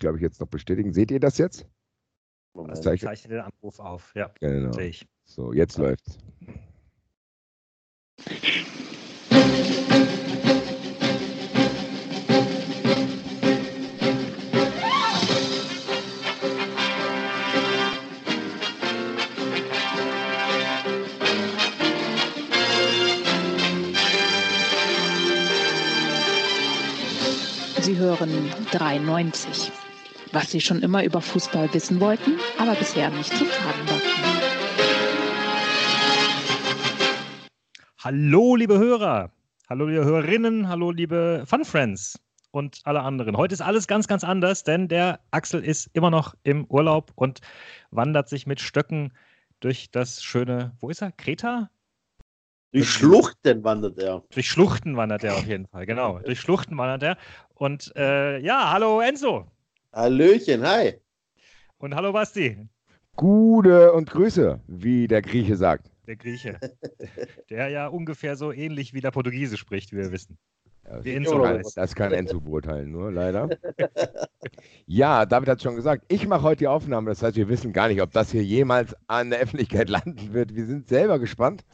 glaube ich, jetzt noch bestätigen. Seht ihr das jetzt? Das zeichnet zeichne den Anruf auf, ja. Genau. Sehe ich. So, jetzt ja. läuft's. Sie hören 93. Was Sie schon immer über Fußball wissen wollten, aber bisher nicht zu fragen war. Hallo, liebe Hörer. Hallo, liebe Hörerinnen. Hallo, liebe Fun Friends und alle anderen. Heute ist alles ganz, ganz anders, denn der Axel ist immer noch im Urlaub und wandert sich mit Stöcken durch das schöne, wo ist er? Kreta? Durch Schluchten wandert er. Durch Schluchten wandert er auf jeden Fall, genau. Durch Schluchten wandert er. Und äh, ja, hallo Enzo. Hallöchen, hi. Und hallo Basti. Gute und Grüße, wie der Grieche sagt. Der Grieche. der ja ungefähr so ähnlich wie der Portugiese spricht, wie wir wissen. Ja, wie Enzo heißt. Das kann Enzo beurteilen, nur leider. ja, David hat schon gesagt, ich mache heute die Aufnahme. Das heißt, wir wissen gar nicht, ob das hier jemals an der Öffentlichkeit landen wird. Wir sind selber gespannt.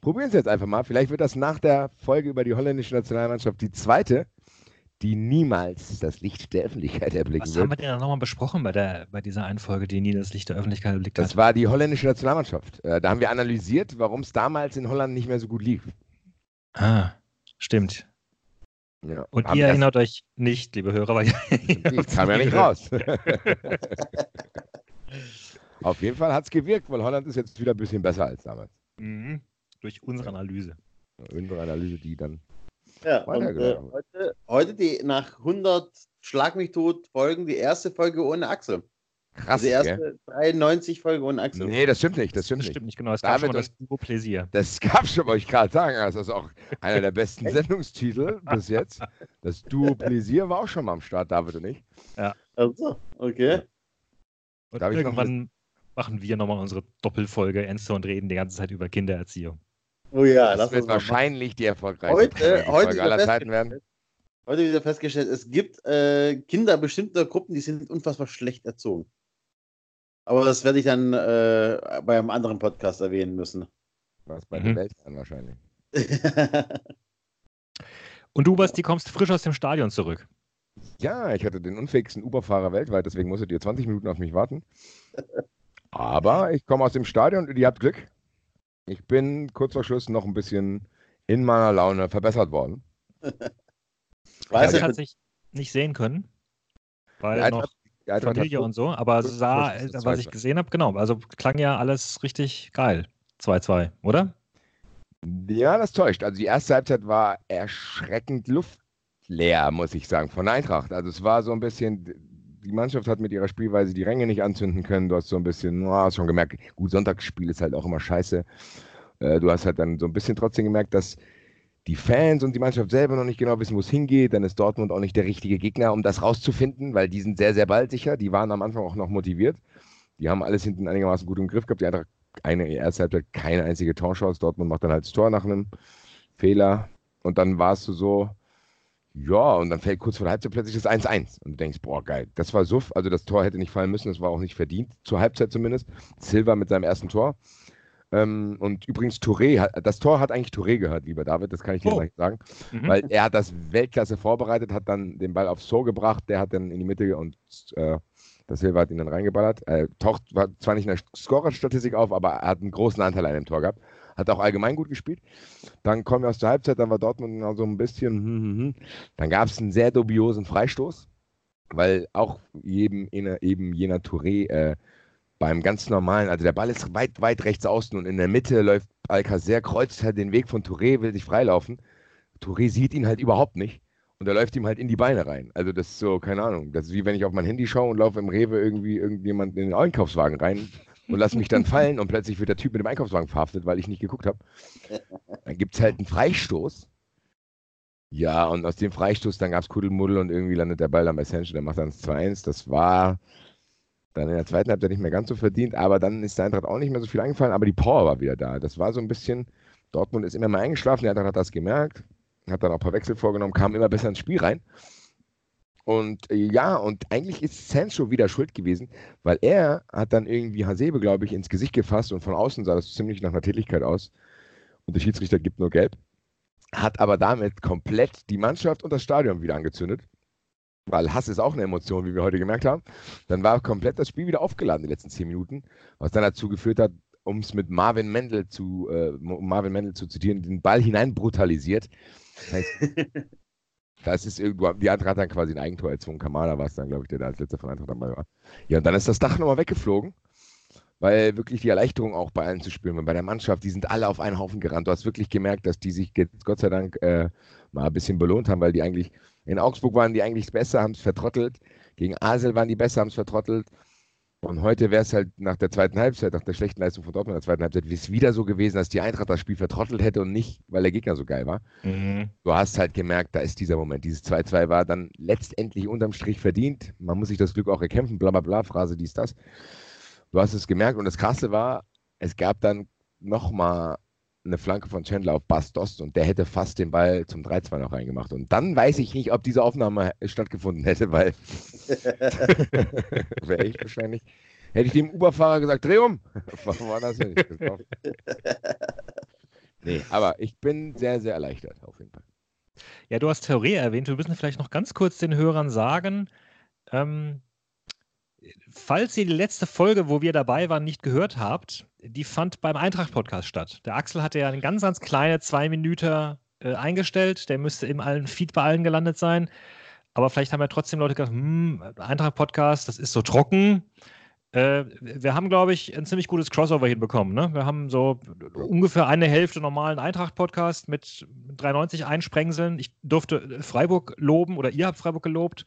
Probieren es jetzt einfach mal. Vielleicht wird das nach der Folge über die holländische Nationalmannschaft die zweite die niemals das Licht der Öffentlichkeit erblicken Was wird. haben wir denn nochmal besprochen bei, der, bei dieser Einfolge, die nie das Licht der Öffentlichkeit erblickt hat? Das war die holländische Nationalmannschaft. Äh, da haben wir analysiert, warum es damals in Holland nicht mehr so gut lief. Ah, stimmt. Ja, Und ihr erinnert euch nicht, liebe Hörer, weil ich kam ja nicht raus. Auf jeden Fall hat es gewirkt, weil Holland ist jetzt wieder ein bisschen besser als damals. Mhm. Durch unsere Analyse. Unsere Analyse, die dann ja, und äh, heute, heute die nach 100 Schlag mich tot Folgen, die erste Folge ohne Axel. Krass. Also die erste gell? 93 Folge ohne Axel. Nee, das stimmt nicht. Das stimmt, das stimmt nicht. genau. Es gab David schon das Duo Pläsier. Das gab schon, wollte ich gerade sagen. Das ist auch einer der besten Sendungstitel bis jetzt. Das Duo Pläsier war auch schon mal am Start, David und ich. Ja. Also, okay. Und irgendwann machen wir nochmal unsere Doppelfolge Enzo und reden die ganze Zeit über Kindererziehung. Oh ja, das wird wahrscheinlich die erfolgreichste heute, heute aller Zeiten werden. Heute wieder festgestellt, es gibt äh, Kinder bestimmter Gruppen, die sind unfassbar schlecht erzogen. Aber das werde ich dann äh, bei einem anderen Podcast erwähnen müssen. Was bei mhm. den Eltern wahrscheinlich. Und du, Basti, kommst frisch aus dem Stadion zurück. Ja, ich hatte den unfähigsten Uberfahrer weltweit, deswegen musstet ihr 20 Minuten auf mich warten. Aber ich komme aus dem Stadion und ihr habt Glück. Ich bin kurz vor Schluss noch ein bisschen in meiner Laune verbessert worden. Weiß ich hat sich nicht sehen können, weil ja, noch Familie und so, aber sah, was ich gesehen habe, genau, also klang ja alles richtig geil. 2-2, oder? Ja, das täuscht. Also die erste Halbzeit war erschreckend luftleer, muss ich sagen, von Eintracht. Also es war so ein bisschen, die Mannschaft hat mit ihrer Spielweise die Ränge nicht anzünden können. Du hast so ein bisschen, oh, hast schon gemerkt, gut, Sonntagsspiel ist halt auch immer scheiße. Äh, du hast halt dann so ein bisschen trotzdem gemerkt, dass die Fans und die Mannschaft selber noch nicht genau wissen, wo es hingeht. Dann ist Dortmund auch nicht der richtige Gegner, um das rauszufinden, weil die sind sehr, sehr bald sicher. Die waren am Anfang auch noch motiviert. Die haben alles hinten einigermaßen gut im Griff gehabt. Die Eintracht eine erste Halbzeit keine einzige Torchance. Dortmund macht dann halt das Tor nach einem Fehler. Und dann warst du so, ja, und dann fällt kurz vor der Halbzeit plötzlich das 1-1. Und du denkst, boah, geil, das war Suff. Also das Tor hätte nicht fallen müssen, das war auch nicht verdient, zur Halbzeit zumindest. Silva mit seinem ersten Tor. Ähm, und übrigens, Touré, das Tor hat eigentlich Touré gehört, lieber David, das kann ich dir oh. gleich sagen. Mhm. Weil er hat das Weltklasse vorbereitet, hat dann den Ball aufs Tor gebracht, der hat dann in die Mitte und äh, das Silva hat ihn dann reingeballert. Er taucht zwar nicht in der Scorer-Statistik auf, aber er hat einen großen Anteil an dem Tor gehabt. Hat auch allgemein gut gespielt. Dann kommen wir aus der Halbzeit, dann war Dortmund noch so ein bisschen. Hm, hm, hm. Dann gab es einen sehr dubiosen Freistoß, weil auch jedem, eben jener Touré äh, beim ganz normalen, also der Ball ist weit, weit rechts außen und in der Mitte läuft Alcacer, kreuzt halt den Weg von Touré, will sich freilaufen. Touré sieht ihn halt überhaupt nicht und er läuft ihm halt in die Beine rein. Also das ist so, keine Ahnung, das ist wie wenn ich auf mein Handy schaue und laufe im Rewe irgendwie irgendjemand in den Einkaufswagen rein und lasse mich dann fallen und plötzlich wird der Typ mit dem Einkaufswagen verhaftet, weil ich nicht geguckt habe. Dann gibt es halt einen Freistoß. Ja, und aus dem Freistoß, dann gab es Kuddelmuddel und irgendwie landet der Ball dann bei Sancho, der macht dann das 2-1. Das war dann in der zweiten Halbzeit nicht mehr ganz so verdient, aber dann ist der Eintracht auch nicht mehr so viel eingefallen, aber die Power war wieder da. Das war so ein bisschen, Dortmund ist immer mal eingeschlafen, der Eintracht hat das gemerkt, hat dann auch ein paar Wechsel vorgenommen, kam immer besser ins Spiel rein. Und äh, ja, und eigentlich ist Sancho wieder schuld gewesen, weil er hat dann irgendwie Hasebe, glaube ich, ins Gesicht gefasst und von außen sah das ziemlich nach einer Tätigkeit aus. Und der Schiedsrichter gibt nur gelb. Hat aber damit komplett die Mannschaft und das Stadion wieder angezündet. Weil Hass ist auch eine Emotion, wie wir heute gemerkt haben. Dann war komplett das Spiel wieder aufgeladen, die letzten zehn Minuten, was dann dazu geführt hat, um es mit Marvin Mendel zu, äh, Marvin Mendel zu zitieren, den Ball hinein brutalisiert. Das heißt, das ist irgendwo, die Eintracht hat dann quasi ein Eigentor erzwungen. Kamada war es dann, glaube ich, der da als letzter von Eintracht dabei war. Ja, und dann ist das Dach nochmal weggeflogen, weil wirklich die Erleichterung auch bei allen zu spüren war. Bei der Mannschaft, die sind alle auf einen Haufen gerannt. Du hast wirklich gemerkt, dass die sich Gott sei Dank äh, mal ein bisschen belohnt haben, weil die eigentlich, in Augsburg waren die eigentlich besser, haben es vertrottelt. Gegen Asel waren die besser, haben es vertrottelt. Und heute wäre es halt nach der zweiten Halbzeit, nach der schlechten Leistung von Dortmund in der zweiten Halbzeit, wäre es wieder so gewesen, dass die Eintracht das Spiel vertrottelt hätte und nicht, weil der Gegner so geil war. Mhm. Du hast halt gemerkt, da ist dieser Moment. Dieses 2-2 war dann letztendlich unterm Strich verdient. Man muss sich das Glück auch erkämpfen, bla bla bla, Phrase dies, das. Du hast es gemerkt und das Krasse war, es gab dann nochmal eine Flanke von Chandler auf Bastos und der hätte fast den Ball zum 3-2 noch reingemacht. Und dann weiß ich nicht, ob diese Aufnahme stattgefunden hätte, weil wäre ich wahrscheinlich. Hätte ich dem Uberfahrer gesagt, dreh um. Warum war das nicht? nee, aber ich bin sehr, sehr erleichtert auf jeden Fall. Ja, du hast Theorie erwähnt. Wir müssen vielleicht noch ganz kurz den Hörern sagen, ähm, falls ihr die letzte Folge, wo wir dabei waren, nicht gehört habt, die fand beim Eintracht-Podcast statt. Der Axel hatte ja eine ganz, ganz kleine zwei Minuten äh, eingestellt. Der müsste im allen Feed bei allen gelandet sein. Aber vielleicht haben ja trotzdem Leute gesagt, hm, Eintracht-Podcast, das ist so trocken. Äh, wir haben, glaube ich, ein ziemlich gutes Crossover hinbekommen. Ne? Wir haben so ungefähr eine Hälfte normalen Eintracht-Podcast mit 390 Einsprengseln. Ich durfte Freiburg loben oder ihr habt Freiburg gelobt.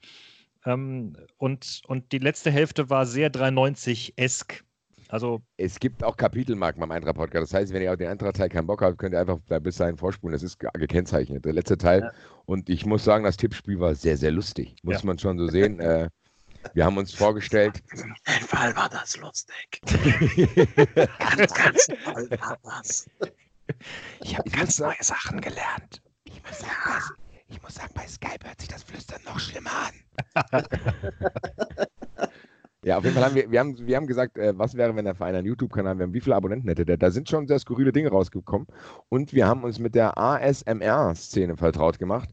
Ähm, und, und die letzte Hälfte war sehr 390-esk. Also es gibt auch Kapitelmarken beim Eintracht-Podcast. Das heißt, wenn ihr auf den Eintracht-Teil keinen Bock habt, könnt ihr einfach bis dahin vorspulen. Das ist gekennzeichnet, der letzte Teil. Ja. Und ich muss sagen, das Tippspiel war sehr, sehr lustig. Muss ja. man schon so sehen. äh, wir haben uns vorgestellt. In dem Fall war das lustig. ganz, ganz toll war das. Ich habe ganz neue Sachen gelernt. Ich muss sagen, ich muss sagen, bei Skype hört sich das Flüstern noch schlimmer an. ja, auf jeden Fall haben wir, wir haben, wir haben gesagt, äh, was wäre, wenn der Verein einen YouTube-Kanal wäre, wie viele Abonnenten hätte der? Da sind schon sehr skurrile Dinge rausgekommen. Und wir haben uns mit der ASMR-Szene vertraut gemacht.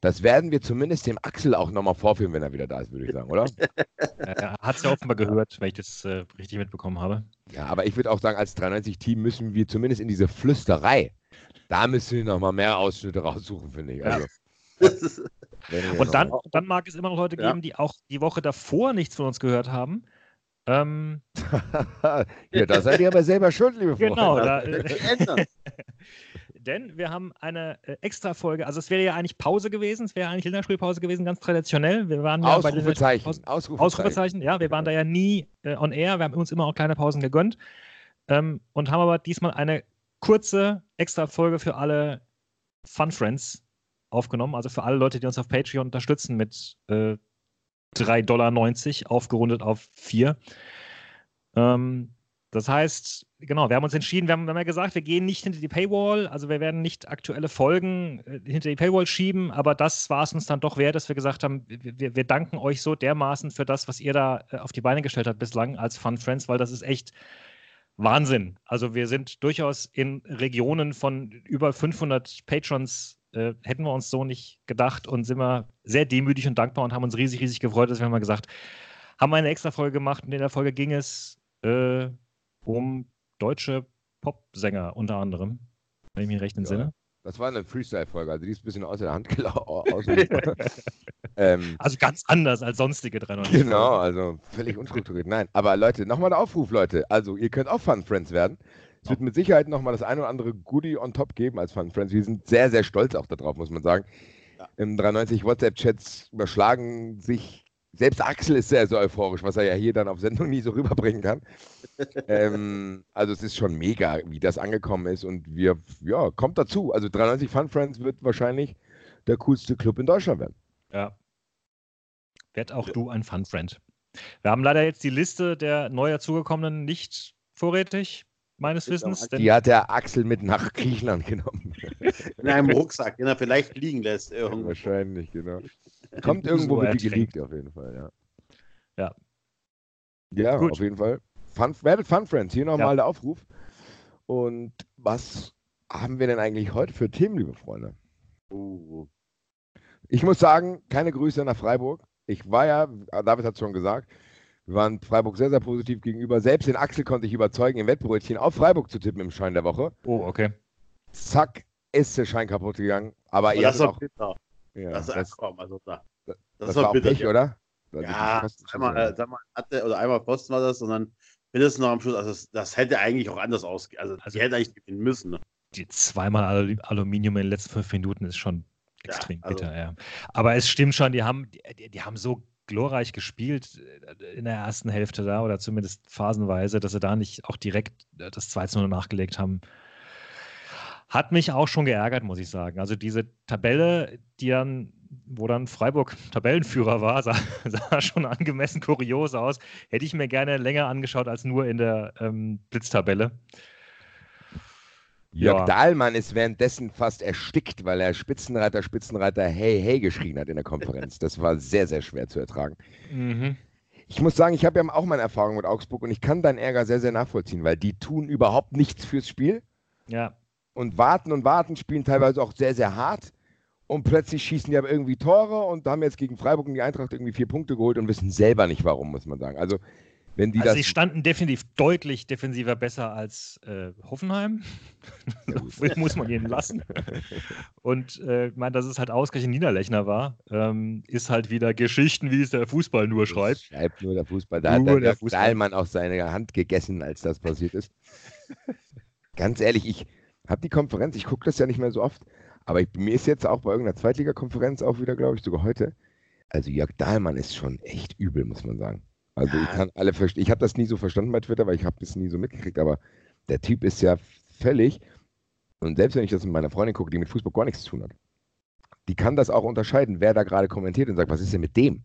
Das werden wir zumindest dem Axel auch nochmal vorführen, wenn er wieder da ist, würde ich sagen, oder? Er hat es ja offenbar gehört, wenn ich das äh, richtig mitbekommen habe. Ja, aber ich würde auch sagen, als 93-Team müssen wir zumindest in diese Flüsterei da müssen wir noch mal mehr Ausschnitte raussuchen, finde ich. Also, und dann, dann mag es immer noch Leute geben, ja. die auch die Woche davor nichts von uns gehört haben. Ähm, ja, da seid ihr aber selber schuld, liebe Freunde. Genau. Da, äh, denn wir haben eine äh, extra Folge, also es wäre ja eigentlich Pause gewesen, es wäre eigentlich Länderspielpause gewesen, ganz traditionell. Wir waren ja Ausrufezeichen, bei Ausrufezeichen. Ausrufezeichen, ja, wir waren da ja nie äh, on air, wir haben uns immer auch kleine Pausen gegönnt ähm, und haben aber diesmal eine kurze extra Folge für alle Fun Friends aufgenommen. Also für alle Leute, die uns auf Patreon unterstützen mit äh, 3,90 Dollar aufgerundet auf 4. Ähm, das heißt, genau, wir haben uns entschieden, wir haben, wir haben, ja gesagt, wir gehen nicht hinter die Paywall, also wir werden nicht aktuelle Folgen äh, hinter die Paywall schieben, aber das war es uns dann doch wert, dass wir gesagt haben, wir, wir danken euch so dermaßen für das, was ihr da äh, auf die Beine gestellt habt bislang als Fun Friends, weil das ist echt Wahnsinn. Also wir sind durchaus in Regionen von über 500 Patrons, äh, hätten wir uns so nicht gedacht und sind wir sehr demütig und dankbar und haben uns riesig, riesig gefreut, dass wir mal gesagt haben eine extra Folge gemacht und in der Folge ging es äh, um deutsche Popsänger unter anderem, wenn ich mich recht entsinne. Ja. Das war eine Freestyle-Folge, also die ist ein bisschen außer der Hand gelaufen. ähm, also ganz anders als sonstige 390. Genau, also völlig unstrukturiert. Nein, aber Leute, nochmal der Aufruf, Leute. Also ihr könnt auch Fun Friends werden. Es wird mit Sicherheit nochmal das eine oder andere Goodie on top geben als Fun Friends. Wir sind sehr, sehr stolz auch darauf, muss man sagen. Ja. Im 390 WhatsApp-Chats überschlagen sich selbst Axel ist sehr, sehr euphorisch, was er ja hier dann auf Sendung nie so rüberbringen kann. ähm, also es ist schon mega, wie das angekommen ist und wir, ja, kommt dazu. Also 93 Fun Friends wird wahrscheinlich der coolste Club in Deutschland werden. Ja. Werd auch ja. du ein Fun Friend. Wir haben leider jetzt die Liste der neu dazugekommenen nicht vorrätig, meines Wissens. Die hat der Axel mit nach Griechenland genommen. In einem Rucksack, den er vielleicht liegen lässt. Irgendwo. Wahrscheinlich, genau. Kommt irgendwo wird die geleakt auf jeden Fall, ja. Ja. Ja, Gut. auf jeden Fall. Fun, werdet Fun Friends, hier nochmal ja. der Aufruf. Und was haben wir denn eigentlich heute für Themen, liebe Freunde? Uh. Ich muss sagen, keine Grüße nach Freiburg. Ich war ja, David hat es schon gesagt, wir waren Freiburg sehr, sehr positiv gegenüber. Selbst den Axel konnte ich überzeugen, im Wettbrötchen auf Freiburg zu tippen im Schein der Woche. Oh, okay. Zack, ist der Schein kaputt gegangen. Aber, das war auch, bitter. Ja, das, das, komm, also da. das, das war, war bitter, Pech, oder? Ja, einmal, sag mal, hatte, oder einmal Posten war das und dann mindestens noch am Schluss. Also das, das hätte eigentlich auch anders ausgehen. Also, also die hätte eigentlich gewinnen müssen. Ne? Die zweimal Aluminium in den letzten fünf Minuten ist schon extrem ja, also, bitter, ja. Aber es stimmt schon, die haben, die, die haben so glorreich gespielt äh, in der ersten Hälfte da oder zumindest phasenweise, dass sie da nicht auch direkt äh, das 2-0 nachgelegt haben. Hat mich auch schon geärgert, muss ich sagen. Also diese Tabelle, die dann, wo dann Freiburg Tabellenführer war, sah, sah schon angemessen kurios aus. Hätte ich mir gerne länger angeschaut als nur in der ähm, Blitztabelle. Jörg ja. Dahlmann ist währenddessen fast erstickt, weil er Spitzenreiter, Spitzenreiter, hey, hey geschrien hat in der Konferenz. Das war sehr, sehr schwer zu ertragen. Mhm. Ich muss sagen, ich habe ja auch meine Erfahrung mit Augsburg und ich kann deinen Ärger sehr, sehr nachvollziehen, weil die tun überhaupt nichts fürs Spiel. Ja. Und warten und warten, spielen teilweise auch sehr, sehr hart. Und plötzlich schießen die aber irgendwie Tore und haben jetzt gegen Freiburg und die Eintracht irgendwie vier Punkte geholt und wissen selber nicht warum, muss man sagen. Also wenn die also das sie standen definitiv deutlich defensiver besser als äh, Hoffenheim. muss man ihnen lassen. Und äh, ich meine, dass es halt ausgerechnet Niederlechner war, ähm, ist halt wieder Geschichten, wie es der Fußball nur schreibt. Schreibt nur der Fußball. Da nur hat der, Dahlmann auch seine Hand gegessen, als das passiert ist. Ganz ehrlich, ich habe die Konferenz, ich gucke das ja nicht mehr so oft, aber ich, mir ist jetzt auch bei irgendeiner Zweitliga-Konferenz auch wieder, glaube ich, sogar heute. Also Jörg Dahlmann ist schon echt übel, muss man sagen. Also ich kann alle verstehen. Ich habe das nie so verstanden bei Twitter, weil ich habe das nie so mitgekriegt, aber der Typ ist ja völlig, und selbst wenn ich das mit meiner Freundin gucke, die mit Fußball gar nichts zu tun hat, die kann das auch unterscheiden, wer da gerade kommentiert und sagt, was ist denn mit dem?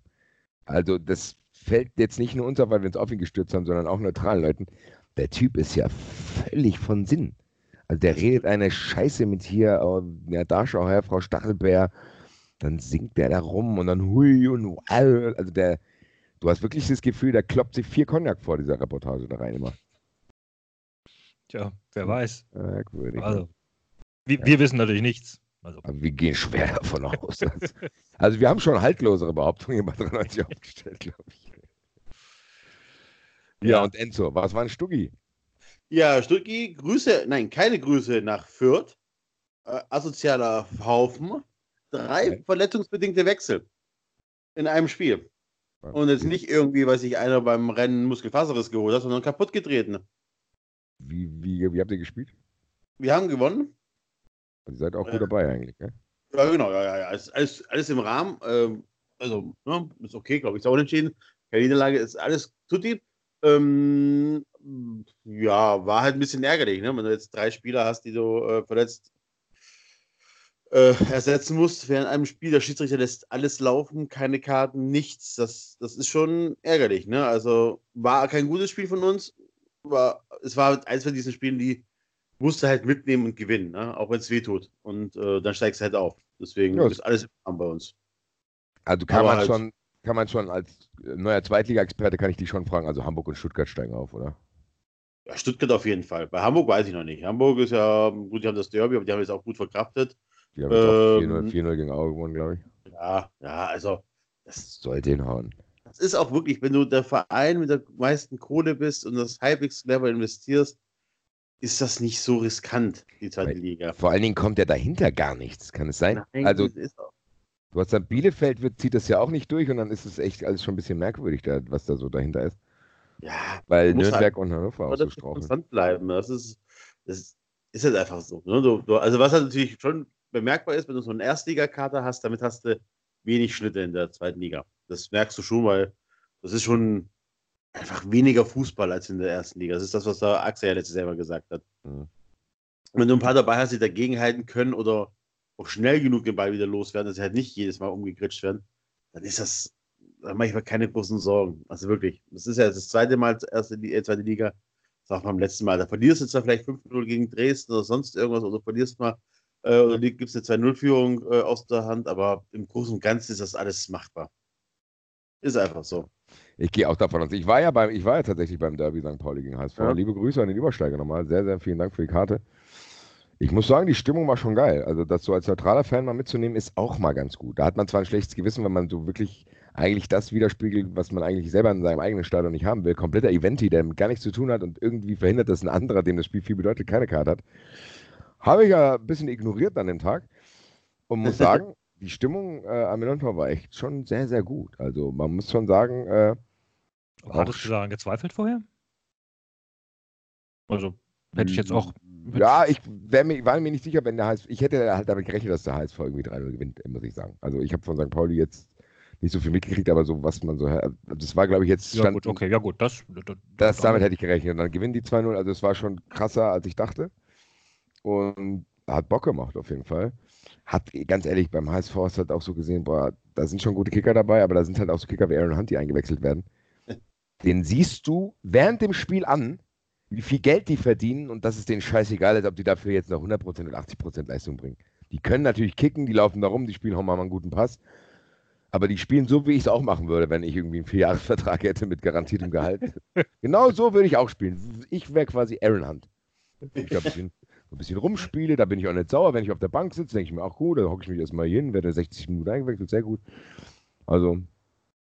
Also das fällt jetzt nicht nur uns auf, weil wir uns auf ihn gestürzt haben, sondern auch neutralen Leuten. Der Typ ist ja völlig von Sinn. Also der redet eine Scheiße mit hier, oh, ja, da schau her, Frau Stachelbär, dann singt der da rum und dann hui und wow. Also der, Du hast wirklich das Gefühl, da kloppt sich vier Cognac vor dieser Reportage da rein immer. Tja, wer weiß. Merkwürdig. Also, wir, ja. wir wissen natürlich nichts. Also. Aber wir gehen schwer davon aus. Dass, also wir haben schon haltlosere Behauptungen bei 93 aufgestellt, glaube ich. Ja, ja, und Enzo, was war ein Stuggi? Ja, Stuggi, Grüße, nein, keine Grüße nach Fürth. Äh, asozialer Haufen. Drei okay. verletzungsbedingte Wechsel in einem Spiel. Und jetzt nicht irgendwie, weil sich einer beim Rennen Muskelfaserriss geholt hat, sondern kaputt getreten. Wie, wie, wie habt ihr gespielt? Wir haben gewonnen. Also ihr seid auch gut äh, dabei eigentlich, ne? Ja, genau, ja, ja, ja. Alles, alles, alles im Rahmen. Ähm, also, ne, ist okay, glaube ich. Ist auch entschieden. Keine Niederlage ist alles tutti. Ähm, ja, war halt ein bisschen ärgerlich, ne? Wenn du jetzt drei Spieler hast, die du äh, verletzt äh, ersetzen musst während einem Spiel. Der Schiedsrichter lässt alles laufen, keine Karten, nichts. Das, das ist schon ärgerlich. Ne? Also war kein gutes Spiel von uns. War, es war eins von diesen Spielen, die musste halt mitnehmen und gewinnen, ne? auch wenn es weh tut. Und äh, dann steigst du halt auf. Deswegen ja. ist alles im bei uns. Also kann man, halt, schon, kann man schon als neuer Zweitliga-Experte, kann ich dich schon fragen, also Hamburg und Stuttgart steigen auf, oder? Ja, Stuttgart auf jeden Fall. Bei Hamburg weiß ich noch nicht. Hamburg ist ja, gut, die haben das Derby, aber die haben es auch gut verkraftet. Die haben ähm, 4-0 gegen Auge gewonnen, glaube ich. Ja, ja, also. Das soll den hauen. Das ist auch wirklich, wenn du der Verein mit der meisten Kohle bist und das halbwegs clever investierst, ist das nicht so riskant, die zweite Weil, Liga. Vor allen Dingen kommt ja dahinter gar nichts, kann es sein? Nein, also, du hast dann Bielefeld, wird, zieht das ja auch nicht durch und dann ist es echt alles schon ein bisschen merkwürdig, da, was da so dahinter ist. Ja, weil Nürnberg halt, und Hannover auch so straucheln. bleiben. Das ist, das ist halt einfach so. Ne? Du, du, also was halt natürlich schon bemerkbar ist, wenn du so einen Erstligakater hast, damit hast du wenig Schnitte in der zweiten Liga. Das merkst du schon, weil das ist schon einfach weniger Fußball als in der ersten Liga. Das ist das, was der Axel ja letztes Jahr gesagt hat. Mhm. Wenn du ein paar dabei hast, die dagegenhalten können oder auch schnell genug den Ball wieder loswerden, dass sie halt nicht jedes Mal umgegritscht werden, dann ist das, da mache ich mir keine großen Sorgen. Also wirklich. Das ist ja das zweite Mal, erste, äh, zweite Liga. Das auch beim letzten Mal. Da verlierst du zwar vielleicht 5-0 gegen Dresden oder sonst irgendwas oder verlierst mal äh, oder gibt es eine 2-0-Führung äh, aus der Hand, aber im Großen und Ganzen ist das alles machbar. Ist einfach so. Ich gehe auch davon aus. Ich war ja beim, ich war ja tatsächlich beim Derby St. Pauli gegen HSV. Ja. Liebe Grüße an den Übersteiger nochmal. Sehr, sehr vielen Dank für die Karte. Ich muss sagen, die Stimmung war schon geil. Also, das so als neutraler Fan mal mitzunehmen, ist auch mal ganz gut. Da hat man zwar ein schlechtes Gewissen, wenn man so wirklich eigentlich das widerspiegelt, was man eigentlich selber in seinem eigenen Stadion nicht haben will. Kompletter Eventi, der gar nichts zu tun hat und irgendwie verhindert, dass ein anderer, dem das Spiel viel bedeutet, keine Karte hat. Habe ich ja ein bisschen ignoriert an dem Tag und muss sagen, die Stimmung äh, am Millantor war echt schon sehr, sehr gut. Also man muss schon sagen. Äh, Hattest du daran gezweifelt vorher? Also hätte ich jetzt auch. Ja, ich mir, war mir nicht sicher, wenn der HSV. Ich hätte halt damit gerechnet, dass der HSV irgendwie 3-0 gewinnt, muss ich sagen. Also ich habe von St. Pauli jetzt nicht so viel mitgekriegt, aber so, was man so. Das war, glaube ich, jetzt. Stand, ja, gut, okay, ja, gut, das. das, das damit hätte ich gerechnet. Und dann gewinnen die 2-0. Also, es war schon krasser, als ich dachte. Und hat Bock gemacht, auf jeden Fall. Hat, ganz ehrlich, beim HSV hast halt auch so gesehen, boah, da sind schon gute Kicker dabei, aber da sind halt auch so Kicker wie Aaron Hunt, die eingewechselt werden. Den siehst du während dem Spiel an, wie viel Geld die verdienen und das ist denen scheißegal, als ob die dafür jetzt noch 100% oder 80% Leistung bringen. Die können natürlich kicken, die laufen da rum, die spielen auch mal einen guten Pass, aber die spielen so, wie ich es auch machen würde, wenn ich irgendwie einen Vierjahresvertrag hätte mit garantiertem Gehalt. genau so würde ich auch spielen. Ich wäre quasi Aaron Hunt. Ich glaube, ein bisschen, ein bisschen rumspiele, da bin ich auch nicht sauer. Wenn ich auf der Bank sitze, denke ich mir, auch gut, dann hocke ich mich erstmal hin, werde 60 Minuten eingewechselt, sehr gut. Also,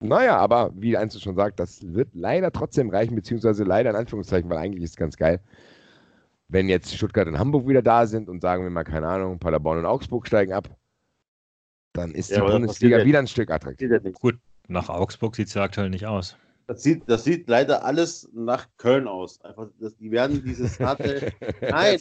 naja, aber wie Einzel schon sagt, das wird leider trotzdem reichen, beziehungsweise leider in Anführungszeichen, weil eigentlich ist es ganz geil. Wenn jetzt Stuttgart und Hamburg wieder da sind und sagen wir mal, keine Ahnung, Paderborn und Augsburg steigen ab, dann ist ja, die Bundesliga wieder ein Stück attraktiver. Gut, nach Augsburg sieht es ja aktuell nicht aus. Das sieht, das sieht leider alles nach Köln aus. Einfach, das, die werden dieses harte. Nein,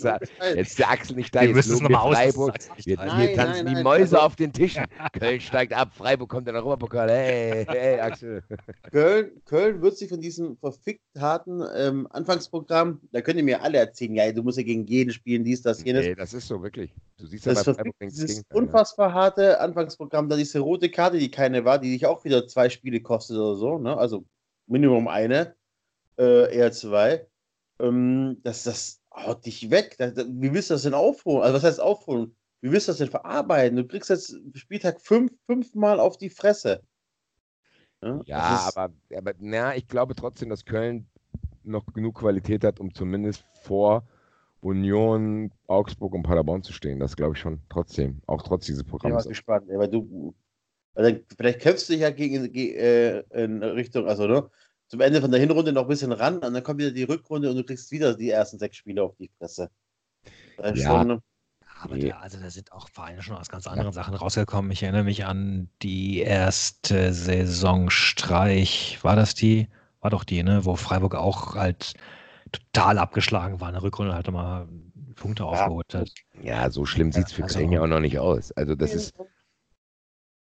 jetzt, der Axel nicht da. Wir müssen es nochmal Freiburg. Wir, nein, hier tanzen nein, die Mäuse auf den Tischen. Köln steigt ab, Freiburg kommt in den Europapokal. Hey, hey, Axel. Köln, Köln wird sich von diesem verfickt harten ähm, Anfangsprogramm, da könnt ihr mir alle erzählen, ja, du musst ja gegen jeden spielen, dies, das, jenes. Nee, das ist so wirklich. Du siehst das ja bei Freiburg dieses unfassbar harte Anfangsprogramm, da diese rote Karte, die keine war, die dich auch wieder zwei Spiele kostet oder so. Ne? Also Minimum eine, äh, eher zwei. Ähm, das, das haut dich weg. Das, das, wie willst du das denn aufholen? Also, was heißt aufholen? Wie willst du das denn verarbeiten? Du kriegst jetzt Spieltag fünf, fünfmal auf die Fresse. Ja, ja aber, aber na, ich glaube trotzdem, dass Köln noch genug Qualität hat, um zumindest vor Union, Augsburg und Paderborn zu stehen. Das glaube ich schon trotzdem. Auch trotz dieses Programms. Ich bin gespannt, weil du, also vielleicht kämpfst du dich ja gegen, äh, in Richtung, also ne, zum Ende von der Hinrunde noch ein bisschen ran und dann kommt wieder die Rückrunde und du kriegst wieder die ersten sechs Spiele auf die Fresse. ja. Schon, aber da, also da sind auch Vereine schon aus ganz anderen ja. Sachen rausgekommen. Ich erinnere mich an die erste Saison Streich. War das die? War doch die, ne? Wo Freiburg auch halt total abgeschlagen war. In der Rückrunde halt mal Punkte ja. aufgeholt hat. Ja, so schlimm sieht es für also, Köln ja auch noch nicht aus. Also das ist,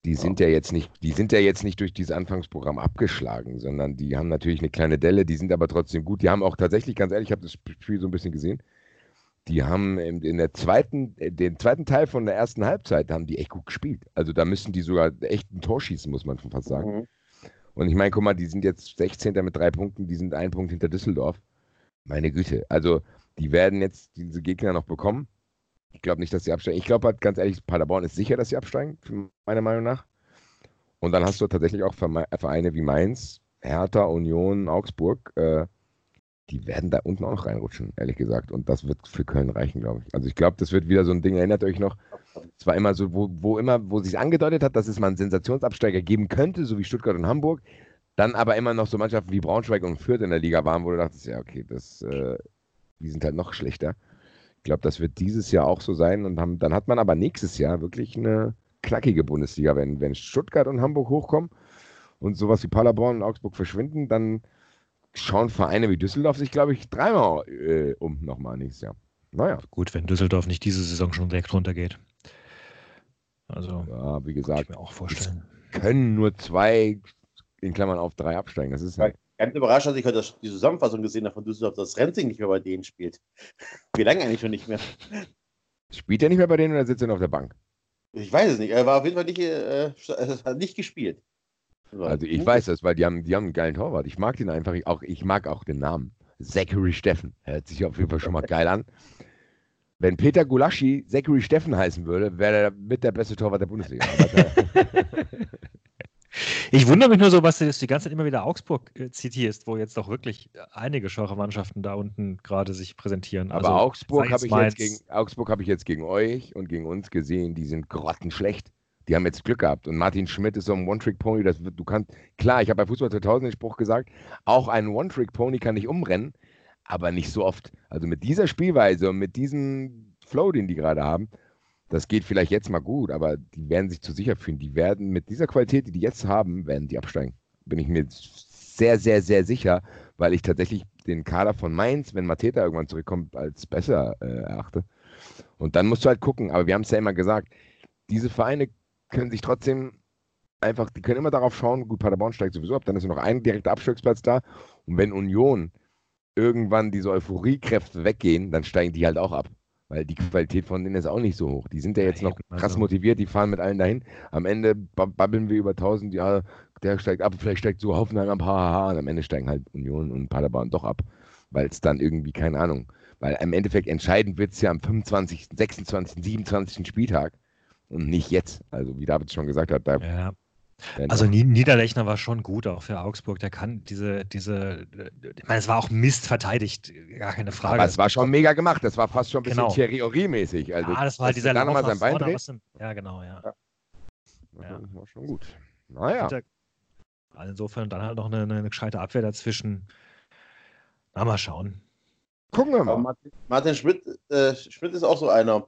die sind ja jetzt nicht, die sind ja jetzt nicht durch dieses Anfangsprogramm abgeschlagen, sondern die haben natürlich eine kleine Delle, die sind aber trotzdem gut. Die haben auch tatsächlich, ganz ehrlich, ich habe das Spiel so ein bisschen gesehen. Die haben in der zweiten, äh, den zweiten Teil von der ersten Halbzeit haben die echt gut gespielt. Also da müssen die sogar echt ein Tor schießen, muss man schon fast sagen. Mhm. Und ich meine, guck mal, die sind jetzt 16. mit drei Punkten, die sind ein Punkt hinter Düsseldorf. Meine Güte. Also die werden jetzt diese Gegner noch bekommen. Ich glaube nicht, dass sie absteigen. Ich glaube halt ganz ehrlich, Paderborn ist sicher, dass sie absteigen, meiner Meinung nach. Und dann hast du tatsächlich auch Vereine wie Mainz, Hertha, Union, Augsburg. Äh, die werden da unten auch noch reinrutschen, ehrlich gesagt. Und das wird für Köln reichen, glaube ich. Also ich glaube, das wird wieder so ein Ding, erinnert euch noch, es war immer so, wo, wo immer, wo sich angedeutet hat, dass es mal einen Sensationsabsteiger geben könnte, so wie Stuttgart und Hamburg, dann aber immer noch so Mannschaften wie Braunschweig und Fürth in der Liga waren, wo du dachtest, ja, okay, das, äh, die sind halt noch schlechter. Ich glaube, das wird dieses Jahr auch so sein. Und haben, dann hat man aber nächstes Jahr wirklich eine knackige Bundesliga. Wenn, wenn Stuttgart und Hamburg hochkommen und sowas wie Paderborn und Augsburg verschwinden, dann schauen Vereine wie Düsseldorf sich, glaube ich, dreimal äh, um nochmal nächstes Jahr. Naja. Gut, wenn Düsseldorf nicht diese Saison schon direkt runtergeht. Also, ja, wie gesagt, kann ich mir auch vorstellen. können nur zwei in Klammern auf drei absteigen. Das ist halt Ganz überrascht, als ich heute die Zusammenfassung gesehen habe von Düsseldorf, dass Renzing nicht mehr bei denen spielt. Wie lange eigentlich schon nicht mehr? Spielt er nicht mehr bei denen oder sitzt er noch auf der Bank? Ich weiß es nicht. Er war auf jeden Fall nicht, äh, hat nicht gespielt. Also ich weiß das, weil die haben, die haben einen geilen Torwart. Ich mag den einfach. Auch, ich mag auch den Namen. Zachary Steffen. Hört sich auf jeden Fall schon mal geil an. Wenn Peter Gulaschi Zachary Steffen heißen würde, wäre er mit der beste Torwart der Bundesliga. ich wundere mich nur so, was du die ganze Zeit immer wieder Augsburg äh, zitierst, wo jetzt doch wirklich einige schwache Mannschaften da unten gerade sich präsentieren. Aber also, Augsburg habe ich, jetzt gegen, hab ich jetzt gegen euch und gegen uns gesehen, die sind grottenschlecht. Die haben jetzt Glück gehabt. Und Martin Schmidt ist so ein One-Trick-Pony. Du kannst, klar, ich habe bei Fußball 2000 den Spruch gesagt, auch ein One-Trick-Pony kann nicht umrennen aber nicht so oft. Also mit dieser Spielweise und mit diesem Flow, den die gerade haben, das geht vielleicht jetzt mal gut, aber die werden sich zu sicher fühlen. Die werden mit dieser Qualität, die die jetzt haben, werden die absteigen. Bin ich mir sehr, sehr, sehr sicher, weil ich tatsächlich den Kader von Mainz, wenn Mateta irgendwann zurückkommt, als besser äh, erachte. Und dann musst du halt gucken, aber wir haben es ja immer gesagt, diese Vereine können sich trotzdem einfach, die können immer darauf schauen, gut, Paderborn steigt sowieso ab, dann ist nur noch ein direkter Abstiegsplatz da. Und wenn Union irgendwann diese Euphoriekräfte weggehen, dann steigen die halt auch ab. Weil die Qualität von denen ist auch nicht so hoch. Die sind ja jetzt noch krass also. motiviert, die fahren mit allen dahin. Am Ende babbeln wir über 1000, ja, der steigt ab, vielleicht steigt so Hoffenheim ab, hahaha. Und am Ende steigen halt Union und Paderborn doch ab. Weil es dann irgendwie, keine Ahnung, weil im Endeffekt entscheidend wird es ja am 25., 26., 27. Spieltag und nicht jetzt. Also wie David schon gesagt hat, da ja. Also Niederlechner war schon gut auch für Augsburg. Der kann diese, diese, ich meine, es war auch Mist verteidigt, gar keine Frage. Aber es war schon mega gemacht. Das war fast schon ein bisschen genau. Thierry Henry-mäßig. Also, ja, das war halt dieser Lauf nochmal sein Bein dreht. Dem, ja, genau, ja. ja. ja. Das war schon gut. Naja. Also insofern dann halt noch eine, eine gescheite Abwehr dazwischen. Na, mal schauen. Gucken wir mal. Martin, Martin Schmidt, äh, Schmidt ist auch so einer.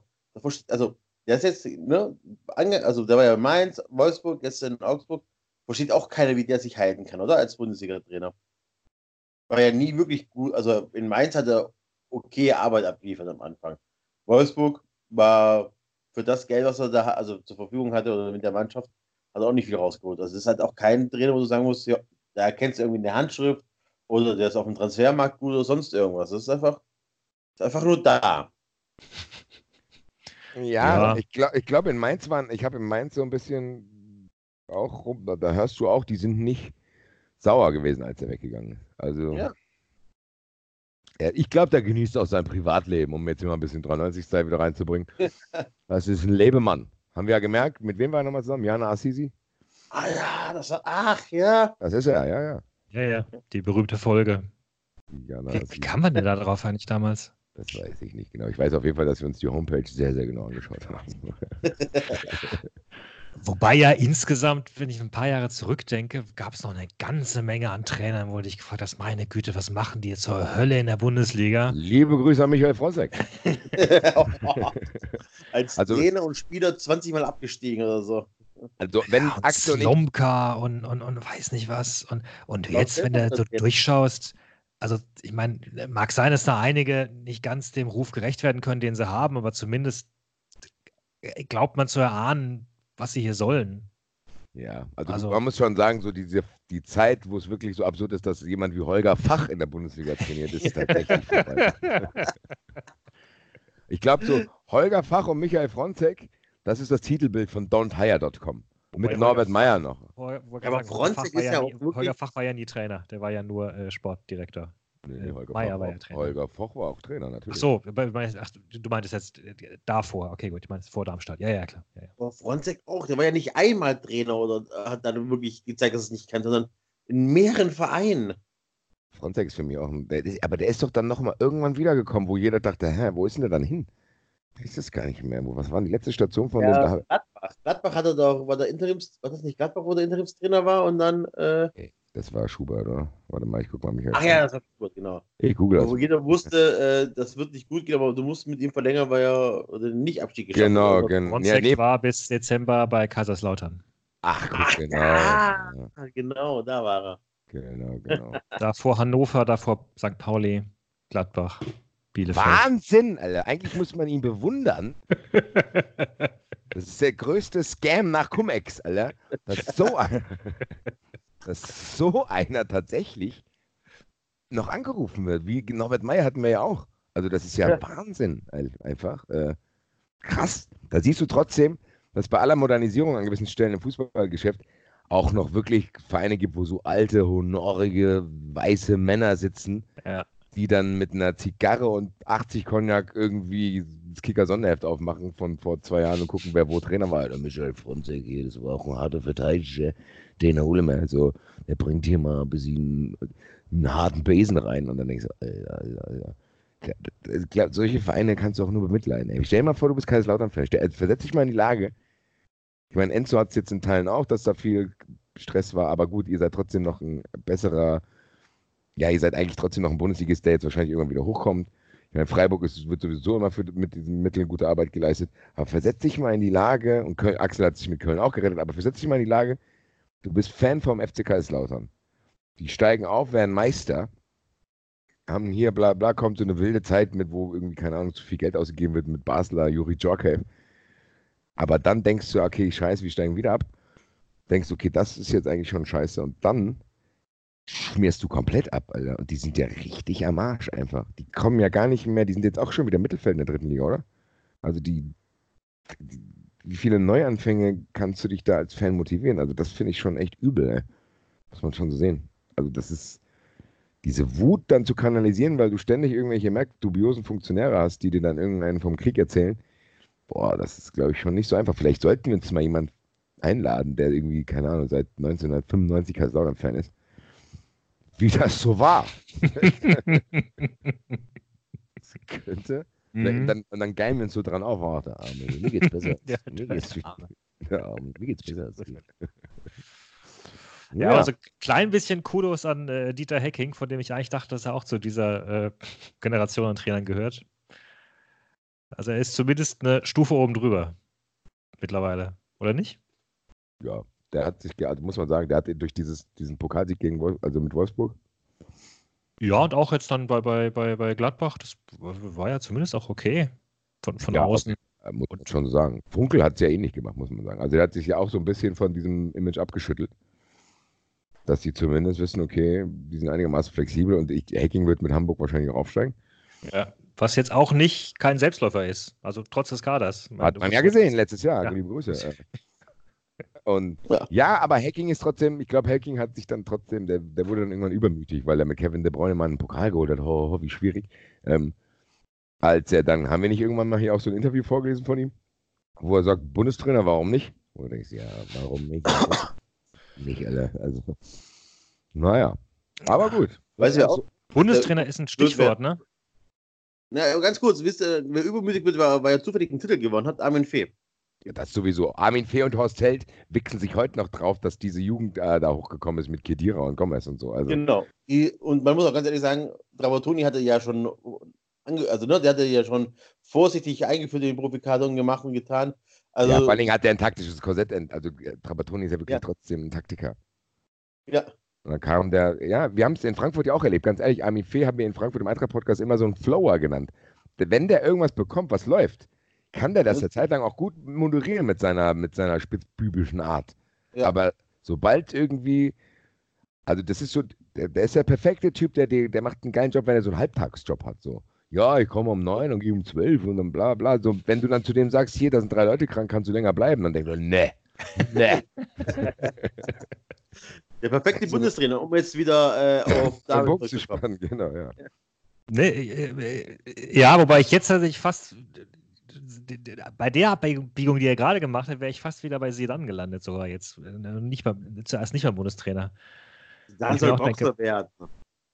Also der ist jetzt, ne, also der war ja in Mainz, Wolfsburg, jetzt in Augsburg. Versteht auch keiner, wie der sich halten kann, oder? Als Bundesliga-Trainer. War ja nie wirklich gut, also in Mainz hat er okay Arbeit abgeliefert am Anfang. Wolfsburg war für das Geld, was er da also zur Verfügung hatte oder mit der Mannschaft, hat er auch nicht viel rausgeholt. Also es ist halt auch kein Trainer, wo du sagen musst, ja, da erkennst du irgendwie eine Handschrift oder der ist auf dem Transfermarkt gut oder sonst irgendwas. Das ist einfach, ist einfach nur da. Ja, ja. ich glaube, ich glaub, in Mainz waren, ich habe in Mainz so ein bisschen auch rum, da, da, hörst du auch, die sind nicht sauer gewesen, als er weggegangen ist. Also, ja. Ja, ich glaube, der genießt auch sein Privatleben, um jetzt immer ein bisschen 93-Style wieder reinzubringen. das ist ein Lebemann. Haben wir ja gemerkt, mit wem war er nochmal zusammen? Jana Assisi? Ah ja, das war, ach ja. Das ist er, ja, ja. Ja, ja, die berühmte Folge. Jana wie, wie kam man denn da drauf eigentlich damals? Das weiß ich nicht genau. Ich weiß auf jeden Fall, dass wir uns die Homepage sehr, sehr genau angeschaut haben. Wobei ja insgesamt, wenn ich ein paar Jahre zurückdenke, gab es noch eine ganze Menge an Trainern, wo ich gefragt habe, meine Güte, was machen die jetzt zur Hölle in der Bundesliga? Liebe Grüße an Michael Frossek. Als also, Trainer und Spieler 20 Mal abgestiegen oder so. Also wenn ja, und Slomka und, und, und weiß nicht was. Und, und jetzt, wenn du so durchschaust, also ich meine, mag sein, dass da einige nicht ganz dem Ruf gerecht werden können, den sie haben, aber zumindest glaubt man zu erahnen, was sie hier sollen. Ja, also, also, man muss schon sagen, so diese, die Zeit, wo es wirklich so absurd ist, dass jemand wie Holger Fach in der Bundesliga trainiert, ist tatsächlich vorbei. ich glaube so, Holger Fach und Michael Fronzek, das ist das Titelbild von don'thire.com. Mit Norbert Meyer noch. ja, aber Fronzek ist ja auch nie, Holger Fach war ja nie Trainer, der war ja nur äh, Sportdirektor. Nee, nee, Holger, Meier war ja Trainer. Holger Foch war auch Trainer, natürlich. Ach so, ach, du meintest jetzt äh, davor. Okay, gut, du meinst vor Darmstadt. Ja, ja, klar. Ja, ja. Aber Fronzek auch, der war ja nicht einmal Trainer oder hat dann wirklich gezeigt, dass er es nicht kann, sondern in mehreren Vereinen. Fronzek ist für mich auch ein. Der, aber der ist doch dann nochmal irgendwann wiedergekommen, wo jeder dachte, hä, wo ist denn der dann hin? Ich weiß das gar nicht mehr. Was war die letzte Station von ja, dem? Gladbach. Gladbach hatte doch, war der Interims, war das nicht Gladbach, wo der Interimstrainer war und dann. Äh, okay. Das war Schubert, oder? Warte mal, ich guck mal mich. Ach ja, das war Schubert, genau. Ich google das. Wo jeder wusste, äh, das wird nicht gut gehen, aber du musst mit ihm verlängern, weil er oder nicht Abstieg geschafft Genau, hat. genau. Ja, nee. war bis Dezember bei Kaiserslautern. Ach, gut, Ach, genau. Ja, genau, da war er. Genau, genau. davor Hannover, davor St. Pauli, Gladbach. Bielefeld. Wahnsinn, Alter. Eigentlich muss man ihn bewundern. Das ist der größte Scam nach Cum-Ex, Alter. Das ist so, dass so einer tatsächlich noch angerufen wird. Wie Norbert Meyer hatten wir ja auch. Also das ist ja, ja. Wahnsinn einfach. Äh, krass. Da siehst du trotzdem, dass bei aller Modernisierung an gewissen Stellen im Fußballgeschäft auch noch wirklich Vereine gibt, wo so alte, honorige, weiße Männer sitzen, ja. Die dann mit einer Zigarre und 80 Cognac irgendwie das Kicker-Sonderheft aufmachen von vor zwei Jahren und gucken, wer wo Trainer war. Alter, Michael Fronzek, das war auch ein harter Verteidiger. Den hole wir. So, der bringt hier mal ein bisschen einen harten Besen rein. Und dann denkst du, Alter, Alter, Alter. Glaub, solche Vereine kannst du auch nur bemitleiden. Ey. Stell dir mal vor, du bist Kaiserslautern-Fan. Versetz dich mal in die Lage. Ich meine, Enzo hat es jetzt in Teilen auch, dass da viel Stress war, aber gut, ihr seid trotzdem noch ein besserer, ja, ihr seid eigentlich trotzdem noch ein Bundesligist, der jetzt wahrscheinlich irgendwann wieder hochkommt. Ich meine, Freiburg ist, wird sowieso immer für, mit diesen Mitteln gute Arbeit geleistet. Aber versetz dich mal in die Lage, und Köln, Axel hat sich mit Köln auch gerettet, aber versetz dich mal in die Lage, du bist Fan vom FC Kaiserslautern. Die steigen auf, werden Meister, haben hier bla bla, kommt so eine wilde Zeit mit, wo irgendwie, keine Ahnung, zu viel Geld ausgegeben wird mit Basler, Juri Djorkaev. Aber dann denkst du, okay, scheiße, wir steigen wieder ab. Denkst du, okay, das ist jetzt eigentlich schon scheiße. Und dann schmierst du komplett ab, Alter. Und die sind ja richtig am Arsch einfach. Die kommen ja gar nicht mehr, die sind jetzt auch schon wieder Mittelfeld in der dritten Liga, oder? Also die, die wie viele Neuanfänge kannst du dich da als Fan motivieren? Also das finde ich schon echt übel, ey. muss man schon so sehen. Also das ist diese Wut dann zu kanalisieren, weil du ständig irgendwelche merkt dubiosen Funktionäre hast, die dir dann irgendeinen vom Krieg erzählen. Boah, das ist, glaube ich, schon nicht so einfach. Vielleicht sollten wir uns mal jemanden einladen, der irgendwie, keine Ahnung, seit 1995 Kaiserslautern-Fan ist wie das so war. das könnte. Mhm. Dann, und dann geilen wir uns so dran auf, oh, der Arme, mir geht's besser. ja, mir, geht's, der Arme, mir geht's besser. Ja, ja, also ein klein bisschen Kudos an äh, Dieter Hecking, von dem ich eigentlich dachte, dass er auch zu dieser äh, Generation an Trainern gehört. Also er ist zumindest eine Stufe oben drüber mittlerweile, oder nicht? Ja, der hat sich, also muss man sagen, der hat durch dieses, diesen Pokalsieg gegen Wolf, also mit Wolfsburg. Ja, und auch jetzt dann bei, bei, bei, bei Gladbach, das war ja zumindest auch okay von, von ja, außen. Muss man schon sagen. Funkel hat es ja ähnlich gemacht, muss man sagen. Also er hat sich ja auch so ein bisschen von diesem Image abgeschüttelt. Dass sie zumindest wissen, okay, die sind einigermaßen flexibel und ich, Hacking wird mit Hamburg wahrscheinlich auch aufsteigen. Ja, was jetzt auch nicht kein Selbstläufer ist. Also trotz des Kaders. Hat man ja gesehen letztes Jahr. Ja. Liebe Grüße. Und ja. ja. aber Hacking ist trotzdem, ich glaube, Hacking hat sich dann trotzdem, der, der wurde dann irgendwann übermütig, weil er mit Kevin De Bruyne mal einen Pokal geholt hat. Ho, ho, wie schwierig. Ähm, als er dann, haben wir nicht irgendwann mal hier auch so ein Interview vorgelesen von ihm, wo er sagt, Bundestrainer, warum nicht? Und du denkst, ja, warum nicht? nicht, alle. Also, naja. Aber gut. Weiß ja auch. Bundestrainer ist ein Stichwort, ne? Na, ganz kurz, wisst ihr, wer übermütig wird, weil er zufällig einen Titel gewonnen hat, Armin Fee. Ja, das sowieso. Armin Fee und Horst Held wichsen sich heute noch drauf, dass diese Jugend äh, da hochgekommen ist mit Kedira und Gomez und so. Also. Genau. und man muss auch ganz ehrlich sagen, Trapattoni hatte ja schon, also ne, der hatte ja schon vorsichtig eingeführt in den Profikadern gemacht und getan. Also, ja, vor allen Dingen hat er ein taktisches Korsett, also äh, Trapattoni ist ja wirklich ja. trotzdem ein Taktiker. Ja. Und dann kam der, ja, wir haben es in Frankfurt ja auch erlebt, ganz ehrlich, Armin Fee haben wir in Frankfurt im Eintracht-Podcast immer so einen Flower genannt. Wenn der irgendwas bekommt, was läuft, kann der das eine Zeit lang auch gut moderieren mit seiner, mit seiner spitzbübischen Art. Ja. Aber sobald irgendwie, also das ist so, der, der, ist der perfekte Typ, der, der macht einen geilen Job, wenn er so einen Halbtagsjob hat. So, ja, ich komme um neun und gehe um zwölf und dann bla bla. So, wenn du dann zu dem sagst, hier, da sind drei Leute krank, kannst du länger bleiben, dann denkst du, ne, ne. Der perfekte Bundestrainer, um jetzt wieder äh, auf David zu spannen, genau, ja. Nee, äh, äh, ja, wobei ich jetzt tatsächlich fast bei der Abbiegung, die er gerade gemacht hat, wäre ich fast wieder bei Sedan gelandet, sogar jetzt. Äh, nicht mal, zuerst nicht mal Bundestrainer. Dann soll auch so werden.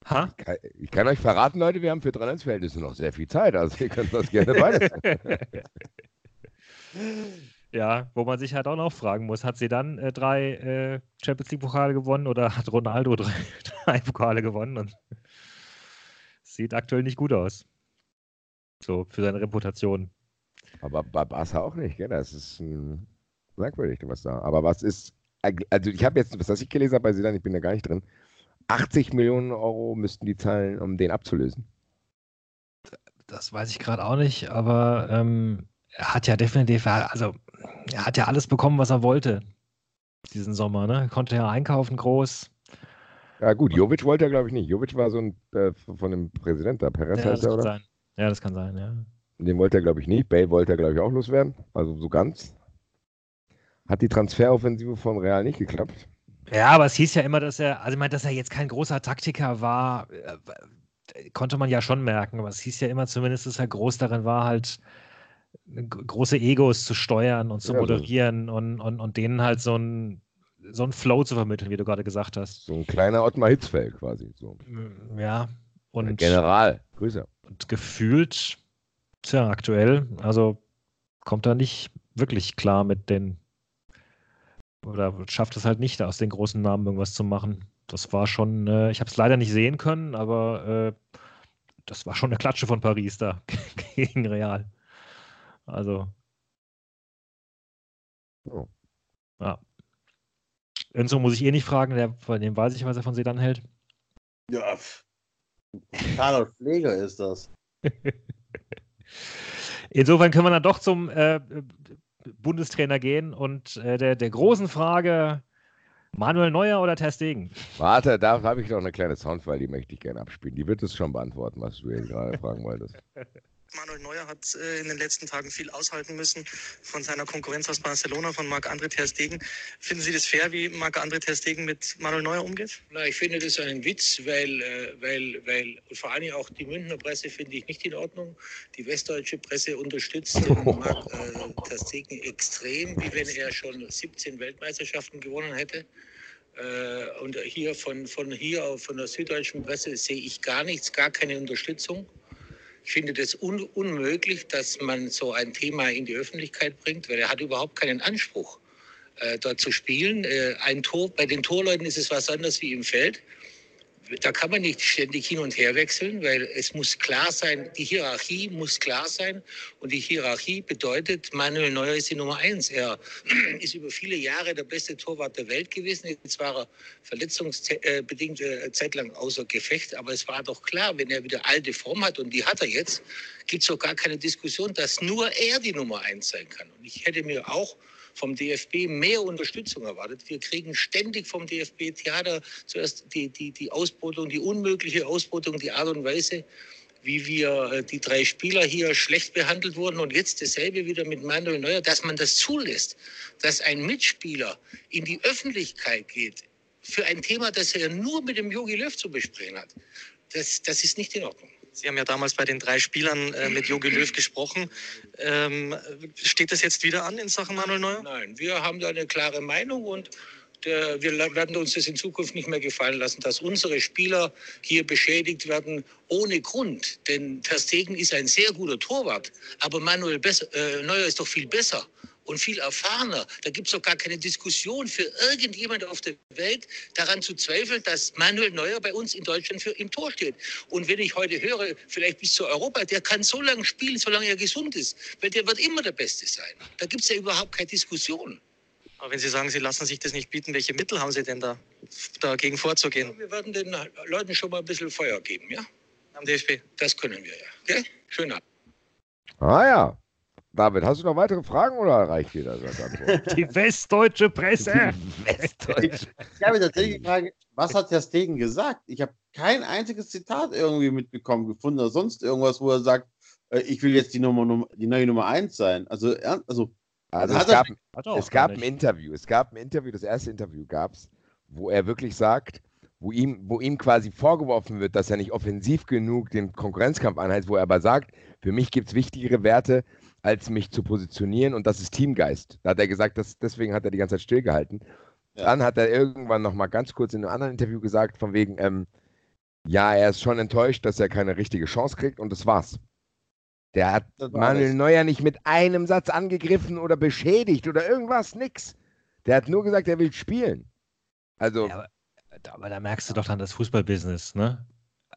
Ha? Ich, kann, ich kann euch verraten, Leute, wir haben für 3 Verhältnisse noch sehr viel Zeit. Also ihr könnt das gerne beides Ja, wo man sich halt auch noch fragen muss, hat sie dann äh, drei äh, Champions League-Pokale gewonnen oder hat Ronaldo drei, drei Pokale gewonnen? Und sieht aktuell nicht gut aus. So, für seine Reputation. Aber bei Barca auch nicht, gell? Das ist ein, merkwürdig, was da. Aber was ist, also ich habe jetzt, was ich gelesen habe bei Sidan, ich bin da gar nicht drin, 80 Millionen Euro müssten die zahlen, um den abzulösen. Das weiß ich gerade auch nicht, aber ähm, er hat ja definitiv, also er hat ja alles bekommen, was er wollte diesen Sommer, ne? Er konnte ja einkaufen groß. Ja gut, Jovic wollte er glaube ich nicht. Jovic war so ein äh, von dem Präsident da, Perez ja, heißt er, oder? Sein. Ja, das kann sein, ja. Den wollte er, glaube ich, nicht. Bale wollte er, glaube ich, auch loswerden. Also so ganz. Hat die Transferoffensive von Real nicht geklappt. Ja, aber es hieß ja immer, dass er, also ich meine, dass er jetzt kein großer Taktiker war, äh, konnte man ja schon merken. Aber es hieß ja immer zumindest, dass er groß darin war, halt große Egos zu steuern und zu ja, moderieren so. und, und, und denen halt so ein so einen Flow zu vermitteln, wie du gerade gesagt hast. So ein kleiner Ottmar Hitzfeld quasi. So. Ja. Und General, Grüße. Und gefühlt, tja, aktuell, also kommt er nicht wirklich klar mit den oder schafft es halt nicht, aus den großen Namen irgendwas zu machen. Das war schon, äh, ich habe es leider nicht sehen können, aber äh, das war schon eine Klatsche von Paris da gegen Real. Also. Oh. Ja. Enzo muss ich eh nicht fragen, der, von dem weiß ich, was er von Sedan hält. Ja, Carlos Pfleger ist das. Insofern können wir dann doch zum äh, Bundestrainer gehen und äh, der, der großen Frage: Manuel Neuer oder Ter Stegen? Warte, da habe ich noch eine kleine Soundfile, die möchte ich gerne abspielen. Die wird es schon beantworten, was du gerade fragen wolltest. Manuel Neuer hat äh, in den letzten Tagen viel aushalten müssen von seiner Konkurrenz aus Barcelona, von Marc-André Ter Stegen. Finden Sie das fair, wie Marc-André Ter Stegen mit Manuel Neuer umgeht? Na, ich finde das einen Witz, weil, äh, weil, weil vor allem auch die Münchner Presse finde ich nicht in Ordnung. Die westdeutsche Presse unterstützt Marc äh, Ter Stegen extrem, wie wenn er schon 17 Weltmeisterschaften gewonnen hätte. Äh, und hier von, von hier, von der süddeutschen Presse sehe ich gar nichts, gar keine Unterstützung. Ich finde das un unmöglich, dass man so ein Thema in die Öffentlichkeit bringt, weil er hat überhaupt keinen Anspruch, äh, dort zu spielen. Äh, ein Tor, bei den Torleuten ist es was anderes wie im Feld da kann man nicht ständig hin und her wechseln, weil es muss klar sein, die Hierarchie muss klar sein. Und die Hierarchie bedeutet, Manuel Neuer ist die Nummer eins. Er ist über viele Jahre der beste Torwart der Welt gewesen. Jetzt war er verletzungsbedingt äh, zeitlang außer Gefecht. Aber es war doch klar, wenn er wieder alte Form hat, und die hat er jetzt, gibt es doch gar keine Diskussion, dass nur er die Nummer eins sein kann. Und ich hätte mir auch vom DFB mehr Unterstützung erwartet. Wir kriegen ständig vom DFB Theater zuerst die, die, die Ausbeutung, die unmögliche Ausbeutung, die Art und Weise, wie wir äh, die drei Spieler hier schlecht behandelt wurden und jetzt dasselbe wieder mit Manuel Neuer, dass man das zulässt, dass ein Mitspieler in die Öffentlichkeit geht für ein Thema, das er nur mit dem Jogi Löw zu besprechen hat. Das, das ist nicht in Ordnung. Sie haben ja damals bei den drei Spielern äh, mit Jogi Löw gesprochen. Ähm, steht das jetzt wieder an in Sachen Manuel Neuer? Nein, wir haben da eine klare Meinung und der, wir werden uns das in Zukunft nicht mehr gefallen lassen, dass unsere Spieler hier beschädigt werden ohne Grund. Denn Verstegen ist ein sehr guter Torwart, aber Manuel besser, äh, Neuer ist doch viel besser und viel erfahrener. Da gibt es doch gar keine Diskussion für irgendjemand auf der Welt daran zu zweifeln, dass Manuel Neuer bei uns in Deutschland für im Tor steht. Und wenn ich heute höre, vielleicht bis zu Europa, der kann so lange spielen, solange er gesund ist, weil der wird immer der Beste sein. Da gibt es ja überhaupt keine Diskussion. Aber wenn Sie sagen, Sie lassen sich das nicht bieten, welche Mittel haben Sie denn da, dagegen vorzugehen? Ja, wir werden den Leuten schon mal ein bisschen Feuer geben, ja? Am DFB? Das können wir ja. Okay? Schön ab. Ah ja, David, hast du noch weitere Fragen oder reicht dir das als Antwort? Die westdeutsche Presse. Die westdeutsche. Ich habe tatsächlich gefragt, was hat der Stegen gesagt? Ich habe kein einziges Zitat irgendwie mitbekommen, gefunden oder sonst irgendwas, wo er sagt, äh, ich will jetzt die, Nummer, die neue Nummer 1 sein. Also, also, also es gab, es gab ein Interview. Es gab ein Interview, das erste Interview gab es, wo er wirklich sagt, wo ihm, wo ihm quasi vorgeworfen wird, dass er nicht offensiv genug den Konkurrenzkampf anheizt, wo er aber sagt, für mich gibt es wichtigere Werte, als mich zu positionieren und das ist Teamgeist. Da hat er gesagt, dass, deswegen hat er die ganze Zeit stillgehalten. Ja. Dann hat er irgendwann noch mal ganz kurz in einem anderen Interview gesagt, von wegen, ähm, ja, er ist schon enttäuscht, dass er keine richtige Chance kriegt und das war's. Der hat Manuel das. Neuer nicht mit einem Satz angegriffen oder beschädigt oder irgendwas, nix. Der hat nur gesagt, er will spielen. Also. Ja, aber, aber, da merkst du doch dann das Fußballbusiness, ne?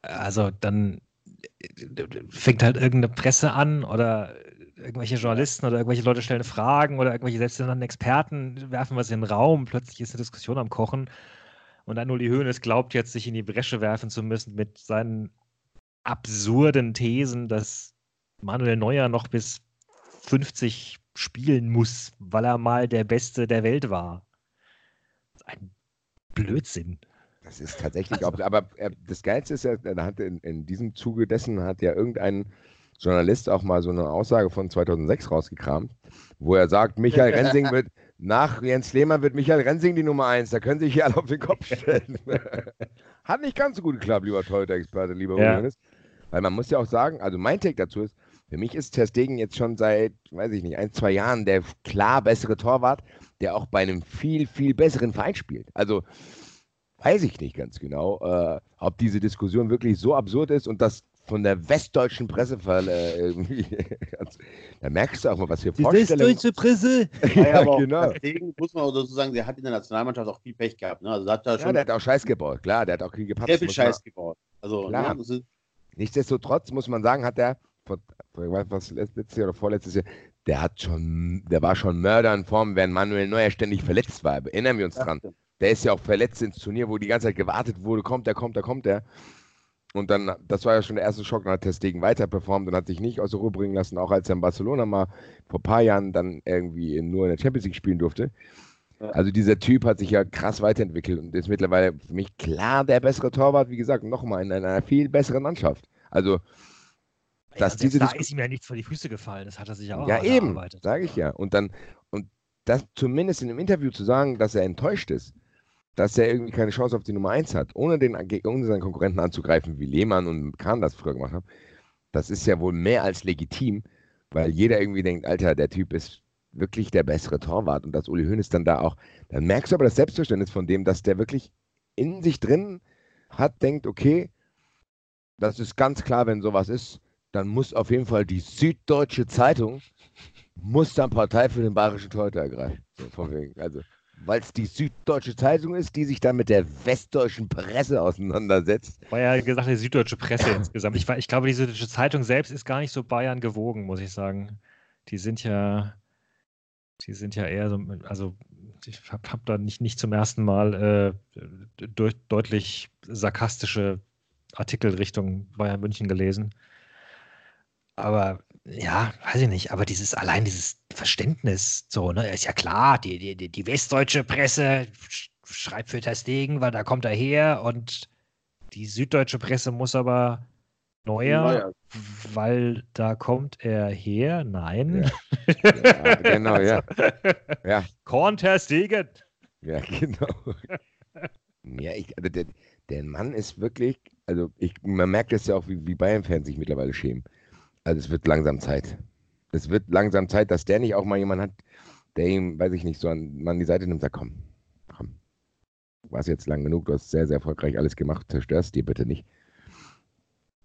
Also dann äh, fängt halt irgendeine Presse an oder irgendwelche Journalisten oder irgendwelche Leute stellen Fragen oder irgendwelche selbsternannten Experten werfen was in den Raum, plötzlich ist eine Diskussion am Kochen und dann Uli Hoeneß glaubt jetzt, sich in die Bresche werfen zu müssen mit seinen absurden Thesen, dass Manuel Neuer noch bis 50 spielen muss, weil er mal der Beste der Welt war. Ein Blödsinn. Das ist tatsächlich auch, aber das Geilste ist ja, er hat in, in diesem Zuge dessen hat ja irgendein Journalist auch mal so eine Aussage von 2006 rausgekramt, wo er sagt, Michael Rensing wird, nach Jens Lehmann wird Michael Rensing die Nummer 1, da können sich hier alle auf den Kopf stellen. Hat nicht ganz so gut geklappt, lieber Torhüter-Experte, lieber ja. Johannes. Weil man muss ja auch sagen, also mein Take dazu ist, Für mich ist Ter Stegen jetzt schon seit, weiß ich nicht, ein, zwei Jahren der klar bessere Torwart, der auch bei einem viel, viel besseren Verein spielt. Also weiß ich nicht ganz genau, äh, ob diese Diskussion wirklich so absurd ist und das von der westdeutschen Presse äh, irgendwie. da merkst du auch mal, was wir Die westdeutsche Presse! ja, ja, aber genau. Deswegen muss man auch dazu sagen, der hat in der Nationalmannschaft auch viel Pech gehabt. Ne? Also hat ja, der hat auch Scheiß gebaut, klar, der hat auch viel gepasst. Sehr viel Scheiß gebaut. Also, klar. Ne, Nichtsdestotrotz muss man sagen, hat er, was letztes Jahr oder vorletztes Jahr, der hat schon, der war schon Mörder in Form, während Manuel Neuer ständig verletzt war. Erinnern wir uns dran. Der ist ja auch verletzt ins Turnier, wo die ganze Zeit gewartet wurde, kommt er, kommt er, kommt er. Und dann, das war ja schon der erste Schock, dann hat Testegen weiter performt und hat sich nicht aus der Ruhe bringen lassen, auch als er in Barcelona mal vor ein paar Jahren dann irgendwie nur in der Champions League spielen durfte. Also dieser Typ hat sich ja krass weiterentwickelt und ist mittlerweile für mich klar der bessere Torwart, wie gesagt, nochmal in einer viel besseren Mannschaft. Also, dass ja, diese da ist ihm ja nichts vor die Füße gefallen, das hat er sich ja auch Ja, eben, sage ich ja. Und dann, und das zumindest in einem Interview zu sagen, dass er enttäuscht ist, dass er irgendwie keine Chance auf die Nummer 1 hat, ohne, den, ohne seinen Konkurrenten anzugreifen, wie Lehmann und Kahn das früher gemacht haben, das ist ja wohl mehr als legitim, weil jeder irgendwie denkt, Alter, der Typ ist wirklich der bessere Torwart und dass Uli Hoeneß dann da auch, dann merkst du aber das Selbstverständnis von dem, dass der wirklich in sich drin hat, denkt, okay, das ist ganz klar, wenn sowas ist, dann muss auf jeden Fall die Süddeutsche Zeitung muss dann Partei für den bayerischen Torhüter ergreifen. So, also weil es die Süddeutsche Zeitung ist, die sich dann mit der westdeutschen Presse auseinandersetzt. War ja gesagt, die Süddeutsche Presse insgesamt. Ich, ich, glaube, die Süddeutsche Zeitung selbst ist gar nicht so Bayern gewogen, muss ich sagen. Die sind ja, die sind ja eher so, also ich habe hab da nicht, nicht zum ersten Mal äh, de deutlich sarkastische Artikel Richtung Bayern München gelesen. Aber ja, weiß ich nicht, aber dieses, allein dieses Verständnis, so, ne, ist ja klar, die, die, die westdeutsche Presse schreibt für Testegen, weil da kommt er her und die süddeutsche Presse muss aber neuer, weil da kommt er her. Nein. Ja, ja genau, ja. ja. Korn Testegen. Ja, genau. ja, ich, also der, der Mann ist wirklich, also ich, man merkt es ja auch, wie, wie Bayern-Fans sich mittlerweile schämen. Also es wird langsam Zeit. Es wird langsam Zeit, dass der nicht auch mal jemand hat, der ihm, weiß ich nicht, so an, an die Seite nimmt sagt, komm, komm. Du warst jetzt lang genug, du hast sehr, sehr erfolgreich alles gemacht, zerstörst dir bitte nicht.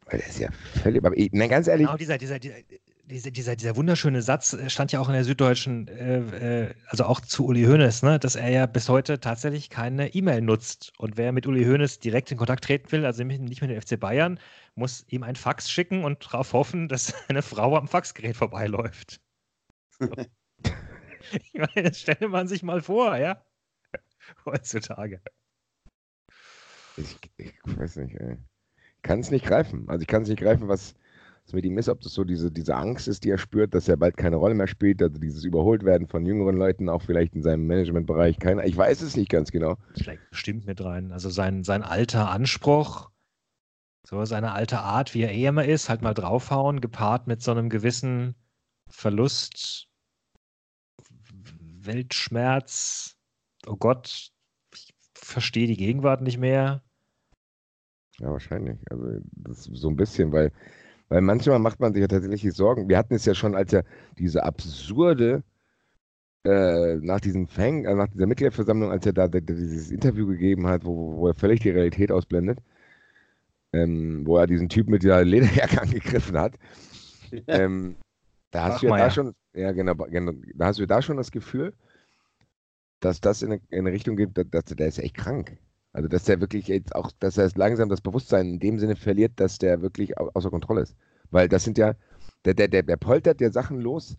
Weil der ist ja völlig, aber ich, nein, ganz ehrlich. Genau, dieser, dieser, dieser, dieser, dieser, dieser wunderschöne Satz äh, stand ja auch in der Süddeutschen, äh, äh, also auch zu Uli Hoeneß, ne, dass er ja bis heute tatsächlich keine E-Mail nutzt. Und wer mit Uli Hoeneß direkt in Kontakt treten will, also nicht mit dem FC Bayern, muss ihm ein Fax schicken und darauf hoffen, dass eine Frau am Faxgerät vorbeiläuft. ich meine, das stelle man sich mal vor, ja? Heutzutage. Ich, ich weiß nicht, ey. Ich kann es nicht greifen. Also ich kann es nicht greifen, was was mit ihm ist, ob das so diese, diese Angst ist, die er spürt, dass er bald keine Rolle mehr spielt, also dieses Überholtwerden von jüngeren Leuten, auch vielleicht in seinem Managementbereich. Keine, ich weiß es nicht ganz genau. Vielleicht bestimmt mit rein. Also sein, sein alter Anspruch, so seine alte Art, wie er eh immer ist, halt mal draufhauen, gepaart mit so einem gewissen Verlust, Weltschmerz. Oh Gott, ich verstehe die Gegenwart nicht mehr. Ja, wahrscheinlich. Also so ein bisschen, weil weil manchmal macht man sich ja tatsächlich Sorgen. Wir hatten es ja schon, als er diese absurde, äh, nach diesem Fang, äh, nach dieser Mitgliederversammlung, als er da dieses Interview gegeben hat, wo, wo er völlig die Realität ausblendet, ähm, wo er diesen Typ mit dieser Lederjacke angegriffen hat. Ähm, da hast Ach, du ja da ja. schon, ja genau, genau, da hast du da schon das Gefühl, dass das in eine, in eine Richtung geht, dass, dass der ist echt krank. Also, dass der wirklich jetzt auch, dass er langsam das Bewusstsein in dem Sinne verliert, dass der wirklich außer Kontrolle ist. Weil das sind ja, der, der, der, der poltert der Sachen los,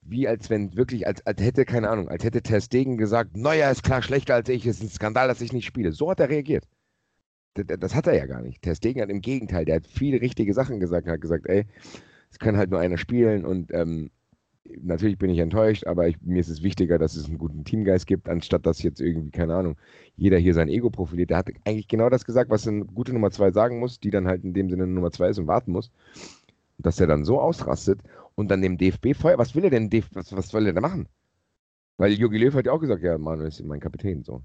wie als wenn wirklich, als, als hätte, keine Ahnung, als hätte Ter Stegen gesagt, Neuer ist klar schlechter als ich, es ist ein Skandal, dass ich nicht spiele. So hat er reagiert. Das, hat er ja gar nicht. Ter Stegen hat im Gegenteil, der hat viele richtige Sachen gesagt, hat gesagt, ey, es kann halt nur einer spielen und ähm, natürlich bin ich enttäuscht, aber ich, mir ist es wichtiger, dass es einen guten Teamgeist gibt, anstatt dass jetzt irgendwie, keine Ahnung, jeder hier sein Ego profiliert. Der hat eigentlich genau das gesagt, was eine gute Nummer zwei sagen muss, die dann halt in dem Sinne Nummer zwei ist und warten muss. Dass er dann so ausrastet und dann dem DFB feuert. Was will er denn, was, was soll er da machen? Weil Jogi Löw hat ja auch gesagt, ja, Manuel ist mein Kapitän, so.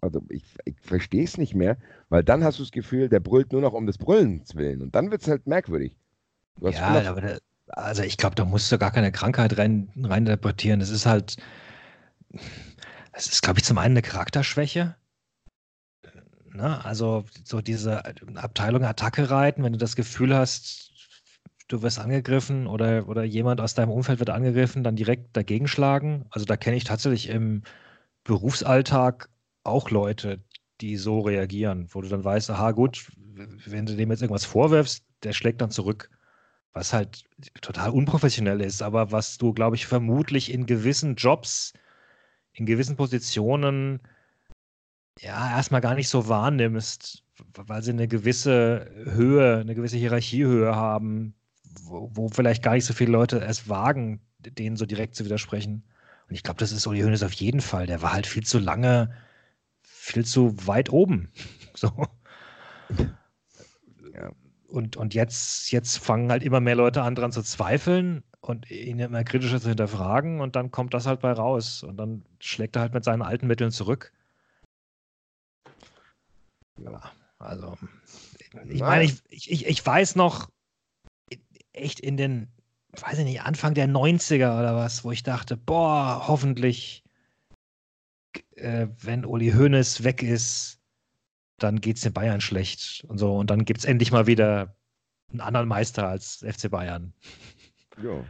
Also ich, ich verstehe es nicht mehr, weil dann hast du das Gefühl, der brüllt nur noch um des Brüllens willen und dann wird es halt merklich. ja, aber der, Also ich glaube, da musst du gar keine Krankheit rein, reininterpretieren. Es ist halt, es ist, glaube ich, zum einen eine Charakterschwäche. Ne? Also so diese Abteilung Attacke reiten, wenn du das Gefühl hast, du wirst angegriffen oder, oder jemand aus deinem Umfeld wird angegriffen, dann direkt dagegen schlagen. Also da kenne ich tatsächlich im Berufsalltag auch Leute, die so reagieren, wo du dann weißt, aha gut, wenn du dem jetzt irgendwas vorwirfst, der schlägt dann zurück. Was halt total unprofessionell ist, aber was du, glaube ich, vermutlich in gewissen Jobs, in gewissen Positionen ja erstmal gar nicht so wahrnimmst, weil sie eine gewisse Höhe, eine gewisse Hierarchiehöhe haben, wo, wo vielleicht gar nicht so viele Leute es wagen, denen so direkt zu widersprechen. Und ich glaube, das ist Uli Hoeneß auf jeden Fall. Der war halt viel zu lange, viel zu weit oben. So. Ja. Und, und jetzt, jetzt fangen halt immer mehr Leute an, dran zu zweifeln und ihn immer kritischer zu hinterfragen und dann kommt das halt bei raus und dann schlägt er halt mit seinen alten Mitteln zurück. Ja, also, ich meine, ich, ich, ich weiß noch, echt in den, weiß ich nicht, Anfang der 90er oder was, wo ich dachte, boah, hoffentlich, äh, wenn Uli Hoeneß weg ist, dann geht es den Bayern schlecht und so. Und dann gibt es endlich mal wieder einen anderen Meister als FC Bayern. Ja.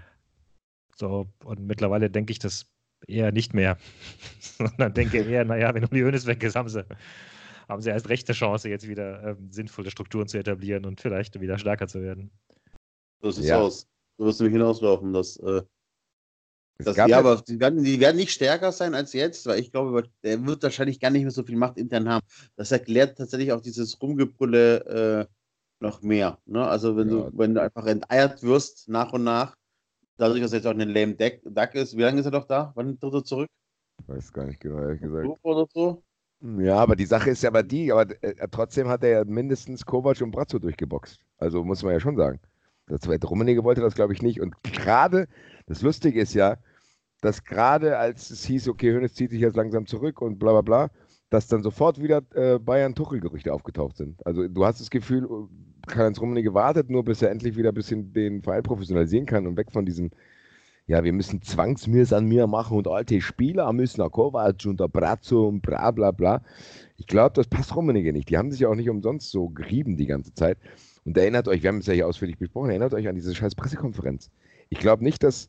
So, und mittlerweile denke ich das eher nicht mehr. Sondern denke eher, naja, wenn Uli Hoeneß weg ist, haben sie, haben sie erst recht eine Chance, jetzt wieder ähm, sinnvolle Strukturen zu etablieren und vielleicht wieder stärker zu werden. So sieht's ja. aus. Du wirst nämlich hinauslaufen, dass, äh, dass ja, aber die werden, die werden nicht stärker sein als jetzt, weil ich glaube, er wird wahrscheinlich gar nicht mehr so viel Macht intern haben. Das erklärt tatsächlich auch dieses Rumgebrülle äh, noch mehr. Ne? Also wenn ja. du, wenn du einfach enteiert wirst nach und nach, dadurch, dass er jetzt auch ein lame Duck ist, wie lange ist er doch da? Wann tritt er zurück? Ich weiß gar nicht genau, ehrlich gesagt. Oder so? Ja, aber die Sache ist ja aber die, aber äh, trotzdem hat er ja mindestens Kovac und Brazzo durchgeboxt. Also muss man ja schon sagen. Das zweite Rummenigge wollte das, glaube ich, nicht. Und gerade, das Lustige ist ja, dass gerade als es hieß, okay, Hönes zieht sich jetzt langsam zurück und bla bla bla, dass dann sofort wieder äh, Bayern-Tuchel-Gerüchte aufgetaucht sind. Also du hast das Gefühl, Karl-Heinz Rummenigge wartet nur, bis er endlich wieder ein bisschen den Verein professionalisieren kann und weg von diesem, ja, wir müssen Zwangsmirs an mir machen und alte Spieler müssen nach Kovac und Brazzo und bla bla bla. Ich glaube, das passt Rummenigge nicht. Die haben sich ja auch nicht umsonst so gerieben die ganze Zeit. Und erinnert euch, wir haben es ja hier ausführlich besprochen, erinnert euch an diese scheiß Pressekonferenz. Ich glaube nicht, dass.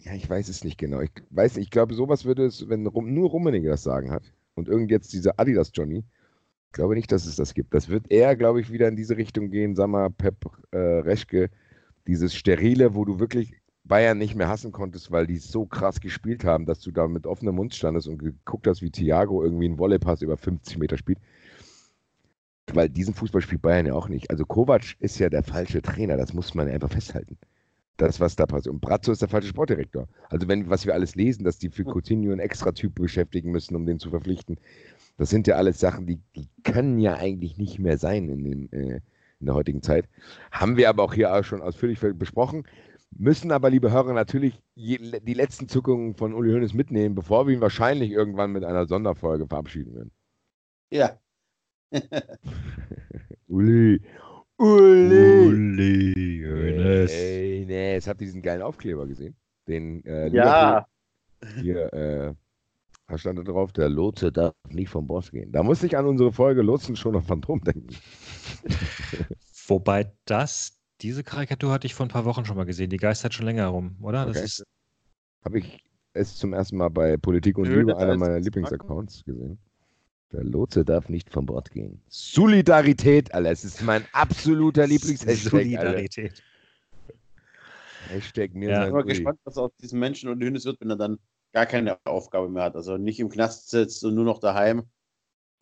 Ja, ich weiß es nicht genau. Ich weiß, ich glaube, sowas würde es, wenn nur Rummenigge das sagen hat und irgend jetzt dieser Adidas Johnny, ich glaube nicht, dass es das gibt. Das wird eher, glaube ich, wieder in diese Richtung gehen, sag mal, Pep äh, Reschke, dieses Sterile, wo du wirklich Bayern nicht mehr hassen konntest, weil die so krass gespielt haben, dass du da mit offenem Mund standest und geguckt hast, wie Thiago irgendwie einen Wollepass über 50 Meter spielt weil diesen Fußball spielt Bayern ja auch nicht. Also Kovac ist ja der falsche Trainer, das muss man einfach festhalten. Das, was da passiert. Und Brazzo ist der falsche Sportdirektor. Also wenn, was wir alles lesen, dass die für Coutinho einen extra Typ beschäftigen müssen, um den zu verpflichten, das sind ja alles Sachen, die, die können ja eigentlich nicht mehr sein in, dem, äh, in der heutigen Zeit. Haben wir aber auch hier auch schon ausführlich besprochen. Müssen aber, liebe Hörer, natürlich die letzten Zuckungen von Uli Hoeneß mitnehmen, bevor wir ihn wahrscheinlich irgendwann mit einer Sonderfolge verabschieden werden. Ja, Uli. Uli. Uli. Nee, jetzt habt ihr diesen geilen Aufkleber gesehen? Den, äh, ja. Hier, äh, da stand da drauf, der Lotse darf nicht vom Boss gehen. Da muss ich an unsere Folge Lotsen schon auf Phantom denken. Wobei das, diese Karikatur hatte ich vor ein paar Wochen schon mal gesehen. Die geistert schon länger herum, oder? Okay. Habe ich es zum ersten Mal bei Politik und Liebe, einer meiner Lieblingsaccounts, gesehen. Der Lotse darf nicht von Bord gehen. Solidarität, Alter. Es ist mein absoluter Lieblingshashtag. Solidarität. Hashtag mir. Ja. Ich bin mal gespannt, was aus diesem Menschen und Hündes wird, wenn er dann gar keine Aufgabe mehr hat. Also nicht im Knast sitzt und nur noch daheim.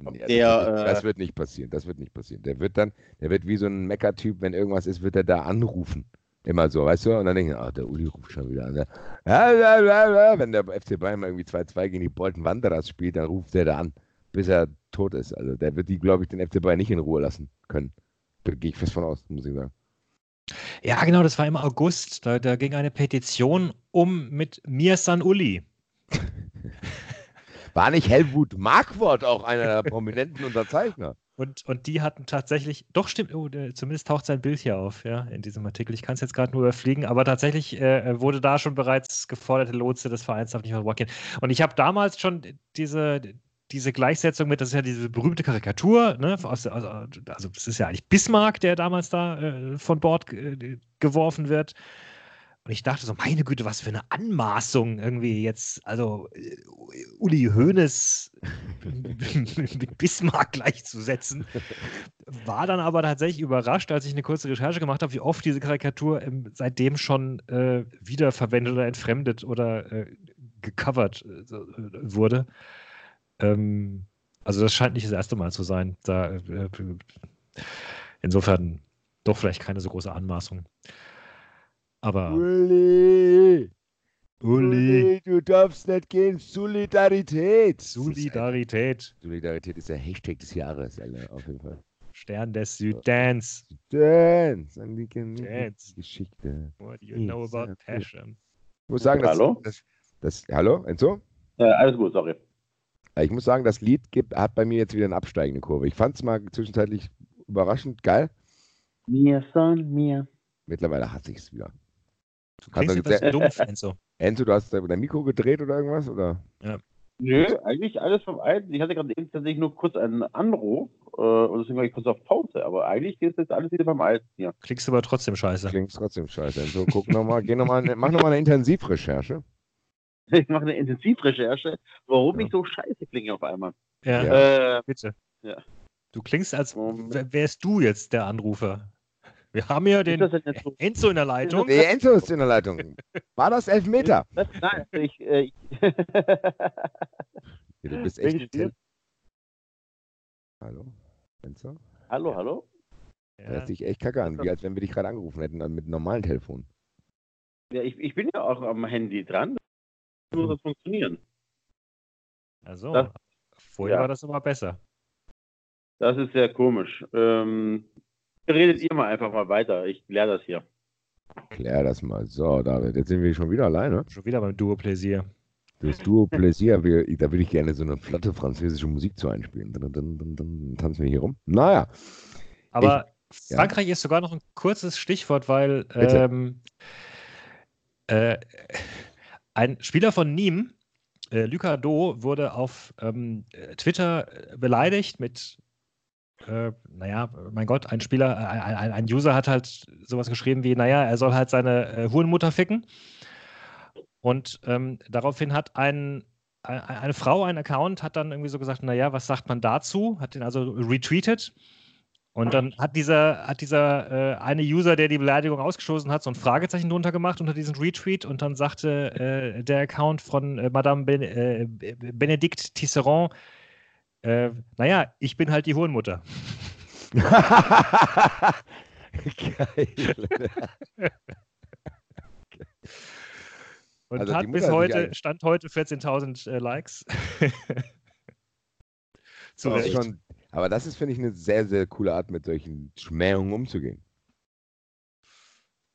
Ja, der, das, wird, das, wird, nicht passieren. Das wird nicht passieren. Der wird dann, der wird wie so ein Mecker-Typ, wenn irgendwas ist, wird er da anrufen. Immer so, weißt du? Und dann denken, ach, der Uli ruft schon wieder an. Wenn der FC Bayern irgendwie 2-2 gegen die Bolton Wanderers spielt, dann ruft der da an bis er tot ist. Also der wird die, glaube ich, den FC Bayern nicht in Ruhe lassen können. Da gehe ich fest von aus, muss ich sagen. Ja, genau, das war im August. Da, da ging eine Petition um mit Mir San Uli. War nicht Helmut Markwort auch einer der prominenten Unterzeichner? Und, und die hatten tatsächlich, doch stimmt, oh, zumindest taucht sein Bild hier auf, ja, in diesem Artikel. Ich kann es jetzt gerade nur überfliegen, aber tatsächlich äh, wurde da schon bereits geforderte Lotse des Vereins darf nicht mehr gehen. Und ich habe damals schon diese, diese Gleichsetzung mit, das ist ja diese berühmte Karikatur, ne, also, also das ist ja eigentlich Bismarck, der damals da äh, von Bord äh, geworfen wird. Und ich dachte so, meine Güte, was für eine Anmaßung irgendwie jetzt, also äh, Uli Hoeneß mit Bismarck gleichzusetzen. War dann aber tatsächlich überrascht, als ich eine kurze Recherche gemacht habe, wie oft diese Karikatur ähm, seitdem schon äh, wiederverwendet oder entfremdet oder äh, gecovert äh, wurde. Ähm, also das scheint nicht das erste Mal zu sein. Da, äh, insofern doch vielleicht keine so große Anmaßung. Aber. Uli! Uli, du darfst nicht gehen. Solidarität. Solidarität. Solidarität ist der Hashtag des Jahres, Alter, auf jeden Fall. Stern des Südens. Dance. An die Geschichte. What do you know about passion? Ich muss sagen, hallo? Das, das, hallo, Enzo? Ja, alles gut, sorry. Ich muss sagen, das Lied gibt, hat bei mir jetzt wieder eine absteigende Kurve. Ich fand es mal zwischenzeitlich überraschend geil. Mir son mir. Mittlerweile hasse ich es wieder. Du klingst etwas dumpf, Enzo. Enzo, du hast dein Mikro gedreht oder irgendwas? Oder? Ja. Nö, eigentlich alles vom Alten. Ich hatte gerade eben tatsächlich nur kurz einen Anruf äh, und deswegen war ich kurz auf Pause. Aber eigentlich geht es jetzt alles wieder beim Alten hier. Klingst aber trotzdem scheiße. Klingst trotzdem scheiße. Enzo, guck nochmal, geh noch mal, mach nochmal eine Intensivrecherche. Ich mache eine Intensivrecherche, warum ja. ich so scheiße klinge auf einmal. Ja. Äh, bitte. Ja. Du klingst, als wärst du jetzt der Anrufer. Wir haben ja den Enzo in der Leitung. Nee, Enzo ist in der Leitung. War das Elfmeter? Nein, ich. Äh, du bist echt. Hallo? Enzo? Hallo, hallo? Ja. Hört sich echt kacke an, wie als wenn wir dich gerade angerufen hätten mit einem normalen Telefon. Ja, ich, ich bin ja auch am Handy dran. Muss das funktionieren. Also, das, vorher ja. war das immer besser. Das ist sehr komisch. Ähm, redet ihr mal einfach mal weiter. Ich kläre das hier. Klär das mal. So, David, jetzt sind wir schon wieder alleine. Schon wieder beim Duo Plaisir. Das Duo Plaisir, wir, da würde ich gerne so eine flotte französische Musik zu einspielen. Dann, dann, dann, dann tanzen wir hier rum. Naja. Aber ich, Frankreich ja. ist sogar noch ein kurzes Stichwort, weil ähm, äh, ein Spieler von Nîmes, äh, Lucas Do, wurde auf ähm, Twitter beleidigt mit äh, naja, mein Gott, ein Spieler, äh, ein, User hat halt sowas geschrieben wie, naja, er soll halt seine äh, Hurenmutter ficken. Und ähm, daraufhin hat ein, eine Frau, ein Account, hat dann irgendwie so gesagt, naja, was sagt man dazu? Hat den also retweetet. Und dann hat dieser, hat dieser äh, eine User, der die Beleidigung ausgestoßen hat, so ein Fragezeichen drunter gemacht unter diesen Retweet und dann sagte äh, der Account von äh, Madame ben, äh, Benedikt Tisserand, äh, naja, ich bin halt die Hohenmutter. Geil. Und also hat bis heute, Stand heute 14.000 äh, Likes. Zu Recht. Schon, aber das ist, finde ich, eine sehr, sehr coole Art, mit solchen Schmähungen umzugehen.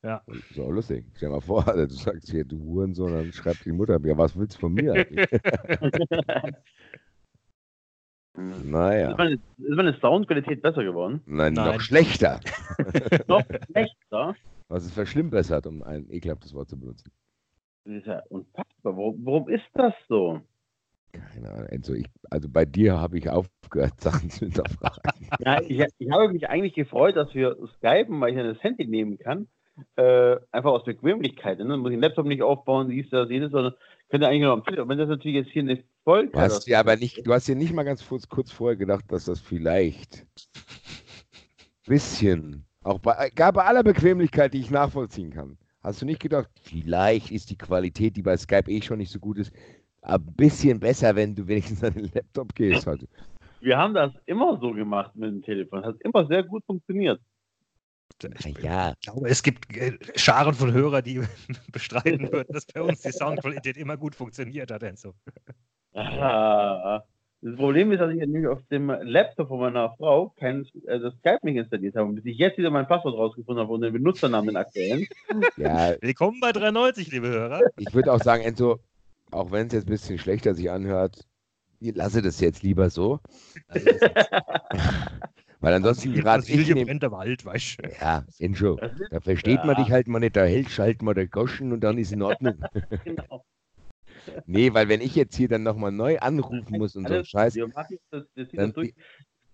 Ja. So lustig. Stell dir mal vor, du sagst hier, du Hurensohn, dann schreibt die Mutter ja, was willst du von mir eigentlich? Naja. Ist meine, ist meine Soundqualität besser geworden? Nein, Nein. noch schlechter. noch schlechter? Was es verschlimmbessert, um ein ekelhaftes Wort zu benutzen. Das ist ja unfassbar. Warum, warum ist das so? Keine Ahnung. Also, ich, also bei dir habe ich aufgehört, Sachen zu hinterfragen. ja, ich, ich, habe mich eigentlich gefreut, dass wir skypen, weil ich dann das Handy nehmen kann. Äh, einfach aus Bequemlichkeit. Ne? Muss ich den Laptop nicht aufbauen, siehst du das, jedes, sondern könnte eigentlich nur am Telefon. Wenn das natürlich jetzt hier eine Folge Du hast dir aber nicht, du hast dir nicht mal ganz kurz, kurz vorher gedacht, dass das vielleicht bisschen, auch bei, gar bei aller Bequemlichkeit, die ich nachvollziehen kann, hast du nicht gedacht, vielleicht ist die Qualität, die bei Skype eh schon nicht so gut ist, ein bisschen besser, wenn du wenigstens an den Laptop gehst. Halt. Wir haben das immer so gemacht mit dem Telefon. Das hat immer sehr gut funktioniert. Ich, ja. ich glaube, es gibt äh, Scharen von Hörern, die bestreiten würden, dass bei uns die Soundqualität immer gut funktioniert hat, Enzo. Das Problem ist, dass ich nämlich auf dem Laptop von meiner Frau kein äh, das Skype nicht installiert habe, bis ich jetzt wieder mein Passwort rausgefunden habe und den Benutzernamen den aktuellen. Ja. Willkommen bei 93, liebe Hörer. Ich würde auch sagen, Enzo, auch wenn es jetzt ein bisschen schlechter sich anhört, lasse das jetzt lieber so. Also Weil ansonsten gerade ich. Nehm, brennt der Wald, weißt du. Ja, Enjo. Da versteht ja. man dich halt mal nicht, da hält halt mal der Goschen und dann ist in Ordnung. genau. Nee, weil wenn ich jetzt hier dann nochmal neu anrufen muss und so ein Scheiß. Das, das, das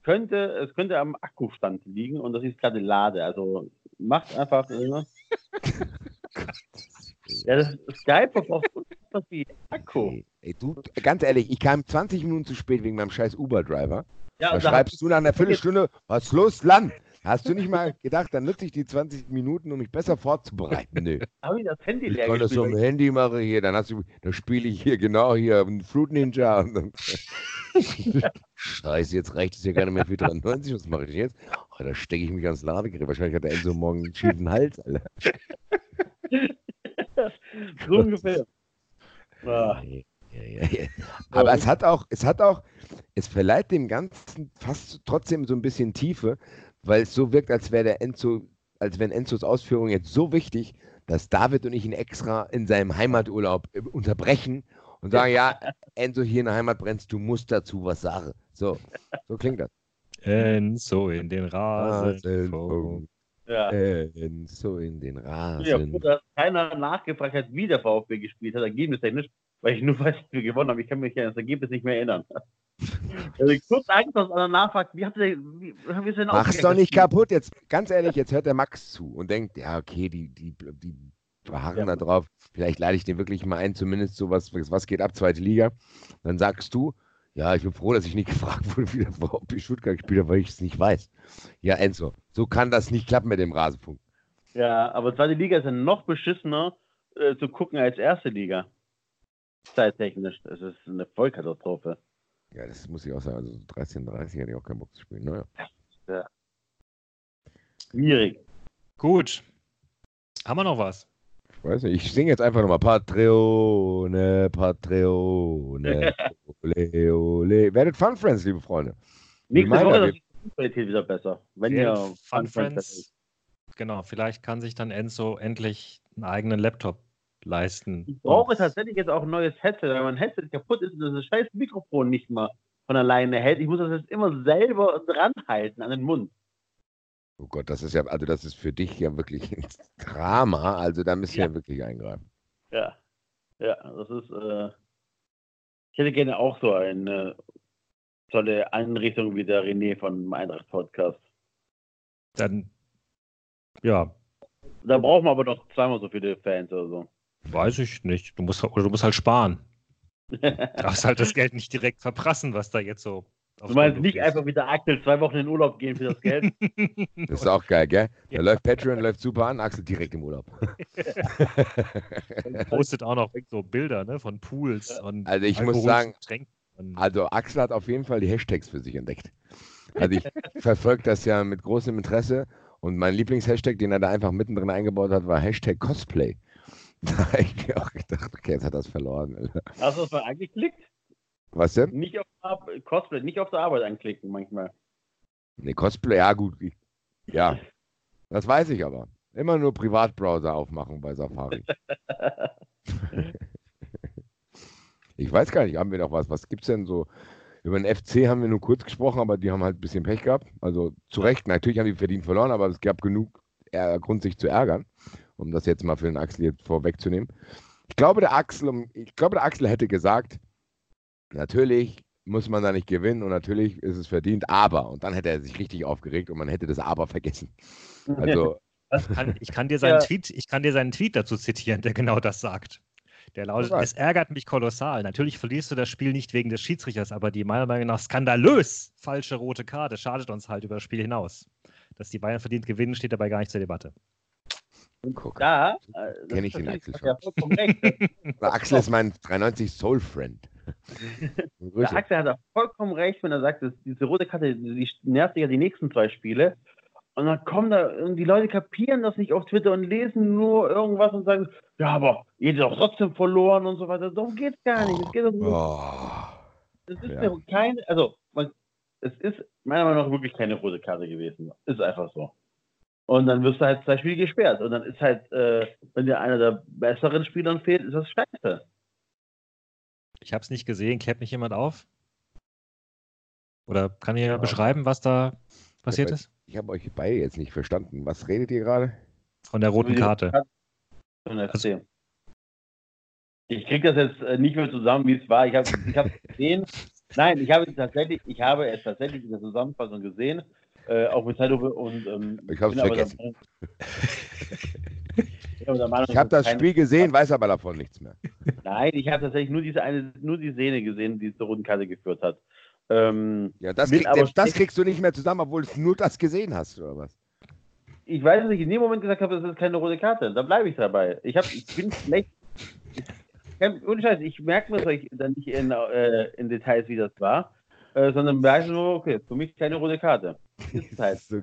könnte, es könnte am Akkustand liegen und das ist gerade Lade. Also macht einfach. Ne? Ja, das Skype verbraucht was wie Akku. Ey, du, ganz ehrlich, ich kam 20 Minuten zu spät wegen meinem scheiß Uber-Driver. Ja, da schreibst du nach einer Viertelstunde, was ist los, Land? Hast du nicht mal gedacht, dann nutze ich die 20 Minuten, um mich besser vorzubereiten? Nö. Habe ich das Handy leer Ich kann das so am Handy machen hier, dann hast du, dann spiele ich hier genau hier Fruit Ninja und dann Scheiße, jetzt reicht es ja gar nicht mehr für 93. Was mache ich jetzt? Oh, da stecke ich mich ans Ladegerät. Wahrscheinlich hat der Enzo morgen einen schiefen Hals, Alter. so ungefähr. Ah. Ja, ja, ja. Aber es hat auch, es hat auch, es verleiht dem Ganzen fast trotzdem so ein bisschen Tiefe, weil es so wirkt, als wäre der Enzo, als wenn Enzos Ausführung jetzt so wichtig, dass David und ich ihn extra in seinem Heimaturlaub äh, unterbrechen und sagen, ja, Enzo, hier in der Heimat brennst, du musst dazu was sagen. So, so klingt das. Enzo in den Rasen. Ja. Enzo in den Rasen. Ja, gut, dass keiner nachgefragt hat, wie der VfB gespielt hat, ergebnistechnisch, weil ich nur weiß, dass wir gewonnen haben. Ich kann mich an das Ergebnis nicht mehr erinnern. Also ich kurz Angst, dass einer nachfragt, wie habt ihr, wie, wie denn Mach's doch nicht kaputt. Jetzt, ganz ehrlich, jetzt hört der Max zu und denkt, ja, okay, die, die, die beharren ja. da drauf. Vielleicht lade ich den wirklich mal ein, zumindest so was, was geht ab, zweite Liga. Dann sagst du, ja, ich bin froh, dass ich nicht gefragt wurde, wie der VfB Stuttgart gespielt hat, weil ich es nicht weiß. Ja, Enzo, so kann das nicht klappen mit dem Rasenfunk. Ja, aber zweite Liga ist ja noch beschissener äh, zu gucken als erste Liga. Zeittechnisch. Das ist eine Vollkatastrophe. Ja, das muss ich auch sagen. Also 13:30 hätte ich auch keinen Bock zu spielen. Naja. Ja. Schwierig. Gut. Haben wir noch was? Ich weiß nicht. Ich singe jetzt einfach nochmal Patreone, Patreone. ole, ole. Werdet Fun Friends, liebe Freunde. Nächste Woche ist die Qualität wieder besser. Wenn ihr Fun, Fun Friends. Genau, vielleicht kann sich dann Enzo endlich einen eigenen Laptop leisten. Ich brauche tatsächlich jetzt auch ein neues Headset, weil mein Headset kaputt ist und das scheiß Mikrofon nicht mal von alleine hält. Ich muss das jetzt immer selber dran halten an den Mund. Oh Gott, das ist ja, also das ist für dich ja wirklich ein Drama. Also da müssen wir ja. wirklich eingreifen. Ja, ja, das ist, äh, ich hätte gerne auch so eine tolle Einrichtung wie der René von Eintracht Podcast. Dann, ja. Da brauchen wir aber noch zweimal so viele Fans oder so. Weiß ich nicht. Du musst, oder du musst halt sparen. du darfst halt das Geld nicht direkt verprassen, was da jetzt so. Du meinst nicht ist. einfach wieder Axel zwei Wochen in Urlaub gehen für das Geld? das ist auch geil, gell? Da ja. läuft Patreon, läuft super an, Axel direkt im Urlaub. postet auch noch so Bilder ne, von Pools und Also ich muss sagen, also Axel hat auf jeden Fall die Hashtags für sich entdeckt. Also ich verfolge das ja mit großem Interesse und mein Lieblingshashtag, den er da einfach mittendrin eingebaut hat, war Hashtag Cosplay. Da habe ich mir auch gedacht, okay, jetzt hat er es verloren. Alter. Hast du das mal angeklickt? Was denn? Nicht auf Cosplay, nicht auf der Arbeit anklicken manchmal. Ne, Cosplay, ja gut. Ja, das weiß ich aber. Immer nur Privatbrowser aufmachen bei Safari. ich weiß gar nicht, haben wir noch was? Was gibt es denn so? Über den FC haben wir nur kurz gesprochen, aber die haben halt ein bisschen Pech gehabt. Also zu Recht, natürlich haben die verdient verloren, aber es gab genug Grund, sich zu ärgern um das jetzt mal für den Axel jetzt vorwegzunehmen. Ich glaube, der Axel, ich glaube, der Axel hätte gesagt, natürlich muss man da nicht gewinnen und natürlich ist es verdient, aber, und dann hätte er sich richtig aufgeregt und man hätte das aber vergessen. Also. Kann, ich, kann dir seinen ja. Tweet, ich kann dir seinen Tweet dazu zitieren, der genau das sagt. Der lautet, es ärgert mich kolossal. Natürlich verlierst du das Spiel nicht wegen des Schiedsrichters, aber die meiner Meinung nach skandalös falsche rote Karte schadet uns halt über das Spiel hinaus. Dass die Bayern verdient gewinnen, steht dabei gar nicht zur Debatte. Guck. Da äh, kenne ich den Axel schon. Ja Axel ist mein 93 Soul Friend. Der Axel hat da vollkommen recht, wenn er sagt, dass diese rote Karte, die nervt ja die nächsten zwei Spiele. Und dann kommen da, die Leute kapieren das nicht auf Twitter und lesen nur irgendwas und sagen, ja, aber ihr habt doch trotzdem verloren und so weiter. Darum geht es gar nicht. Es geht um. Oh. Es ist ja. keine, also man, es ist meiner Meinung nach wirklich keine rote Karte gewesen. Ist einfach so. Und dann wirst du halt zwei Spiele gesperrt. Und dann ist halt, äh, wenn dir einer der besseren Spieler fehlt, ist das scheiße. Ich habe es nicht gesehen. Klärt mich jemand auf? Oder kann ihr ja. beschreiben, was da passiert ist? Ich habe euch beide jetzt nicht verstanden. Was redet ihr gerade? Von der roten Karte. Also, ich kriege das jetzt äh, nicht mehr zusammen, wie es war. Ich habe es gesehen. Nein, ich habe es tatsächlich, ich habe es tatsächlich in der Zusammenfassung gesehen, äh, auch mit Zeitlupe und ähm, ich habe es vergessen. Ich habe das Spiel gesehen, weiß aber davon nichts mehr. Nein, ich habe tatsächlich nur diese eine, nur die Szene gesehen, die zur roten Karte geführt hat. Ähm, ja, das, krieg, das kriegst du nicht mehr zusammen, obwohl du nur das gesehen hast, oder was? Ich weiß nicht, in dem Moment gesagt habe, das ist keine rote Karte. Da bleibe ich dabei. Ich, hab, ich bin schlecht. Ich, ohne Scheiß, ich merke mir euch dann nicht in, äh, in, Details, wie das war, äh, sondern weiß nur, okay, für mich keine rote Karte. Ist halt. so,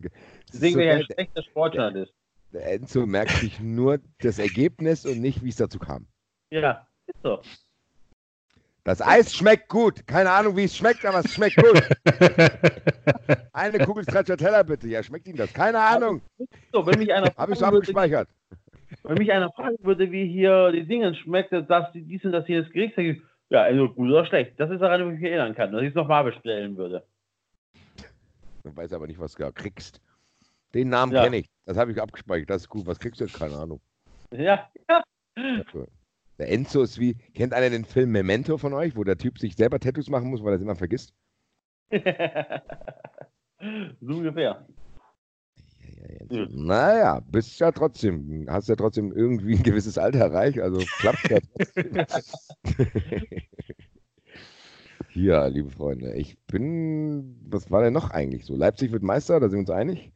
Deswegen so wäre ich ein schlechter Sportjournalist. Enzo merkt sich nur das Ergebnis und nicht, wie es dazu kam. Ja, ist so. Das Eis schmeckt gut. Keine Ahnung, wie es schmeckt, aber es schmeckt gut. Eine Kugel Stracciatella bitte. Ja, schmeckt Ihnen das? Keine Ahnung. So, wenn mich einer Habe ich so abgespeichert. Wenn mich einer fragen würde, wie hier die Dinge schmeckt, das, dies und das hier das Gericht, sage ich, ja, also gut oder schlecht. Das ist daran, wo ich mich erinnern kann, dass ich es nochmal bestellen würde. Du weißt aber nicht, was du kriegst. Den Namen ja. kenne ich. Das habe ich abgespeichert. Das ist gut. Was kriegst du jetzt? Keine Ahnung. Ja, ja. Der Enzo ist wie, kennt einer den Film Memento von euch, wo der Typ sich selber Tattoos machen muss, weil er es immer vergisst? so ungefähr. Ja, ja, naja, bist ja trotzdem, hast ja trotzdem irgendwie ein gewisses Alter erreicht, also klappt ja trotzdem. ja, liebe Freunde, ich bin, was war denn noch eigentlich so? Leipzig wird Meister, da sind wir uns einig?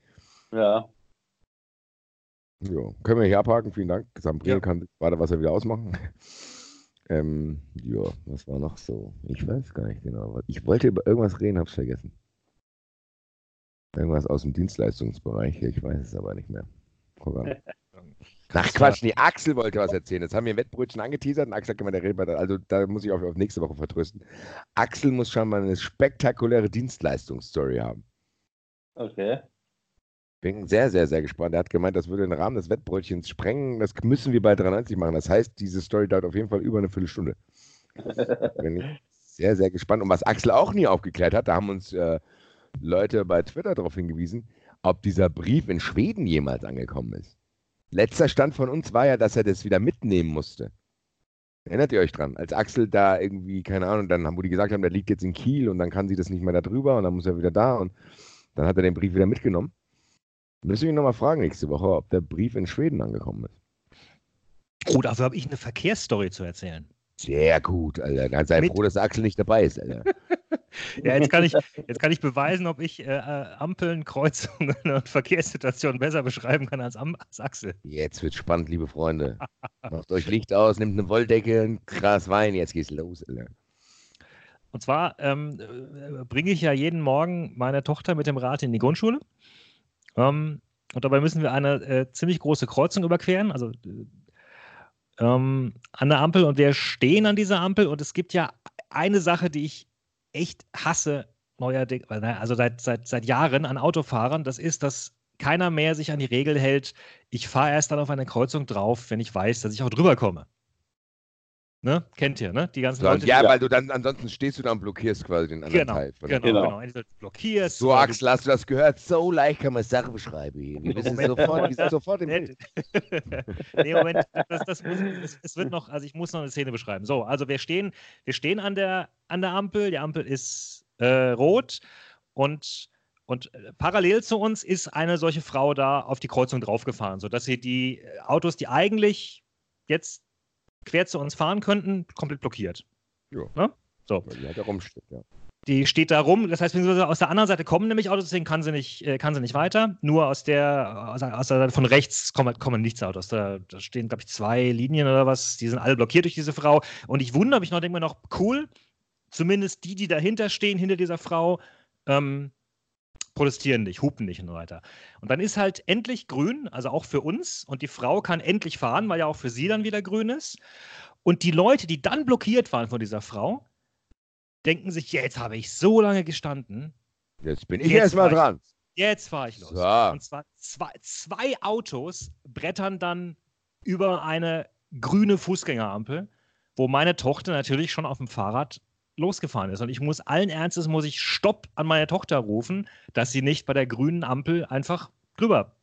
Ja. Ja, können wir hier abhaken. Vielen Dank. Sambriel ja. kann weiter was er wieder ausmachen. ähm, ja, was war noch so? Ich weiß gar nicht genau. Ich wollte über irgendwas reden, hab's vergessen. Irgendwas aus dem Dienstleistungsbereich. Ich weiß es aber nicht mehr. Ach Quatsch, nee, Axel wollte was erzählen. Das haben wir Wettbrötchen angeteasert und Axel hat gemeint, der redet Also da muss ich auch auf nächste Woche vertrösten. Axel muss schon mal eine spektakuläre Dienstleistungsstory haben. Okay. Bin sehr, sehr, sehr gespannt. Er hat gemeint, das würde den Rahmen des Wettbrötchens sprengen. Das müssen wir bei 93 machen. Das heißt, diese Story dauert auf jeden Fall über eine Viertelstunde. Bin ich sehr, sehr gespannt. Und was Axel auch nie aufgeklärt hat, da haben uns äh, Leute bei Twitter darauf hingewiesen, ob dieser Brief in Schweden jemals angekommen ist. Letzter Stand von uns war ja, dass er das wieder mitnehmen musste. Erinnert ihr euch dran? Als Axel da irgendwie, keine Ahnung, dann haben, wo die gesagt haben, der liegt jetzt in Kiel und dann kann sie das nicht mehr da drüber und dann muss er wieder da und dann hat er den Brief wieder mitgenommen. Müssen wir nochmal fragen nächste Woche, ob der Brief in Schweden angekommen ist. Oh, dafür habe ich eine Verkehrsstory zu erzählen. Sehr gut, Alter. Dann sei Mit froh, dass Axel nicht dabei ist, Alter. ja, jetzt kann, ich, jetzt kann ich beweisen, ob ich äh, Ampeln, Kreuzungen und Verkehrssituationen besser beschreiben kann als, als Axel. Jetzt wird spannend, liebe Freunde. Macht euch Licht aus, nehmt eine Wolldecke, ein Gras Wein, jetzt geht's los, Alter. Und zwar ähm, äh, bringe ich ja jeden Morgen meine Tochter mit dem Rad in die Grundschule. Ähm, und dabei müssen wir eine äh, ziemlich große Kreuzung überqueren, also ähm, an der Ampel. Und wir stehen an dieser Ampel. Und es gibt ja eine Sache, die ich echt hasse, neuerdings, also seit, seit, seit Jahren an Autofahrern. Das ist, dass keiner mehr sich an die Regel hält. Ich fahre erst dann auf eine Kreuzung drauf, wenn ich weiß, dass ich auch drüber komme. Ne? Kennt ihr, ne? Die ganzen so, Leute. Ja, weil du dann, ansonsten stehst du dann und blockierst quasi den anderen genau, Teil. Genau, genau, genau. Entweder blockierst. So, Axel, hast du das gehört? So leicht kann man Sachen beschreiben. Wir wissen sofort, wir sind sofort im Bild. nee, Moment, das, das muss, es, es, wird noch, also ich muss noch eine Szene beschreiben. So, also wir stehen, wir stehen an der, an der Ampel, die Ampel ist äh, rot und und äh, parallel zu uns ist eine solche Frau da auf die Kreuzung draufgefahren, sodass sie die Autos, die eigentlich jetzt quer zu uns fahren könnten, komplett blockiert. Ja. Ne? So. Weil die halt da rumsteht, ja. Die steht da rum, das heißt, aus der anderen Seite kommen nämlich Autos, deswegen kann sie nicht, äh, kann sie nicht weiter. Nur aus der, aus der, aus der Seite von rechts kommen, kommen nichts Autos. Da, da stehen, glaube ich, zwei Linien oder was, die sind alle blockiert durch diese Frau. Und ich wundere mich noch, denke mir noch, cool, zumindest die, die dahinter stehen, hinter dieser Frau, ähm, protestieren nicht, hupen nicht und so weiter. Und dann ist halt endlich grün, also auch für uns. Und die Frau kann endlich fahren, weil ja auch für sie dann wieder grün ist. Und die Leute, die dann blockiert waren von dieser Frau, denken sich, jetzt habe ich so lange gestanden. Jetzt bin ich erstmal dran. Jetzt fahre ich los. So. Und zwar zwei, zwei Autos brettern dann über eine grüne Fußgängerampel, wo meine Tochter natürlich schon auf dem Fahrrad losgefahren ist. Und ich muss allen Ernstes, muss ich Stopp an meine Tochter rufen, dass sie nicht bei der grünen Ampel einfach drüber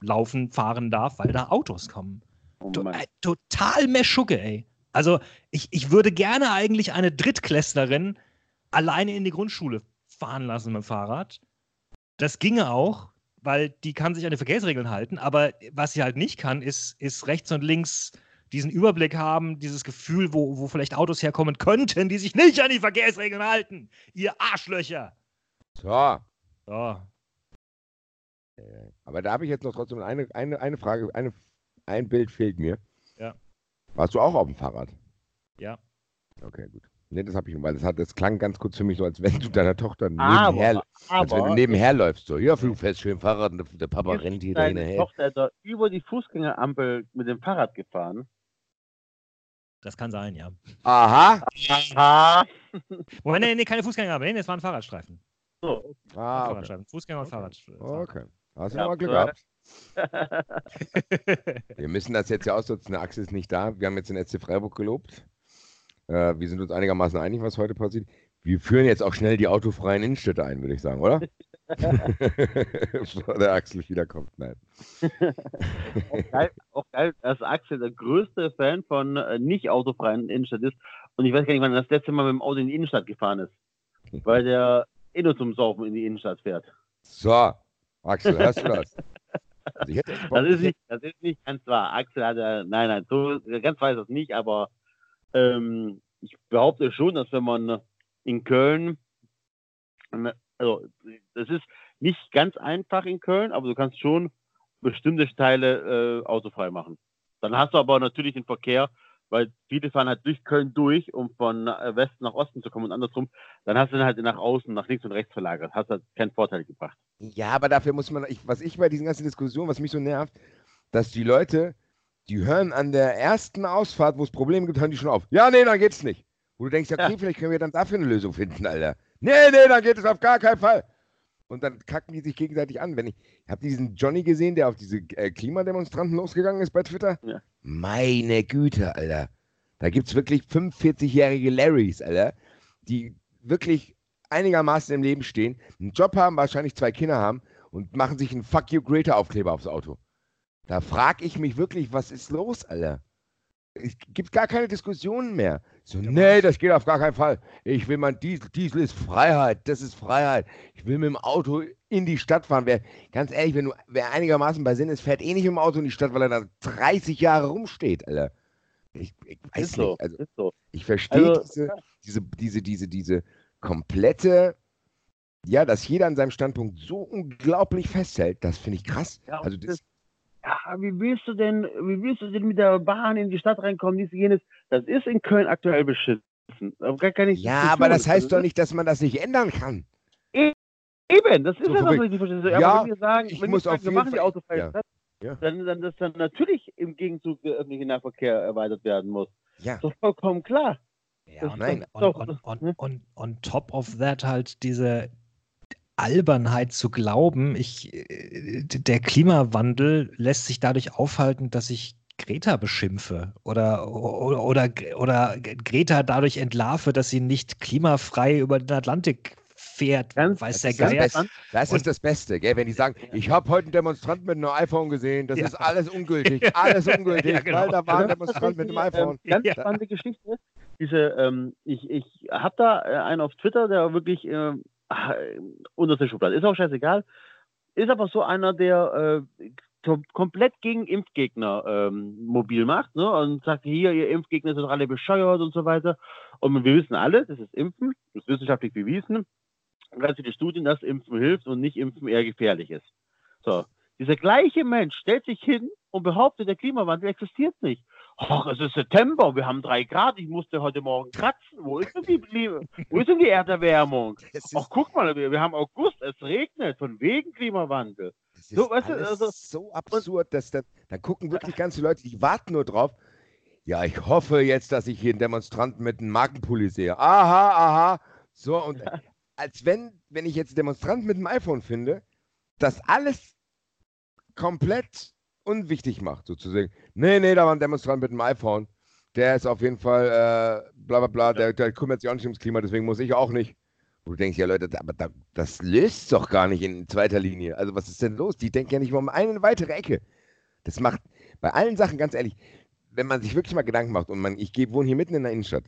laufen, fahren darf, weil da Autos kommen. Oh to äh, total Meschugge, ey. Also ich, ich würde gerne eigentlich eine Drittklässlerin alleine in die Grundschule fahren lassen mit dem Fahrrad. Das ginge auch, weil die kann sich an die Verkehrsregeln halten, aber was sie halt nicht kann, ist, ist rechts und links diesen Überblick haben, dieses Gefühl, wo, wo vielleicht Autos herkommen könnten, die sich nicht an die Verkehrsregeln halten. Ihr Arschlöcher. So. So. Aber da habe ich jetzt noch trotzdem eine, eine, eine Frage, eine, ein Bild fehlt mir. Ja. Warst du auch auf dem Fahrrad? Ja. Okay, gut. Nee, das habe ich, weil das, hat, das klang ganz kurz für mich so, als wenn du deiner Tochter nebenher, aber, als wenn du nebenher läufst. So, ja, Flugfest, schön Fahrrad und der, der Papa rennt hier dahinter her. Tochter ist über die Fußgängerampel mit dem Fahrrad gefahren. Das kann sein, ja. Aha. Aha. Moment, nee, nee, keine Fußgängerampel, nee, es war ein Fahrradstreifen. So. Ah, okay. Fußgänger und Fahrradstreifen. Okay. Hast du ja, aber Glück gehabt. wir müssen das jetzt ja ausnutzen. Der Axel ist nicht da. Wir haben jetzt den SC Freiburg gelobt. Äh, wir sind uns einigermaßen einig, was heute passiert. Wir führen jetzt auch schnell die autofreien Innenstädte ein, würde ich sagen, oder? Bevor der Axel wiederkommt. Nein. auch, geil, auch geil, dass Axel der größte Fan von äh, nicht autofreien Innenstädten ist. Und ich weiß gar nicht, wann er das letzte Mal mit dem Auto in die Innenstadt gefahren ist. Weil der eh nur zum Saufen in die Innenstadt fährt. So, Axel, hörst du das? Also das, ist nicht, das ist nicht ganz wahr. Axel hat ja, nein, nein, so ganz weiß das nicht, aber ähm, ich behaupte schon, dass wenn man in Köln, also das ist nicht ganz einfach in Köln, aber du kannst schon bestimmte Teile äh, autofrei machen. Dann hast du aber natürlich den Verkehr, weil viele fahren halt durch Köln durch, um von äh, Westen nach Osten zu kommen und andersrum. Dann hast du dann halt nach außen, nach links und rechts verlagert. Hast halt keinen Vorteil gebracht. Ja, aber dafür muss man, ich, was ich bei diesen ganzen Diskussionen, was mich so nervt, dass die Leute, die hören an der ersten Ausfahrt, wo es Probleme gibt, hören die schon auf. Ja, nee, dann geht's nicht. Wo du denkst, okay, ja. vielleicht können wir dann dafür eine Lösung finden, Alter. Nee, nee, dann geht es auf gar keinen Fall. Und dann kacken die sich gegenseitig an. Wenn ich, habt ihr diesen Johnny gesehen, der auf diese äh, Klimademonstranten losgegangen ist bei Twitter? Ja. Meine Güte, Alter. Da gibt es wirklich 45-jährige Larrys, Alter, die wirklich einigermaßen im Leben stehen, einen Job haben, wahrscheinlich zwei Kinder haben und machen sich einen Fuck You Greater Aufkleber aufs Auto. Da frage ich mich wirklich, was ist los, Alter? Es gibt gar keine Diskussionen mehr. So, nee, das geht auf gar keinen Fall. Ich will mein Diesel, Diesel ist Freiheit, das ist Freiheit. Ich will mit dem Auto in die Stadt fahren. Wer, ganz ehrlich, wenn du, wer einigermaßen bei Sinn ist, fährt eh nicht im Auto in die Stadt, weil er da 30 Jahre rumsteht, Alter. Ich, ich weiß ist nicht. So, also, so. Ich verstehe also, diese, diese, diese, diese, diese komplette, ja, dass jeder an seinem Standpunkt so unglaublich festhält, das finde ich krass. Ja, also das, ja, wie willst du denn, wie willst du denn mit der Bahn in die Stadt reinkommen, dies, jenes? Das ist in Köln aktuell beschissen. ja, aber das heißt doch nicht, dass man das nicht ändern kann. Eben, das ist so, ja das, was ich nicht verstehe. Ja, aber wenn wir sagen, ich wenn muss wir, sagen, wir machen die Autofahrer ja. Ja. Dann, dann, dass dann natürlich im Gegenzug der öffentliche Nahverkehr erweitert werden muss. Ja. Das ist vollkommen klar. Ja, nein. On, on, on, on, on top of that halt diese Albernheit zu glauben, ich, äh, der Klimawandel lässt sich dadurch aufhalten, dass ich Greta beschimpfe oder, oder, oder, oder Greta dadurch entlarve, dass sie nicht klimafrei über den Atlantik fährt, ganz, weiß der Geier. Das, das ist das Beste, gell? wenn die sagen, ich habe heute einen Demonstranten mit einem iPhone gesehen, das ja. ist alles ungültig, alles ungültig, ja, genau. weil da war ein Demonstrant mit einem iPhone. Ähm, ganz spannende Geschichte. Diese, ähm, ich ich habe da äh, einen auf Twitter, der wirklich äh, unter der Schublade, ist auch scheißegal, ist aber so einer, der äh, komplett gegen Impfgegner ähm, mobil macht ne? und sagt, hier, ihr Impfgegner sind alle bescheuert und so weiter. Und wir wissen alle, das ist Impfen, das ist wissenschaftlich bewiesen ganz viele Studien, dass Impfen hilft und nicht Impfen eher gefährlich ist. So, dieser gleiche Mensch stellt sich hin und behauptet, der Klimawandel existiert nicht. Ach, es ist September, wir haben drei Grad, ich musste heute Morgen kratzen. Wo ist denn die, wo ist denn die Erderwärmung? Ach, guck mal, wir, wir, haben August, es regnet, von wegen Klimawandel. Das ist so, weißt du, also, so absurd, dass da, da gucken wirklich ganz viele Leute, die warten nur drauf. Ja, ich hoffe jetzt, dass ich hier einen Demonstranten mit einem Markenpulli sehe. Aha, aha. So, und als wenn, wenn ich jetzt Demonstranten mit dem iPhone finde, das alles komplett unwichtig macht, sozusagen. Nee, nee, da war ein Demonstrant mit dem iPhone. der ist auf jeden Fall äh, bla bla bla, der, der, kümmert sich auch nicht ums Klima, deswegen muss ich auch nicht. Wo du denkst, ja Leute, aber da, das löst doch gar nicht in zweiter Linie. Also was ist denn los? Die denken ja nicht mal um eine weitere Ecke. Das macht bei allen Sachen, ganz ehrlich, wenn man sich wirklich mal Gedanken macht und man, ich geh, wohne hier mitten in der Innenstadt,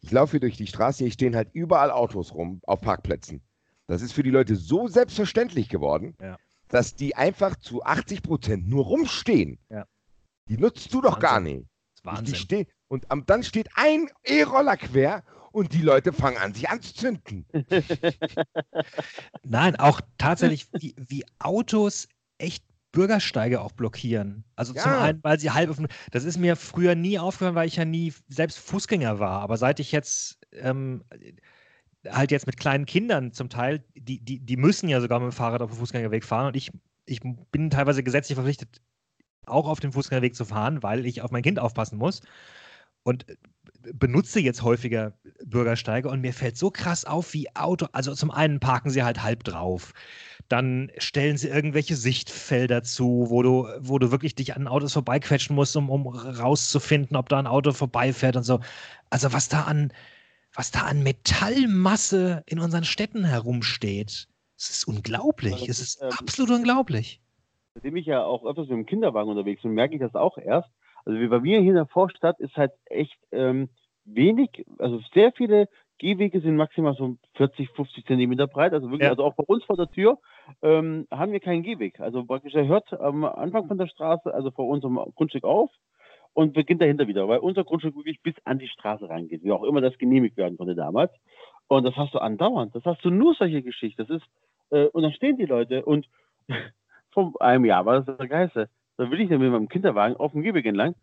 ich laufe hier durch die Straße, hier stehen halt überall Autos rum auf Parkplätzen. Das ist für die Leute so selbstverständlich geworden, ja. Dass die einfach zu 80 Prozent nur rumstehen. Ja. Die nutzt du doch Wahnsinn. gar nicht. Wahnsinn. Die stehen, und am, dann steht ein E-Roller quer und die Leute fangen an, sich anzuzünden. Nein, auch tatsächlich, wie, wie Autos echt Bürgersteige auch blockieren. Also ja. zum einen, weil sie halb öffnen. Das ist mir früher nie aufgefallen, weil ich ja nie selbst Fußgänger war. Aber seit ich jetzt ähm, halt jetzt mit kleinen Kindern zum Teil, die, die, die müssen ja sogar mit dem Fahrrad auf dem Fußgängerweg fahren und ich, ich bin teilweise gesetzlich verpflichtet, auch auf dem Fußgängerweg zu fahren, weil ich auf mein Kind aufpassen muss. Und benutze jetzt häufiger Bürgersteige und mir fällt so krass auf, wie Auto, also zum einen parken sie halt halb drauf dann stellen sie irgendwelche Sichtfelder zu, wo du, wo du wirklich dich an Autos vorbeiquetschen musst, um, um rauszufinden, ob da ein Auto vorbeifährt und so. Also was da an, was da an Metallmasse in unseren Städten herumsteht, es ist unglaublich. Also, es ist ähm, absolut unglaublich. Seitdem ich ja auch öfters mit dem Kinderwagen unterwegs bin, merke ich das auch erst. Also wie bei mir hier in der Vorstadt ist halt echt ähm, wenig, also sehr viele Gehwege sind maximal so 40, 50 Zentimeter breit. Also wirklich, ja. also auch bei uns vor der Tür ähm, haben wir keinen Gehweg. Also praktisch, er hört am Anfang von der Straße, also vor unserem Grundstück auf und beginnt dahinter wieder, weil unser Grundstück wirklich bis an die Straße reingeht, wie auch immer das genehmigt werden konnte damals. Und das hast du andauernd. Das hast du nur solche Geschichten. Das ist, äh, und dann stehen die Leute und vor einem Jahr war das der Geiste. Da will ich dann mit meinem Kinderwagen auf dem Gehweg entlang.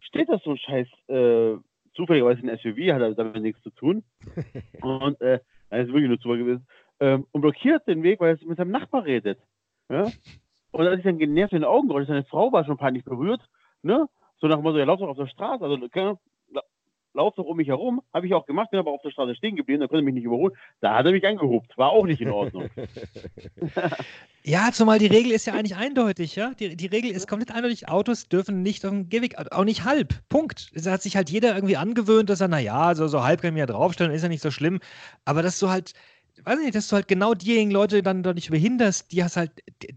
Steht das so ein scheiß äh, zufälligerweise ein SUV, hat damit nichts zu tun. und äh, das ist wirklich nur Zufall gewesen. Ähm, und blockiert den Weg, weil er mit seinem Nachbar redet. Ja? Und als ich dann genervt in den Augen rollte, seine Frau war schon peinlich berührt, ne? So nach dem Motto, er lauft doch auf der Straße, also lauf doch um mich herum. Habe ich auch gemacht, bin aber auf der Straße stehen geblieben, da konnte mich nicht überholen. Da hat er mich angehupt. War auch nicht in Ordnung. ja, zumal die Regel ist ja eigentlich eindeutig, ja. Die, die Regel ist komplett eindeutig, Autos dürfen nicht auf dem Gehweg, auch nicht halb. Punkt. Es hat sich halt jeder irgendwie angewöhnt, dass er, naja, so, so halb kann ich mir ja draufstellen, ist ja nicht so schlimm. Aber dass du halt weiß nicht, dass du halt genau diejenigen Leute dann doch nicht behinderst, die hast halt,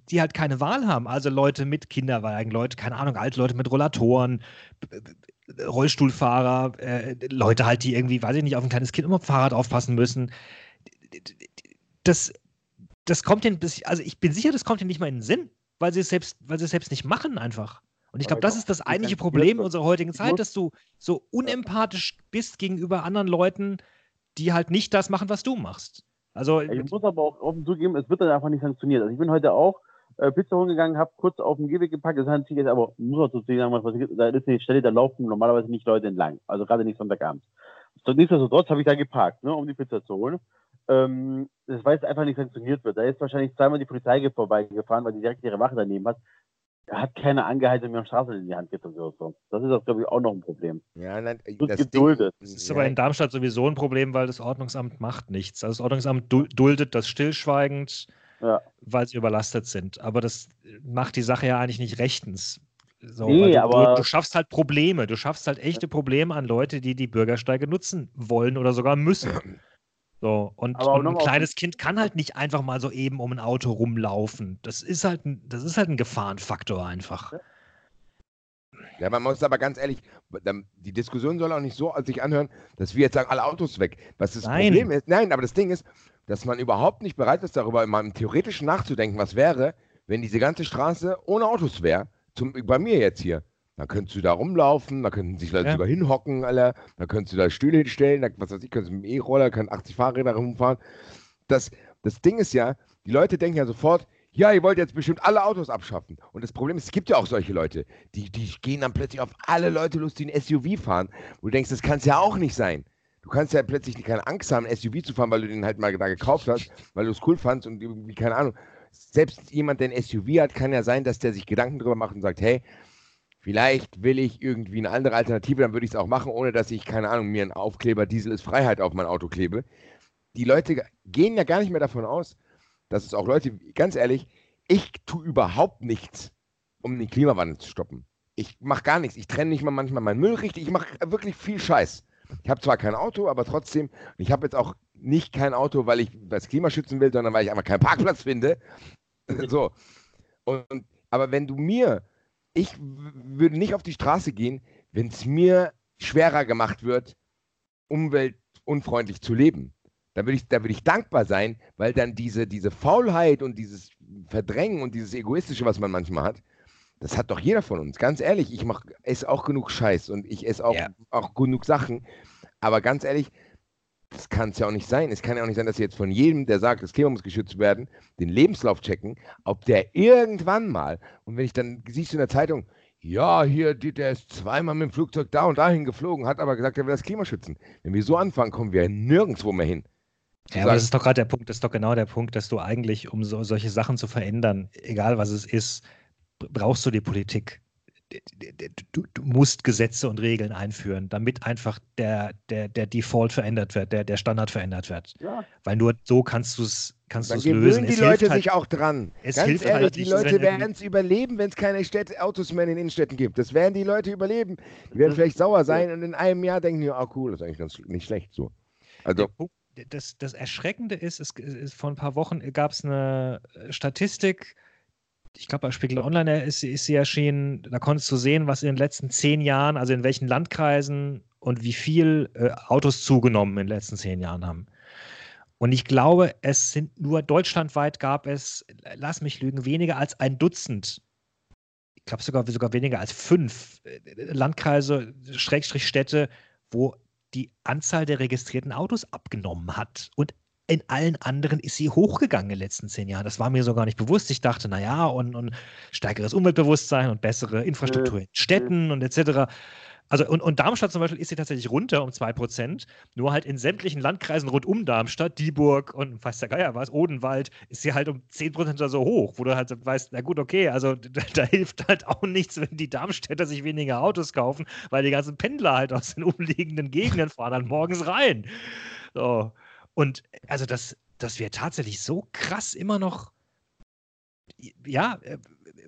die halt keine Wahl haben. Also Leute mit Kinderwagen, Leute, keine Ahnung, alte Leute mit Rollatoren, Rollstuhlfahrer, äh, Leute halt, die irgendwie, weiß ich nicht, auf ein kleines Kind immer Fahrrad aufpassen müssen. Das, das kommt ihnen, also ich bin sicher, das kommt ihnen nicht mal in den Sinn, weil sie es selbst, weil sie es selbst nicht machen einfach. Und ich glaube, das ist das eigentliche Problem unserer heutigen Zeit, dass du so unempathisch bist gegenüber anderen Leuten, die halt nicht das machen, was du machst. Also, ich muss aber auch offen zugeben, es wird dann einfach nicht sanktioniert. Also ich bin heute auch äh, Pizza holen gegangen, habe kurz auf den Gehweg gepackt. Das hat jetzt aber, muss man dazu sagen, was, da ist eine Stelle, da laufen normalerweise nicht Leute entlang. Also gerade nicht Sonntagabends. So, nichtsdestotrotz habe ich da geparkt, ne, um die Pizza zu holen. Ähm, das jetzt einfach nicht sanktioniert wird. Da ist wahrscheinlich zweimal die Polizei vorbeigefahren, weil die direkt ihre Wache daneben hat. Er hat keine angehalten, mir eine Straße in die Hand gedrückt oder so. Das ist auch, glaube ich, auch noch ein Problem. Ja, nein, das, geduldet. Ding, das ist aber in Darmstadt sowieso ein Problem, weil das Ordnungsamt macht nichts. Also das Ordnungsamt duldet das stillschweigend ja. weil sie überlastet sind. Aber das macht die Sache ja eigentlich nicht rechtens. So, nee, du, aber du, du, schaffst halt Probleme. Du schaffst halt echte Probleme an Leute, die die Bürgersteige nutzen wollen oder sogar müssen. So, und, und ein kleines Kind kann halt nicht einfach mal so eben um ein Auto rumlaufen. Das ist halt ein, das ist halt ein Gefahrenfaktor einfach. Ja, man muss aber ganz ehrlich, die Diskussion soll auch nicht so sich anhören, dass wir jetzt sagen, alle Autos weg. Was das Nein. Problem ist, nein, aber das Ding ist, dass man überhaupt nicht bereit ist, darüber mal im Theoretischen nachzudenken, was wäre, wenn diese ganze Straße ohne Autos wäre. Zum, bei mir jetzt hier. Da könntest du da rumlaufen, da könnten sich Leute ja. sogar hinhocken, Alter. Da könntest du da Stühle hinstellen, da, was weiß ich, könntest du mit dem E-Roller, können 80 Fahrräder rumfahren. Das, das Ding ist ja, die Leute denken ja sofort, ja, ihr wollt jetzt bestimmt alle Autos abschaffen. Und das Problem ist, es gibt ja auch solche Leute, die, die gehen dann plötzlich auf alle Leute los, die ein SUV fahren. Wo du denkst, das kann es ja auch nicht sein. Du kannst ja plötzlich keine Angst haben, ein SUV zu fahren, weil du den halt mal da gekauft hast, weil du es cool fandst und irgendwie, keine Ahnung. Selbst jemand, der ein SUV hat, kann ja sein, dass der sich Gedanken darüber macht und sagt, hey, vielleicht will ich irgendwie eine andere Alternative, dann würde ich es auch machen, ohne dass ich, keine Ahnung, mir einen Aufkleber Diesel ist Freiheit auf mein Auto klebe. Die Leute gehen ja gar nicht mehr davon aus, dass es auch Leute, ganz ehrlich, ich tue überhaupt nichts, um den Klimawandel zu stoppen. ich mache gar nichts. Ich trenne nicht mal manchmal meinen Müll richtig. Ich mache wirklich viel Scheiß. Ich habe zwar kein Auto, aber trotzdem, ich habe jetzt auch nicht kein Auto, weil ich das Klima schützen will, sondern weil ich einfach keinen Parkplatz finde. so. Und, aber wenn du mir, ich würde nicht auf die Straße gehen, wenn es mir schwerer gemacht wird, umweltunfreundlich zu leben. Da würde ich, würd ich dankbar sein, weil dann diese, diese Faulheit und dieses Verdrängen und dieses Egoistische, was man manchmal hat, das hat doch jeder von uns. Ganz ehrlich, ich esse auch genug Scheiß und ich esse auch, ja. auch genug Sachen. Aber ganz ehrlich, das kann es ja auch nicht sein. Es kann ja auch nicht sein, dass sie jetzt von jedem, der sagt, das Klima muss geschützt werden, den Lebenslauf checken, ob der irgendwann mal, und wenn ich dann, siehst du in der Zeitung, ja, hier, der ist zweimal mit dem Flugzeug da und dahin geflogen, hat aber gesagt, er will das Klima schützen. Wenn wir so anfangen, kommen wir nirgendwo mehr hin. Ja, aber das ist doch gerade der Punkt, das ist doch genau der Punkt, dass du eigentlich, um so, solche Sachen zu verändern, egal was es ist, brauchst du die Politik. Du, du, musst Gesetze und Regeln einführen, damit einfach der, der, der Default verändert wird, der, der Standard verändert wird. Ja. Weil nur so kannst du es kannst Dann lösen. die es Leute halt, sich auch dran. Es Ganz hilft ehrlich, halt die Leute werden es überleben, wenn es keine Städte, Autos mehr in den Innenstädten gibt. Das werden die Leute überleben. Die werden vielleicht sauer sein und in einem Jahr denken die, oh cool, das ist eigentlich ganz nicht schlecht so. Also, das, das Erschreckende ist, es, es, vor ein paar Wochen gab es eine Statistik, ich glaube, bei Spiegel Online ist, ist sie erschienen, da konntest du sehen, was in den letzten zehn Jahren, also in welchen Landkreisen und wie viel äh, Autos zugenommen in den letzten zehn Jahren haben. Und ich glaube, es sind nur deutschlandweit gab es, lass mich lügen, weniger als ein Dutzend. Ich glaube sogar, sogar weniger als fünf äh, Landkreise, Schrägstrich Städte, wo die Anzahl der registrierten Autos abgenommen hat. Und in allen anderen ist sie hochgegangen in den letzten zehn Jahren. Das war mir so gar nicht bewusst. Ich dachte, naja, und, und stärkeres Umweltbewusstsein und bessere Infrastruktur in Städten und etc. Also, und, und Darmstadt zum Beispiel ist sie tatsächlich runter um 2%, nur halt in sämtlichen Landkreisen rund um Darmstadt, Dieburg und weiß der Geier was, Odenwald, ist sie halt um 10% oder so hoch, wo du halt weißt, na gut, okay, also da, da, hilft halt auch nichts, wenn die Darmstädter sich weniger Autos kaufen, weil die ganzen Pendler halt aus den umliegenden Gegenden fahren dann morgens rein. So. Und also, dass, dass wir tatsächlich so krass immer noch ja, äh,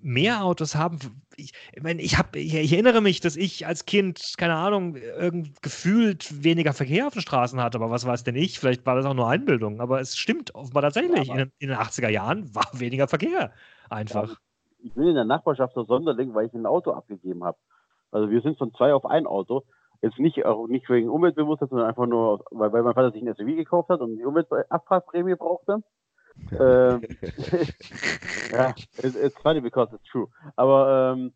mehr Autos haben. Ich, ich meine, ich, hab, ich, ich, erinnere mich, dass ich als Kind, keine Ahnung, irgend gefühlt weniger Verkehr auf den Straßen hatte, aber was weiß denn ich? Vielleicht war das auch nur Einbildung, aber es stimmt offenbar tatsächlich. Ja, in, in, den 80er Jahren war weniger Verkehr einfach. Ja, ich bin in der Nachbarschaft der Sonderling, weil ich ein Auto abgegeben habe. Also wir sind von zwei auf ein Auto. Jetzt nicht, auch nicht wegen Umweltbewusstsein, sondern einfach nur, weil, weil mein Vater sich ein SUV gekauft hat und die Umweltabfragprämie brauchte ähm, ja, it's, it's funny because it's true. Aber ähm,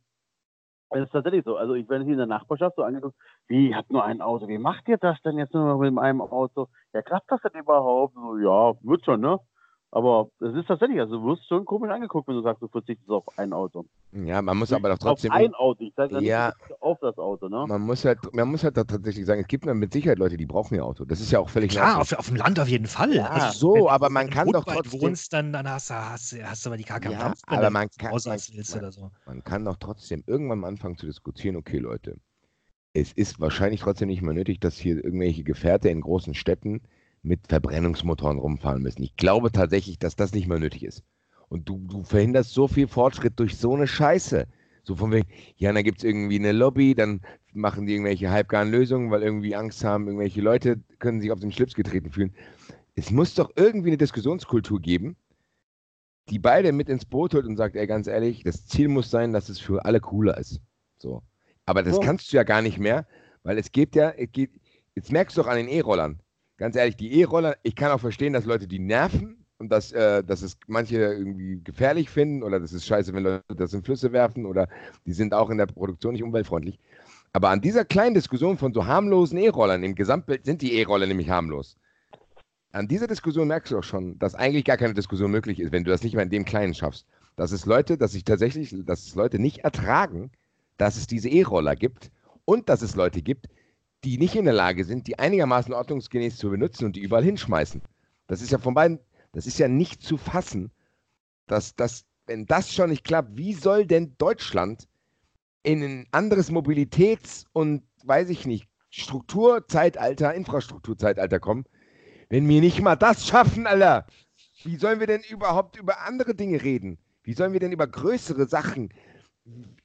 es ist tatsächlich so. Also ich werde hier in der Nachbarschaft so angeguckt, wie hat nur ein Auto, wie macht ihr das denn jetzt nur mit einem Auto? Ja, klappt das denn überhaupt? So, ja, wird schon, ne? Aber es ist tatsächlich, also du wirst schon komisch angeguckt, wenn du sagst, du verzichtest auf ein Auto. Ja, man muss aber doch trotzdem. Auf ein Auto, ich sage ja, nicht auf das Auto, ne? Man muss halt, man muss halt tatsächlich sagen, es gibt mit Sicherheit Leute, die brauchen ihr Auto. Das ist ja auch völlig klar. auf, auf dem Land auf jeden Fall. Ja, also, so, aber man kann doch trotzdem. wohnst, dann, dann hast, du, hast, hast du aber die Kacke ja, aber man kann, man, man, so. man kann doch trotzdem irgendwann mal anfangen zu diskutieren, okay, Leute, es ist wahrscheinlich trotzdem nicht mehr nötig, dass hier irgendwelche Gefährte in großen Städten mit Verbrennungsmotoren rumfahren müssen. Ich glaube tatsächlich, dass das nicht mehr nötig ist. Und du, du verhinderst so viel Fortschritt durch so eine Scheiße. So von wegen, ja, dann gibt es irgendwie eine Lobby, dann machen die irgendwelche halbgaren Lösungen, weil irgendwie Angst haben, irgendwelche Leute können sich auf den Schlips getreten fühlen. Es muss doch irgendwie eine Diskussionskultur geben, die beide mit ins Boot holt und sagt, ey, ganz ehrlich, das Ziel muss sein, dass es für alle cooler ist. So. Aber das oh. kannst du ja gar nicht mehr, weil es geht ja, es geht, jetzt merkst du doch an den E-Rollern ganz ehrlich, die E-Roller, ich kann auch verstehen, dass Leute die nerven und dass, äh, dass es manche irgendwie gefährlich finden oder das ist scheiße, wenn Leute das in Flüsse werfen oder die sind auch in der Produktion nicht umweltfreundlich. Aber an dieser kleinen Diskussion von so harmlosen E-Rollern, im Gesamtbild sind die E-Roller nämlich harmlos. An dieser Diskussion merkst du auch schon, dass eigentlich gar keine Diskussion möglich ist, wenn du das nicht mehr in dem Kleinen schaffst. Dass es Leute, dass sich tatsächlich, dass es Leute nicht ertragen, dass es diese E-Roller gibt und dass es Leute gibt, die nicht in der Lage sind, die einigermaßen ordnungsgemäß zu benutzen und die überall hinschmeißen. Das ist ja von beiden, das ist ja nicht zu fassen, dass das, wenn das schon nicht klappt, wie soll denn Deutschland in ein anderes Mobilitäts- und, weiß ich nicht, Strukturzeitalter, Infrastrukturzeitalter kommen, wenn wir nicht mal das schaffen, Alter? Wie sollen wir denn überhaupt über andere Dinge reden? Wie sollen wir denn über größere Sachen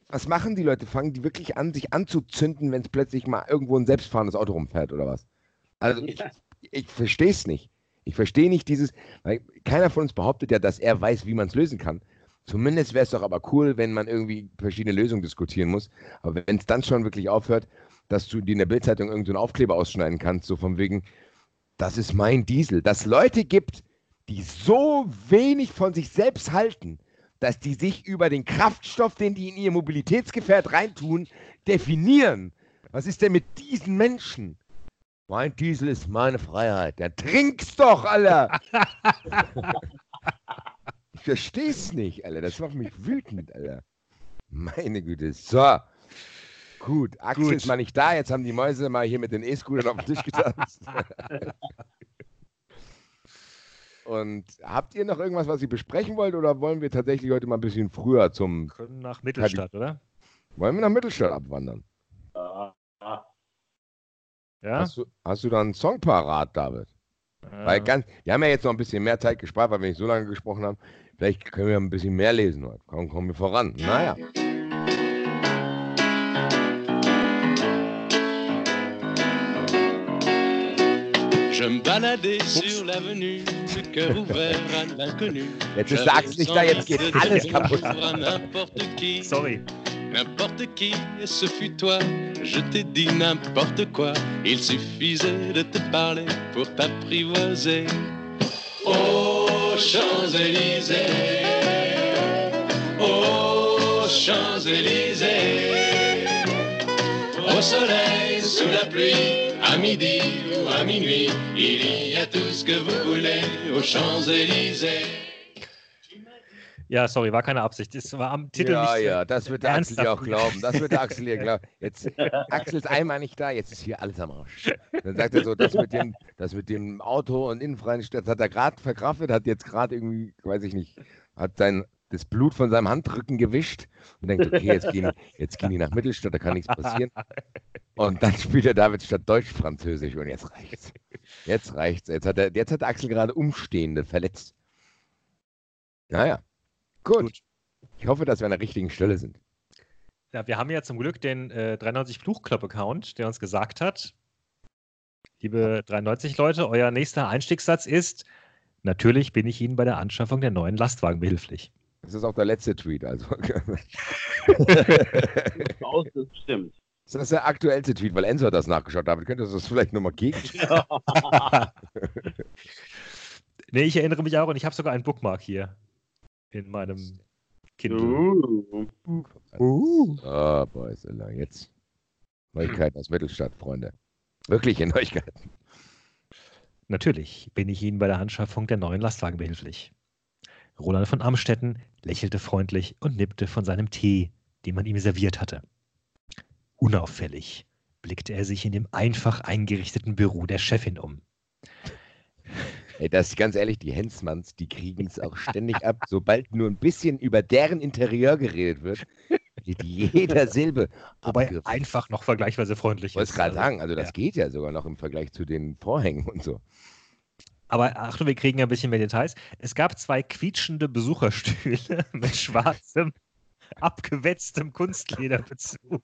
Was machen die Leute? Fangen die wirklich an, sich anzuzünden, wenn es plötzlich mal irgendwo ein selbstfahrendes Auto rumfährt oder was? Also ich, ich verstehe es nicht. Ich verstehe nicht dieses, weil keiner von uns behauptet ja, dass er weiß, wie man es lösen kann. Zumindest wäre es doch aber cool, wenn man irgendwie verschiedene Lösungen diskutieren muss. Aber wenn es dann schon wirklich aufhört, dass du dir in der Bildzeitung irgendeinen so Aufkleber ausschneiden kannst, so von wegen, das ist mein Diesel. Dass Leute gibt, die so wenig von sich selbst halten, dass die sich über den Kraftstoff, den die in ihr Mobilitätsgefährt reintun, definieren. Was ist denn mit diesen Menschen? Mein Diesel ist meine Freiheit. Der trink's doch, Alter! ich versteh's nicht, Alter. Das macht mich wütend, Alter. Meine Güte. So. Gut, Axel Gut. ist mal nicht da. Jetzt haben die Mäuse mal hier mit den E-Scootern auf den Tisch getanzt. Und habt ihr noch irgendwas, was ihr besprechen wollt, oder wollen wir tatsächlich heute mal ein bisschen früher zum. Können nach Mittelstadt, oder? Wollen wir nach Mittelstadt abwandern? Ja. Ja? Hast du, hast du da einen Song parat, David? Ja. Weil ganz, wir haben ja jetzt noch ein bisschen mehr Zeit gespart, weil wir nicht so lange gesprochen haben. Vielleicht können wir ein bisschen mehr lesen heute. Kommen, kommen wir voran. Naja. Je me baladais sur l'avenue, le cœur ouvert à l'inconnu. Jetzt ist Axel nicht da, jetzt geht alles kaputt. Sorry. N'importe qui, ce fut toi, je t'ai dit n'importe quoi, il suffisait de te parler pour t'apprivoiser. Aux Champs-Élysées, aux Champs-Élysées, au soleil, sous la pluie, midi ou à minuit, il y a tout ce que vous voulez aux Champs-Élysées. Ja, sorry, war keine Absicht. Es war am Titel ja, nicht. Ja, das wird der Axel dir auch glauben. Das wird der Axel dir glauben. Jetzt, Axel ist einmal nicht da, jetzt ist hier alles am Arsch. Dann sagt er so, das mit dem, das mit dem Auto und innenfreien Stadt hat er gerade verkraftet, hat jetzt gerade irgendwie, weiß ich nicht, hat sein das Blut von seinem Handrücken gewischt und denkt, okay, jetzt gehen, jetzt gehen die nach Mittelstadt, da kann nichts passieren. Und dann spielt er David statt Deutsch-Französisch und jetzt reicht's. Jetzt reicht's. Jetzt hat, er, jetzt hat Axel gerade Umstehende verletzt. Naja. Gut. Gut. Ich hoffe, dass wir an der richtigen Stelle sind. Ja, wir haben ja zum Glück den äh, 93 Fluchclub-Account, der uns gesagt hat, liebe 93 Leute, euer nächster Einstiegssatz ist, natürlich bin ich Ihnen bei der Anschaffung der neuen Lastwagen behilflich. Das ist auch der letzte Tweet, also. das stimmt. Das ist der aktuellste Tweet, weil Enzo hat das nachgeschaut. David, könntest du das vielleicht nochmal gegen? nee, ich erinnere mich auch und ich habe sogar einen Bookmark hier in meinem Kindle. Uh. Uh. Oh, Boys, jetzt Neuigkeiten aus Mittelstadt, Freunde. Wirkliche Neuigkeiten. Natürlich bin ich Ihnen bei der Anschaffung der neuen Lastwagen behilflich. Roland von Amstetten lächelte freundlich und nippte von seinem Tee, den man ihm serviert hatte. Unauffällig blickte er sich in dem einfach eingerichteten Büro der Chefin um. Ey, das ist ganz ehrlich, die Hensmanns, die kriegen es auch ständig ab. Sobald nur ein bisschen über deren Interieur geredet wird, wird jeder Silbe. Wobei abgriff. einfach noch vergleichsweise freundlich ist. Ich wollte gerade also, sagen, also das ja. geht ja sogar noch im Vergleich zu den Vorhängen und so. Aber Achtung, wir kriegen ja ein bisschen mehr Details. Es gab zwei quietschende Besucherstühle mit schwarzem, abgewetztem Kunstlederbezug.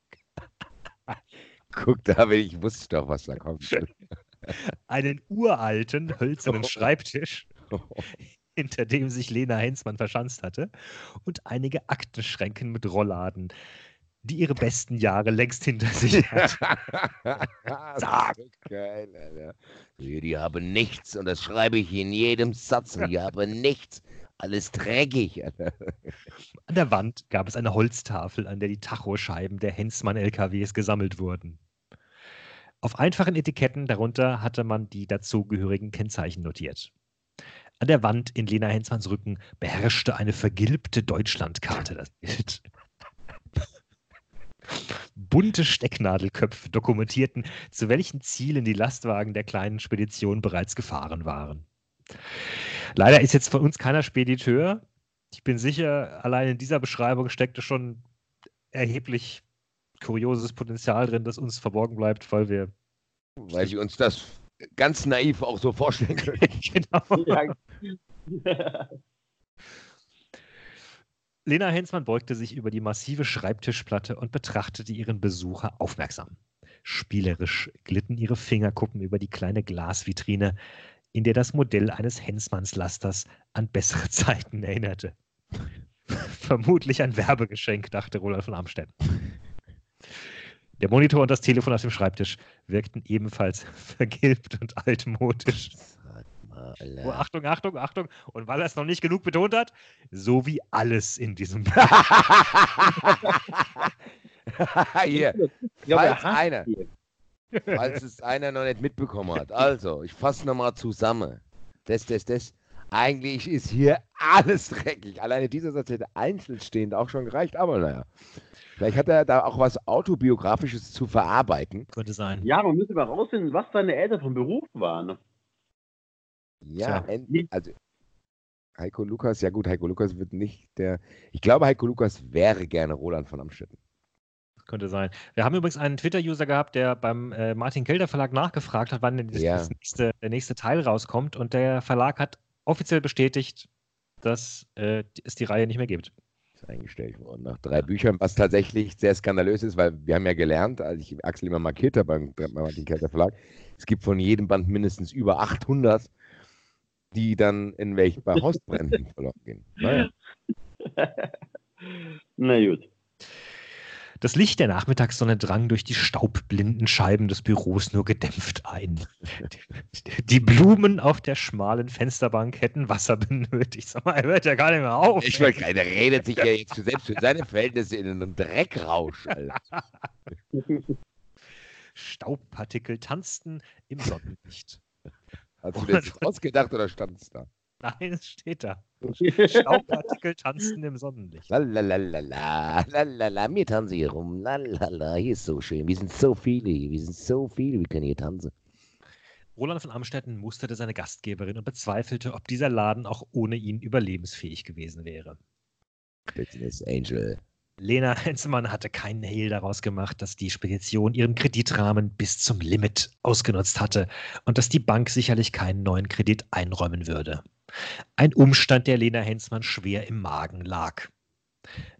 Guck, David, ich wusste doch, was da kommt einen uralten, hölzernen Schreibtisch, hinter dem sich Lena Heinzmann verschanzt hatte, und einige Aktenschränken mit Rollladen, die ihre besten Jahre längst hinter sich hatten. Sag! Geil, Alter. Die haben nichts, und das schreibe ich in jedem Satz, die haben nichts. Alles dreckig. Alter. An der Wand gab es eine Holztafel, an der die Tachoscheiben der Hensmann-LKWs gesammelt wurden. Auf einfachen Etiketten darunter hatte man die dazugehörigen Kennzeichen notiert. An der Wand in Lena Hensmanns Rücken beherrschte eine vergilbte Deutschlandkarte das Bild. Bunte Stecknadelköpfe dokumentierten, zu welchen Zielen die Lastwagen der kleinen Spedition bereits gefahren waren. Leider ist jetzt von uns keiner Spediteur. Ich bin sicher, allein in dieser Beschreibung steckte schon erheblich kurioses Potenzial drin, das uns verborgen bleibt, weil wir. Weil wir uns das ganz naiv auch so vorstellen können. genau. Lena Hensmann beugte sich über die massive Schreibtischplatte und betrachtete ihren Besucher aufmerksam. Spielerisch glitten ihre Fingerkuppen über die kleine Glasvitrine, in der das Modell eines Hensmanns-Lasters an bessere Zeiten erinnerte. Vermutlich ein Werbegeschenk, dachte Roland von Amstetten. Der Monitor und das Telefon auf dem Schreibtisch wirkten ebenfalls vergilbt und altmodisch. Oh, Achtung, Achtung, Achtung. Und weil er es noch nicht genug betont hat, so wie alles in diesem Hier, falls einer, falls es einer noch nicht mitbekommen hat. Also, ich fasse nochmal zusammen. Das, das, das. Eigentlich ist hier alles dreckig. Alleine dieser Satz hätte einzeln stehend auch schon gereicht, aber naja. Vielleicht hat er da auch was Autobiografisches zu verarbeiten. Könnte sein. Ja, man müsste mal rausfinden, was seine Eltern von Beruf waren. Ja, also Heiko Lukas, ja gut, Heiko Lukas wird nicht der. Ich glaube, Heiko Lukas wäre gerne Roland von Amstetten. Könnte sein. Wir haben übrigens einen Twitter-User gehabt, der beim äh, Martin Kelder Verlag nachgefragt hat, wann denn das, ja. das nächste, der nächste Teil rauskommt. Und der Verlag hat offiziell bestätigt, dass äh, es die Reihe nicht mehr gibt. Ist eingestellt worden nach drei Büchern, was tatsächlich sehr skandalös ist, weil wir haben ja gelernt, als ich Axel immer markiert habe beim, beim Martin Kelder Verlag, es gibt von jedem Band mindestens über 800 die dann in welchen bei Hausbränden verloren gehen. Naja. Na gut. Das Licht der Nachmittagssonne drang durch die staubblinden Scheiben des Büros nur gedämpft ein. Die Blumen auf der schmalen Fensterbank hätten Wasser benötigt. Sag mal, er hört ja gar nicht mehr auf. Ich wollte keiner redet sich ja jetzt selbst für seine Verhältnisse in einen Dreckrausch. Alter. Staubpartikel tanzten im Sonnenlicht. Hast du das jetzt ausgedacht oder stand es da? Nein, es steht da. Staubpartikel tanzen im Sonnenlicht. Lalalala, lalala, wir tanzen hier rum. Lalala, hier ist so schön. Wir sind so viele hier. Wir sind so viele, wir können hier tanzen. Roland von Amstetten musterte seine Gastgeberin und bezweifelte, ob dieser Laden auch ohne ihn überlebensfähig gewesen wäre. Business Angel. Lena Hensmann hatte keinen Hehl daraus gemacht, dass die Spedition ihren Kreditrahmen bis zum Limit ausgenutzt hatte und dass die Bank sicherlich keinen neuen Kredit einräumen würde. Ein Umstand, der Lena Hensmann schwer im Magen lag.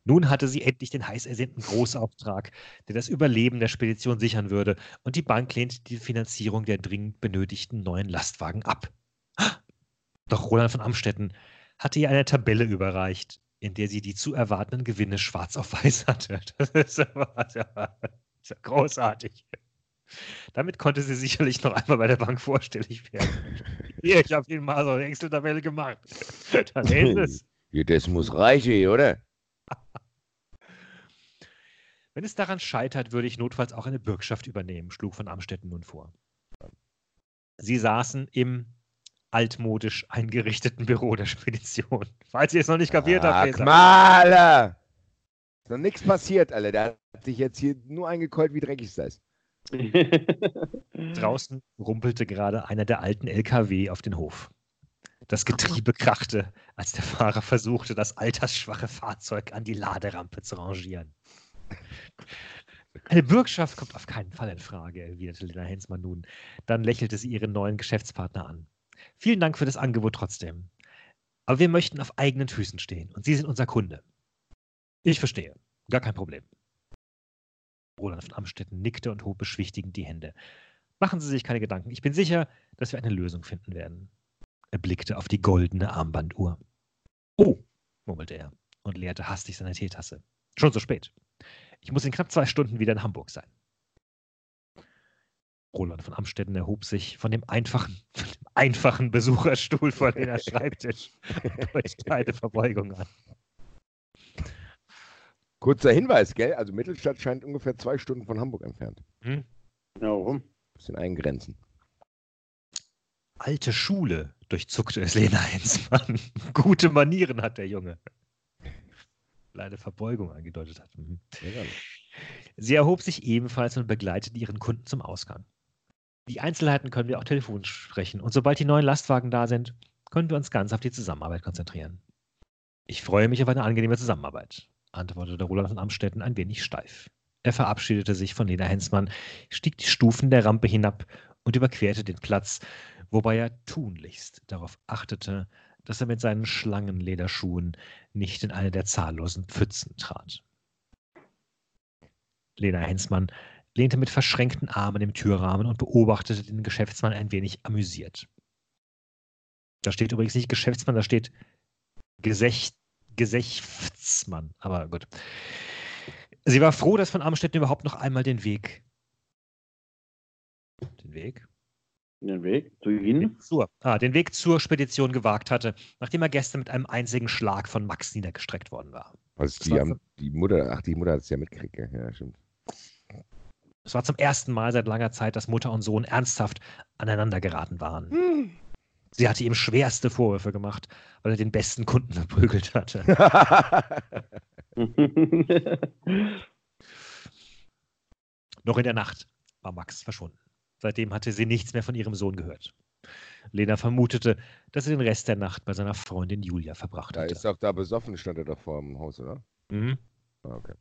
Nun hatte sie endlich den heiß ersehnten Großauftrag, der das Überleben der Spedition sichern würde, und die Bank lehnte die Finanzierung der dringend benötigten neuen Lastwagen ab. Doch Roland von Amstetten hatte ihr eine Tabelle überreicht, in der sie die zu erwartenden Gewinne schwarz auf weiß hatte. Das ist, ja großartig. Damit konnte sie sicherlich noch einmal bei der Bank vorstellig werden. Hier, ich habe Ihnen mal so eine Excel-Tabelle gemacht. Dann ist es. Ja, das muss reichen, oder? Wenn es daran scheitert, würde ich notfalls auch eine Bürgschaft übernehmen, schlug von Amstetten nun vor. Sie saßen im altmodisch eingerichteten Büro der Spedition. Falls ihr es noch nicht kapiert habt. Sag mal! Ist noch nichts passiert, Alter. Der hat sich jetzt hier nur eingekeult, wie dreckig es ist. Draußen rumpelte gerade einer der alten LKW auf den Hof. Das Getriebe krachte, als der Fahrer versuchte, das altersschwache Fahrzeug an die Laderampe zu rangieren. Eine Bürgschaft kommt auf keinen Fall in Frage, erwiderte Lena Hensmann nun. Dann lächelte sie ihren neuen Geschäftspartner an. Vielen Dank für das Angebot trotzdem. Aber wir möchten auf eigenen Füßen stehen und Sie sind unser Kunde. Ich verstehe. Gar kein Problem. Roland von Amstetten nickte und hob beschwichtigend die Hände. Machen Sie sich keine Gedanken. Ich bin sicher, dass wir eine Lösung finden werden. Er blickte auf die goldene Armbanduhr. Oh, murmelte er und leerte hastig seine Teetasse. Schon so spät. Ich muss in knapp zwei Stunden wieder in Hamburg sein. Roland von Amstetten erhob sich von dem einfachen, von dem einfachen Besucherstuhl vor den Schreibtisch und deutete eine Verbeugung an. Kurzer Hinweis, gell? Also Mittelstadt scheint ungefähr zwei Stunden von Hamburg entfernt. Hm? Ja, warum? Bisschen eingrenzen. Alte Schule, durchzuckte es Lena Hensmann. Gute Manieren hat der Junge. Kleine Verbeugung angedeutet hat. Mhm. Sie erhob sich ebenfalls und begleitete ihren Kunden zum Ausgang. Die Einzelheiten können wir auch telefonisch sprechen. Und sobald die neuen Lastwagen da sind, können wir uns ganz auf die Zusammenarbeit konzentrieren. Ich freue mich auf eine angenehme Zusammenarbeit, antwortete Roland von Amstetten ein wenig steif. Er verabschiedete sich von Lena Hensmann, stieg die Stufen der Rampe hinab und überquerte den Platz, wobei er tunlichst darauf achtete, dass er mit seinen Schlangenlederschuhen nicht in eine der zahllosen Pfützen trat. Lena Hensmann lehnte mit verschränkten Armen im Türrahmen und beobachtete den Geschäftsmann ein wenig amüsiert. Da steht übrigens nicht Geschäftsmann, da steht Gesächtsmann. Aber gut. Sie war froh, dass von Amstetten überhaupt noch einmal den Weg. Den Weg? Den Weg zu Ihnen? Zur, ah, den Weg zur Spedition gewagt hatte, nachdem er gestern mit einem einzigen Schlag von Max niedergestreckt worden war. Also die, haben, die Mutter, ach, die Mutter hat es ja mitgekriegt, ja, stimmt. Es war zum ersten Mal seit langer Zeit, dass Mutter und Sohn ernsthaft aneinander geraten waren. Hm. Sie hatte ihm schwerste Vorwürfe gemacht, weil er den besten Kunden verprügelt hatte. Noch in der Nacht war Max verschwunden. Seitdem hatte sie nichts mehr von ihrem Sohn gehört. Lena vermutete, dass er den Rest der Nacht bei seiner Freundin Julia verbracht Da hatte. ist doch da besoffen, stand er doch vor dem Haus, oder? Mhm. Ah, okay.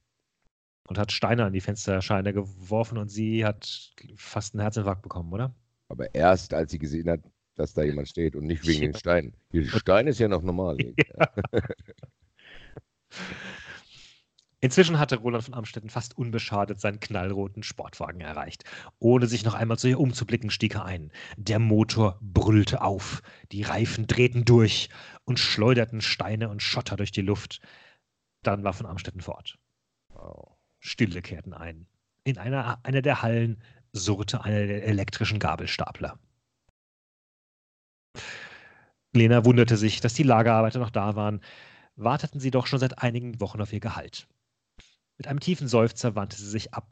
Und hat Steine an die Fensterscheine geworfen und sie hat fast einen Herzinfarkt bekommen, oder? Aber erst, als sie gesehen hat, dass da jemand steht und nicht wegen den Steinen. Die Stein ist ja noch normal. Ja. Inzwischen hatte Roland von Amstetten fast unbeschadet seinen knallroten Sportwagen erreicht. Ohne sich noch einmal zu ihr umzublicken, stieg er ein. Der Motor brüllte auf, die Reifen drehten durch und schleuderten Steine und Schotter durch die Luft. Dann war von Amstetten fort. Wow. Stille kehrten ein. In einer, einer der Hallen surrte einer der elektrischen Gabelstapler. Lena wunderte sich, dass die Lagerarbeiter noch da waren. Warteten sie doch schon seit einigen Wochen auf ihr Gehalt. Mit einem tiefen Seufzer wandte sie sich ab.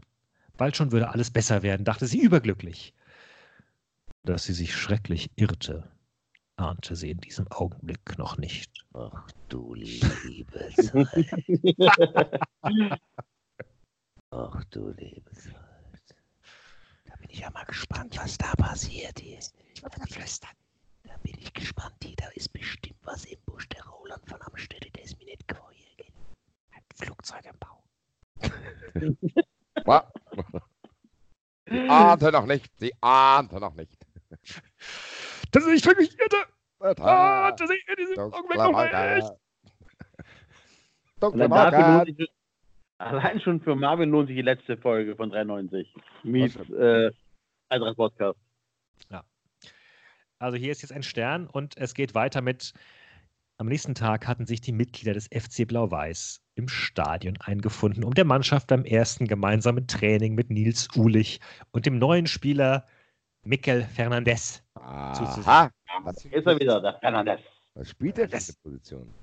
Bald schon würde alles besser werden, dachte sie überglücklich. Dass sie sich schrecklich irrte, ahnte sie in diesem Augenblick noch nicht. Ach du liebes Ach du liebes Da bin ich ja mal gespannt, was da passiert hier. Ich wollte flüstern. Da bin ich gespannt. hier. Da ist bestimmt was im Busch. Der Roland von Amstelle, der ist mir nicht gefolgt. Ein Flugzeug im Bau. Sie ahnte noch nicht, sie ahnte noch nicht. Dass ich wirklich irrte! Ah, dass ich in diesem Augenblick noch nicht! Und Dunkle dann dafür Wolke. lohnt sich, allein schon für Marvin lohnt sich die letzte Folge von 93. Mit äh, Eintracht Podcast. Also hier ist jetzt ein Stern und es geht weiter mit. Am nächsten Tag hatten sich die Mitglieder des FC Blau-Weiß im Stadion eingefunden, um der Mannschaft beim ersten gemeinsamen Training mit Nils Uhlich und dem neuen Spieler Mikel Fernandes. Aha. Was, Ist er wieder, der Fernandes. was spielt der für eine Position?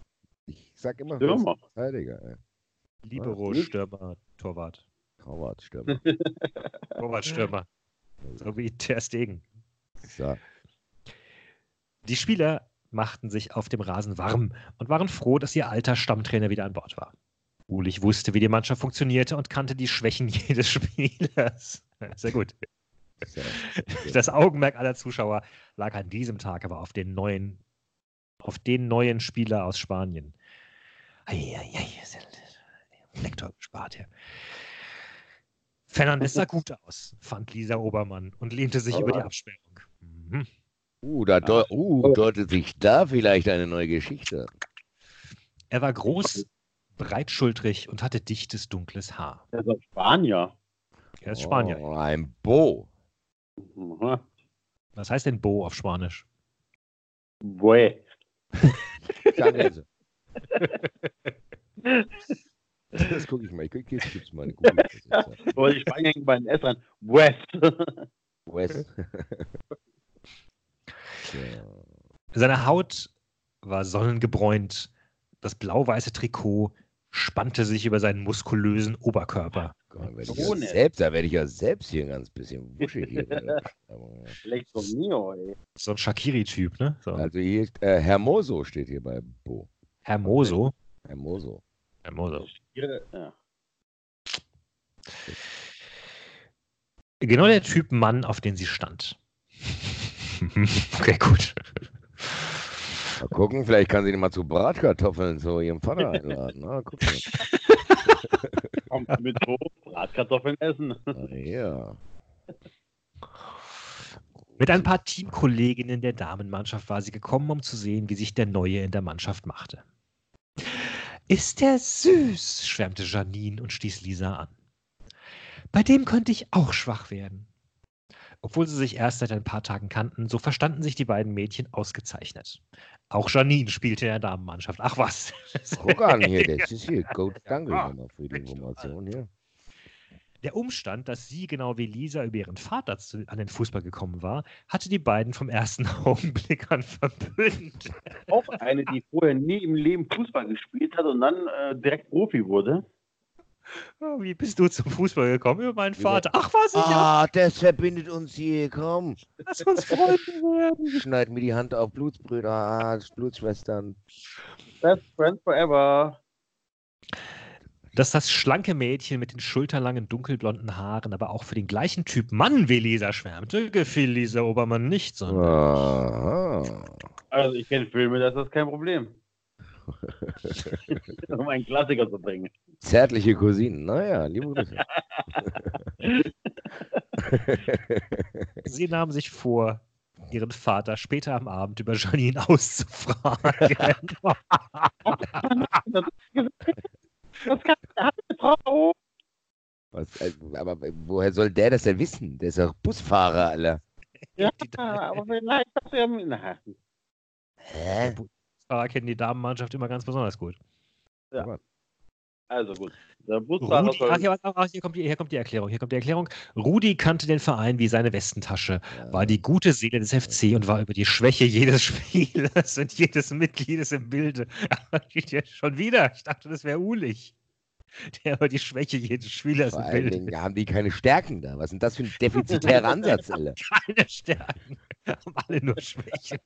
Ich sag immer Stürmer. Verteidiger, ey. Libero? Stürmer, Torwart. Torwart, Stürmer. Torwart, Stürmer. So wie Ter Stegen. So. Die Spieler machten sich auf dem Rasen warm und waren froh, dass ihr alter Stammtrainer wieder an Bord war. Ulich wusste, wie die Mannschaft funktionierte und kannte die Schwächen jedes Spielers. Sehr gut. Das Augenmerk aller Zuschauer lag an diesem Tag aber auf den neuen, auf den neuen Spieler aus Spanien. Eieiei, ist der Lektor gespart hier. Fernandes sah gut aus, fand Lisa Obermann und lehnte sich über die Absperrung. Mhm. Uh, da deu uh, deutet sich da vielleicht eine neue Geschichte. Er war groß, breitschultrig und hatte dichtes, dunkles Haar. Der ist Spanier. Er ist Spanier. Oh, ein Bo. Mhm. Was heißt denn Bo auf Spanisch? Bue. Das gucke ich mal. Ich gucke jetzt gibt's mal eine Google. Aber die Spanier hängen bei den S dran. West. West. so. Seine Haut war sonnengebräunt. Das blau-weiße Trikot spannte sich über seinen muskulösen Oberkörper. Gott, werd ich Ohne. ja selbst, da werde ich ja selbst hier ein ganz bisschen wuschig. Hier, Aber, Schlecht von mir, ey. So ein Shakiri-Typ, ne? So. also hier, äh, Hermoso steht hier bei Bo. Hermoso. Hermoso. Hermoso. Ja. Genau der Typ Mann, auf den sie stand. okay, gut. Mal gucken, vielleicht kann sie ihn mal zu Bratkartoffeln zu ihrem Vater einladen. Na, guck mal. Kommt mit hoch, Bratkartoffeln essen. Ah, ja. Mit ein paar Teamkolleginnen der Damenmannschaft war sie gekommen, um zu sehen, wie sich der Neue in der Mannschaft machte. Ist der süß, schwärmte Janine und stieß Lisa an. Bei dem könnte ich auch schwach werden. Obwohl sie sich erst seit ein paar Tagen kannten, so verstanden sich die beiden Mädchen ausgezeichnet. Auch Janine spielte in der Damenmannschaft. Ach was. Guck an hier, das ist hier. Gut, danke nochmal für die Information hier. Der Umstand, dass sie genau wie Lisa über ihren Vater zu, an den Fußball gekommen war, hatte die beiden vom ersten Augenblick an verbündet. Auch eine, die vorher nie im Leben Fußball gespielt hat und dann äh, direkt Profi wurde. Oh, wie bist du zum Fußball gekommen? Über meinen Vater. Ach was, ich Ah, das verbindet uns hier. Komm, lass uns Freunde werden. schneid mir die Hand auf Blutsbrüder, ah, Blutsschwestern. Best friend forever. Dass das schlanke Mädchen mit den schulterlangen dunkelblonden Haaren aber auch für den gleichen Typ Mann wie Lisa schwärmte, gefiel Lisa Obermann nicht, sondern Aha. Also ich kenne Filme, das ist kein Problem. um einen Klassiker zu bringen. Zärtliche Cousinen, naja, liebe Grüße. sie nahm sich vor, ihren Vater später am Abend über Janine auszufragen. Das kann eine Frau. Was, äh, aber woher soll der das denn wissen? Der ist doch Busfahrer, Alter. Ja, aber vielleicht hast du ja. Hä? Fahrer kennen die Damenmannschaft immer ganz besonders gut. also gut. Der Busfahrer Rudi, soll. ach, hier, ach, hier, kommt die, hier kommt die Erklärung. Hier kommt die Erklärung. Rudi kannte den Verein wie seine Westentasche, war die gute Seele des FC und war über die Schwäche jedes Spielers und jedes Mitgliedes im Bilde. Schon wieder. Ich dachte, das wäre Ulich. Der über die Schwäche jedes Spielers Vor allen. Dingen haben die keine Stärken da. Was denn das für ein defizitärer Ansatz, Alter? Keine Stärken. Haben alle nur Schwäche.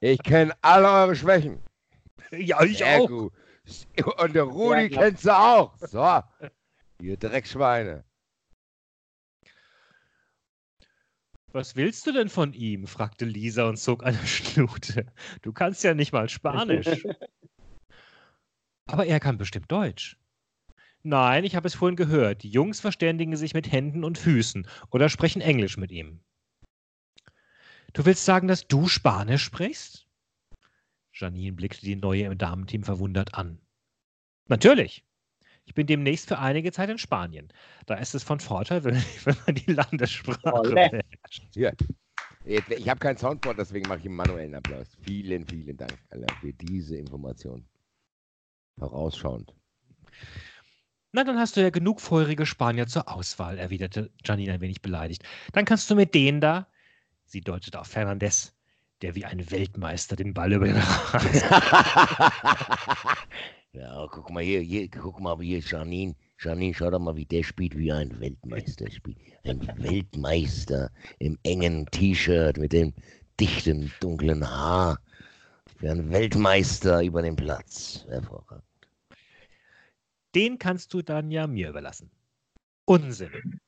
Ich kenne alle eure Schwächen. Ja, ich Sehr auch. gut. Und der Rudi Ja, kennt sie auch. So, ihr Dreckschweine. Was willst du denn von ihm? fragte Lisa und zog eine Schnute. Du kannst ja nicht mal Spanisch. Aber er kann bestimmt Deutsch. Nein, ich habe es vorhin gehört. Die Jungs verständigen sich mit Händen und Füßen oder sprechen Englisch mit ihm. Du willst sagen, dass du Spanisch sprichst? Janine blickte die Neue im Damenteam verwundert an. Natürlich. Ich bin demnächst für einige Zeit in Spanien. Da ist es von Vorteil, wenn, wenn man die Landessprache Olle. beherrscht. Jetzt, ich habe kein Soundboard, deswegen mache ich einen manuellen Applaus. Vielen, vielen Dank, Alter, für diese Information. Vorausschauend. Na, dann hast du ja genug feurige Spanier zur Auswahl, erwiderte Janine ein wenig beleidigt. Dann kannst du mit denen da, sie deutete auf Fernandes, der wie ein Weltmeister den Ball über den. Ja, guck mal hier, hier, guck mal hier, Janine. Janine, schau doch mal, wie der spielt, wie ein Weltmeister spielt. Ein Weltmeister im engen T-Shirt mit dem dichten, dunklen Haar. Ein Weltmeister über den Platz. Hervorragend. Den kannst du dann ja mir überlassen. Unsinn.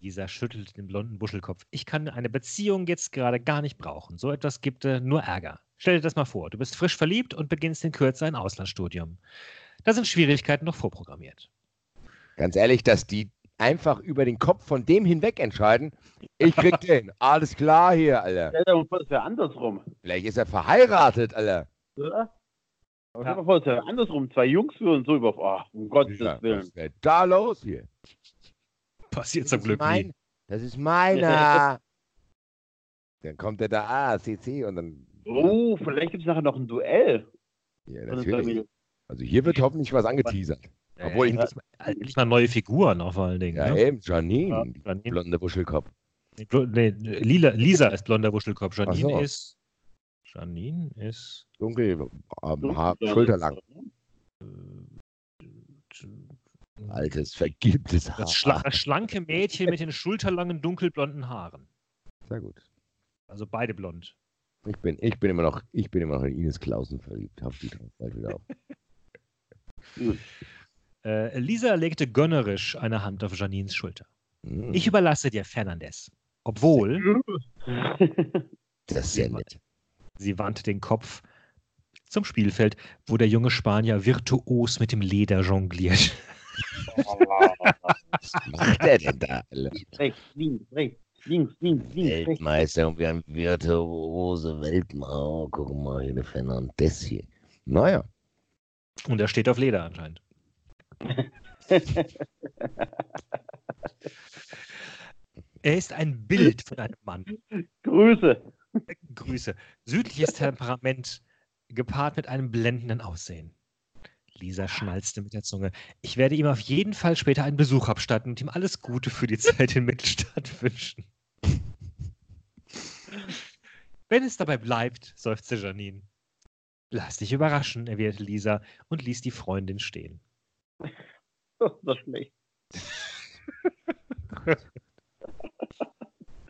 Lisa schüttelte den blonden Buschelkopf. Ich kann eine Beziehung jetzt gerade gar nicht brauchen. So etwas gibt äh, nur Ärger. Stell dir das mal vor. Du bist frisch verliebt und beginnst in Kürze ein Auslandsstudium. Da sind Schwierigkeiten noch vorprogrammiert. Ganz ehrlich, dass die einfach über den Kopf von dem hinweg entscheiden. Ich krieg den. Alles klar hier, Alter. Stell dir mal vor, das wäre andersrum. Vielleicht ist er verheiratet, Alter. Oder? Aber stell dir mal vor, das wäre andersrum. Zwei Jungs würden so über. Oh, um Gottes Ja, Willen. was ist denn da los hier? Passiert Das zum ist Glück mein, nie. Das ist meiner. Dann kommt er da, ah, CC und dann. Oh, vielleicht gibt es nachher noch ein Duell. Ja, natürlich. Also hier wird hoffentlich was angeteasert. Obwohl ich- endlich, mal, endlich mal neue Figuren auch vor allen Dingen. Ja, ne? eben, Janine, Ja, Janine. blonde Wuschelkopf. Nee, Lila, Lisa ist blonder Wuschelkopf. Janine so. ist. Janine ist. Dunkel, ähm, Haar, ja, schulterlang. äh, Altes, vergilbtes Haar. Das, schla das schlanke Mädchen mit den schulterlangen, dunkelblonden Haaren. Sehr gut. Also beide blond. Ich bin, ich bin immer noch, ich bin immer noch in Ines Klausen verliebt. Hab die drauf, bald wieder auf. Äh, Lisa legte gönnerisch eine Hand auf Janines Schulter. Hm, Ich überlasse dir Fernandes. Obwohl, Das ist ja nett. sie wandte den Kopf zum Spielfeld, wo der junge Spanier virtuos mit dem Leder jongliert. Was macht der denn da, rechts, links, rechts. links, links, links. Weltmeister und wir haben virtuose Weltmeister. Oh, guck mal, hier der Fernandes hier. Naja. Und er steht auf Leder anscheinend. Er ist ein Bild von einem Mann. Grüße. Grüße. Südliches Temperament, gepaart mit einem blendenden Aussehen. Lisa schnalzte mit der Zunge. Ich werde ihm auf jeden Fall später einen Besuch abstatten und ihm alles Gute für die Zeit in Mittelstadt wünschen. Wenn es dabei bleibt, seufzte Janine. Lass dich überraschen, erwiderte Lisa und ließ die Freundin stehen. So schlecht.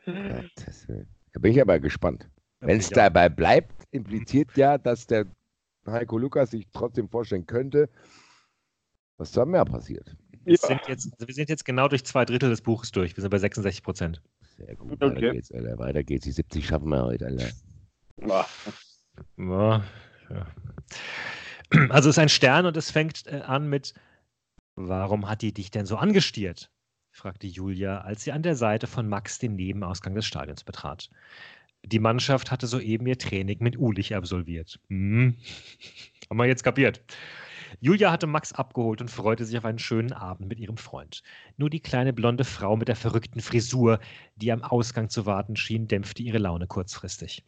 Gottes Willen. Da bin ich aber gespannt. Wenn es dabei bleibt, impliziert ja, dass der Heiko Lukas sich trotzdem vorstellen könnte, was da mehr passiert. Wir, sind jetzt, also wir sind jetzt genau durch zwei Drittel des Buches durch. Wir sind bei 66 Prozent. Sehr gut. Weiter Okay. geht's, Alter. Weiter geht's. Die 70 schaffen wir heute, Alter. Boah. Ja, ja. Also es ist ein Stern und es fängt äh, an mit Warum hat die dich denn so angestiert? fragte Julia, als sie an der Seite von Max den Nebenausgang des Stadions betrat. Die Mannschaft hatte soeben ihr Training mit Ulich absolviert. Hm. Haben wir jetzt kapiert. Julia hatte Max abgeholt und freute sich auf einen schönen Abend mit ihrem Freund. Nur die kleine blonde Frau mit der verrückten Frisur, die am Ausgang zu warten schien, dämpfte ihre Laune kurzfristig.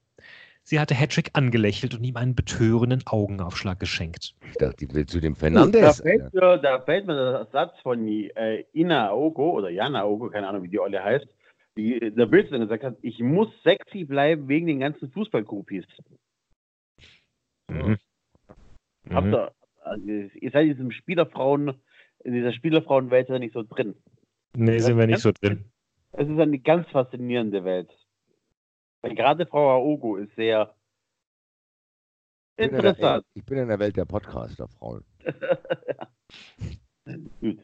Sie hatte Hedrick angelächelt und ihm einen betörenden Augenaufschlag geschenkt. Ich dachte, die will zu dem Da Fernandes. fällt, Alter. mir, da fällt mir der Satz von äh, Ina Ogo oder Jana Ogo, keine Ahnung, wie die Olle heißt, die in der Bildzeitung gesagt hat, ich muss sexy bleiben wegen den ganzen Fußballgroupies. Mhm. Habt ihr, also, ihr seid in diesem Spielerfrauen, in dieser Spielerfrauenwelt ja nicht so drin. Nee, sind wir nicht so drin. Es ist eine ganz faszinierende Welt. Weil gerade Frau Aogo ist sehr Ich bin in der- interessant. Ich bin in der Welt der Podcaster, Frauen. Gut.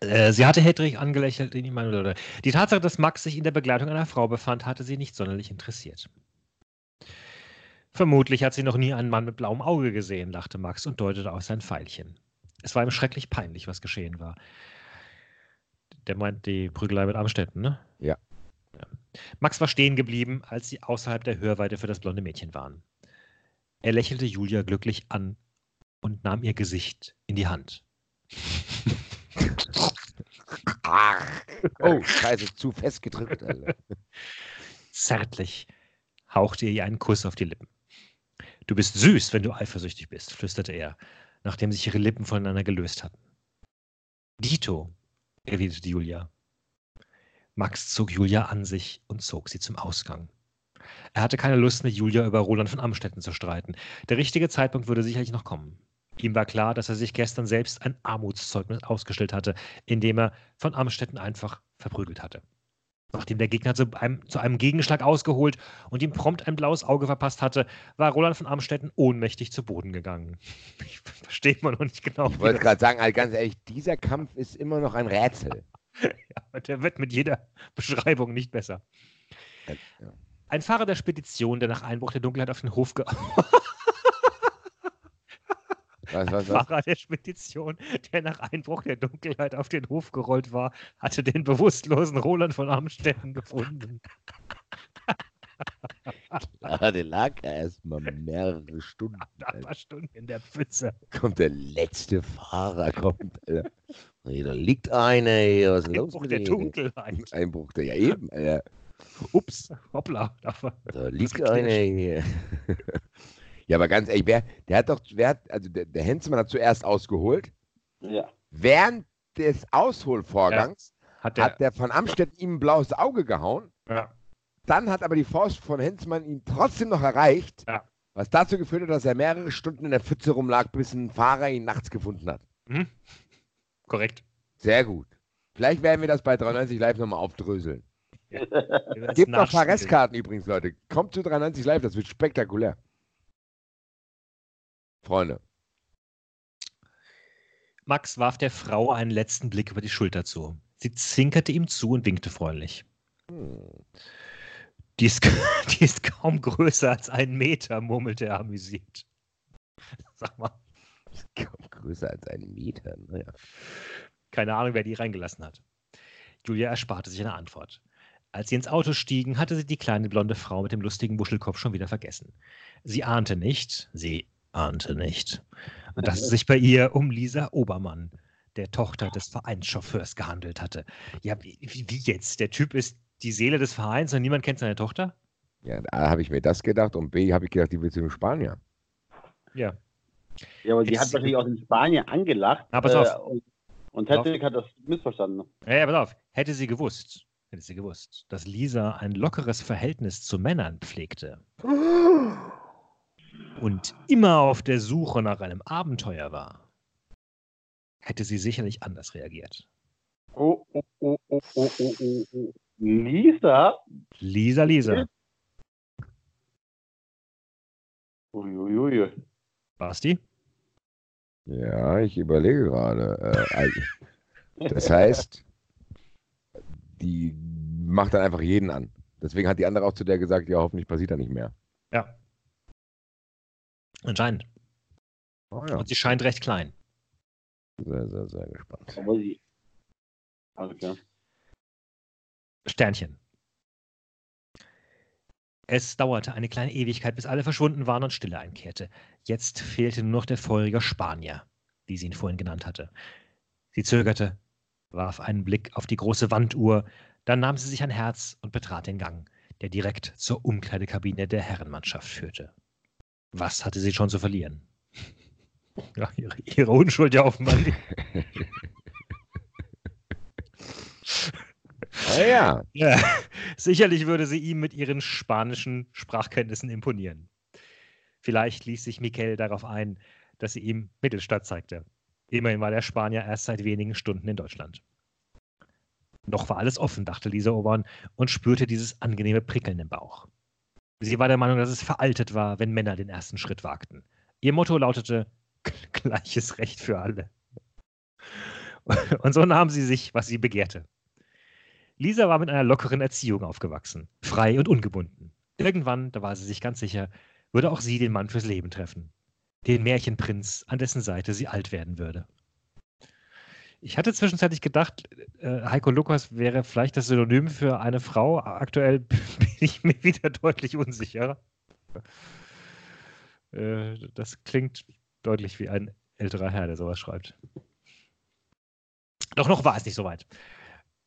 Äh, sie hatte Hedrich angelächelt in ihm oder Die Tatsache, dass Max sich in der Begleitung einer Frau befand, hatte sie nicht sonderlich interessiert. Vermutlich hat sie noch nie einen Mann mit blauem Auge gesehen, lachte Max und deutete auf sein Pfeilchen. Es war ihm schrecklich peinlich, was geschehen war. Der meint die Prügelei mit Amstetten, ne? Ja. ja. Max war stehen geblieben, als sie außerhalb der Hörweite für das blonde Mädchen waren. Er lächelte Julia glücklich an und nahm ihr Gesicht in die Hand. Oh, scheiße, zu fest gedrückt, Alter. Zärtlich hauchte er ihr einen Kuss auf die Lippen. Du bist süß, wenn du eifersüchtig bist, flüsterte er, nachdem sich ihre Lippen voneinander gelöst hatten. Dito, erwiderte Julia. Max zog Julia an sich und zog sie zum Ausgang. Er hatte keine Lust, mit Julia über Roland von Amstetten zu streiten. Der richtige Zeitpunkt würde sicherlich noch kommen. Ihm war klar, dass er sich gestern selbst ein Armutszeugnis ausgestellt hatte, indem er von Amstetten einfach verprügelt hatte. Nachdem der Gegner zu einem, zu einem Gegenschlag ausgeholt und ihm prompt ein blaues Auge verpasst hatte, war Roland von Amstetten ohnmächtig zu Boden gegangen. Ich verstehe immer noch nicht genau. Ich wollte gerade sagen, Alter, ganz ehrlich, dieser Kampf ist immer noch ein Rätsel. Ja, der wird mit jeder Beschreibung nicht besser. Ja. Ein Fahrer der Spedition, der nach Einbruch der Dunkelheit auf den Hof ge Was, was, was? Fahrer der Spedition, der nach Einbruch der Dunkelheit auf den Hof gerollt war, hatte den bewusstlosen Roland von Amstetten gefunden. Ah, der lag ja erstmal mehrere Stunden. Ein paar Stunden in der Pfütze. Kommt der letzte Fahrer, kommt. Alter. Hey, da liegt einer hier. Was ist los Einbruch der? Dunkelheit. Einbruch der, ja eben, Alter. Ups, hoppla. Da war- Da liegt einer hier. ja, aber ganz ehrlich, wer, der hat doch, wer hat, also der, der Hensmann hat zuerst ausgeholt. Ja. Während des Ausholvorgangs Hat der, hat der von Amstetten ihm ein blaues Auge gehauen. ja. Dann hat aber die Faust von Hensmann ihn trotzdem noch erreicht. Ja. Was dazu geführt hat, dass er mehrere Stunden in der Pfütze rumlag, bis ein Fahrer ihn nachts gefunden hat. Mhm. Korrekt. Sehr gut. Vielleicht werden wir das bei 93 Live nochmal aufdröseln. Es Gibt noch. Fahrrestkarten übrigens, Leute. Kommt zu 93 Live, das wird spektakulär. Freunde. Max warf der Frau einen letzten Blick über die Schulter zu. Sie zwinkerte ihm zu und winkte freundlich. Hm. Die ist, die ist kaum größer als ein Meter, murmelte er amüsiert. Sag mal, Kaum größer als ein Meter. Naja. keine Ahnung, wer die reingelassen hat. Julia ersparte sich eine Antwort. Als sie ins Auto stiegen, hatte sie die kleine blonde Frau mit dem lustigen Wuschelkopf schon wieder vergessen. Sie ahnte nicht, sie ahnte nicht, dass es sich bei ihr um Lisa Obermann, der Tochter des Vereinschauffeurs, gehandelt hatte. Ja, wie, wie jetzt? Der Typ ist die Seele des Vereins und niemand kennt seine Tochter? Ja, A habe ich mir das gedacht und B habe ich gedacht, die will zu dem Spanier. Ja. Ja, aber die Jetzt- hat wahrscheinlich aus in Spanien angelacht. Ah, pass auf. äh, und, und Hedwig hat das missverstanden. Ja, ja, pass auf. Hätte sie gewusst, hätte sie gewusst, dass Lisa ein lockeres Verhältnis zu Männern pflegte und immer auf der Suche nach einem Abenteuer war, hätte sie sicherlich anders reagiert. Oh, oh, oh, oh, oh, oh, oh, oh. Lisa? Lisa, Lisa. Uiuiui. Basti? Ja, ich überlege gerade. Äh, das heißt, die macht dann einfach jeden an. Deswegen hat die andere auch zu der gesagt, ja, hoffentlich passiert da nicht mehr. Ja. Anscheinend. Oh ja, Und sie scheint recht klein. sehr, sehr, sehr gespannt. Aber sie. Okay. Sternchen. Es dauerte eine kleine Ewigkeit, bis alle verschwunden waren und Stille einkehrte. Jetzt fehlte nur noch der feurige Spanier, wie sie ihn vorhin genannt hatte. Sie zögerte, warf einen Blick auf die große Wanduhr, dann nahm sie sich ein Herz und betrat den Gang, der direkt zur Umkleidekabine der Herrenmannschaft führte. Was hatte sie schon zu verlieren? Ja, ihre, ihre Unschuld ja offenbar. Ah ja, Ja, sicherlich würde sie ihm mit ihren spanischen Sprachkenntnissen imponieren. Vielleicht ließ sich Mikel darauf ein, dass sie ihm Mittelstadt zeigte. Immerhin war der Spanier erst seit wenigen Stunden in Deutschland. Noch war alles offen, dachte Lisa Obern und spürte dieses angenehme Prickeln im Bauch. Sie war der Meinung, dass es veraltet war, wenn Männer den ersten Schritt wagten. Ihr Motto lautete gleiches Recht für alle. Und so nahm sie sich, was sie begehrte. Lisa war mit einer lockeren Erziehung aufgewachsen, frei und ungebunden. Irgendwann, da war sie sich ganz sicher, würde auch sie den Mann fürs Leben treffen. Den Märchenprinz, an dessen Seite sie alt werden würde. Ich hatte zwischenzeitlich gedacht, äh, Heiko Lukas wäre vielleicht das Synonym für eine Frau. Aktuell bin ich mir wieder deutlich unsicherer. Äh, das klingt deutlich wie ein älterer Herr, der sowas schreibt. Doch noch war es nicht so weit.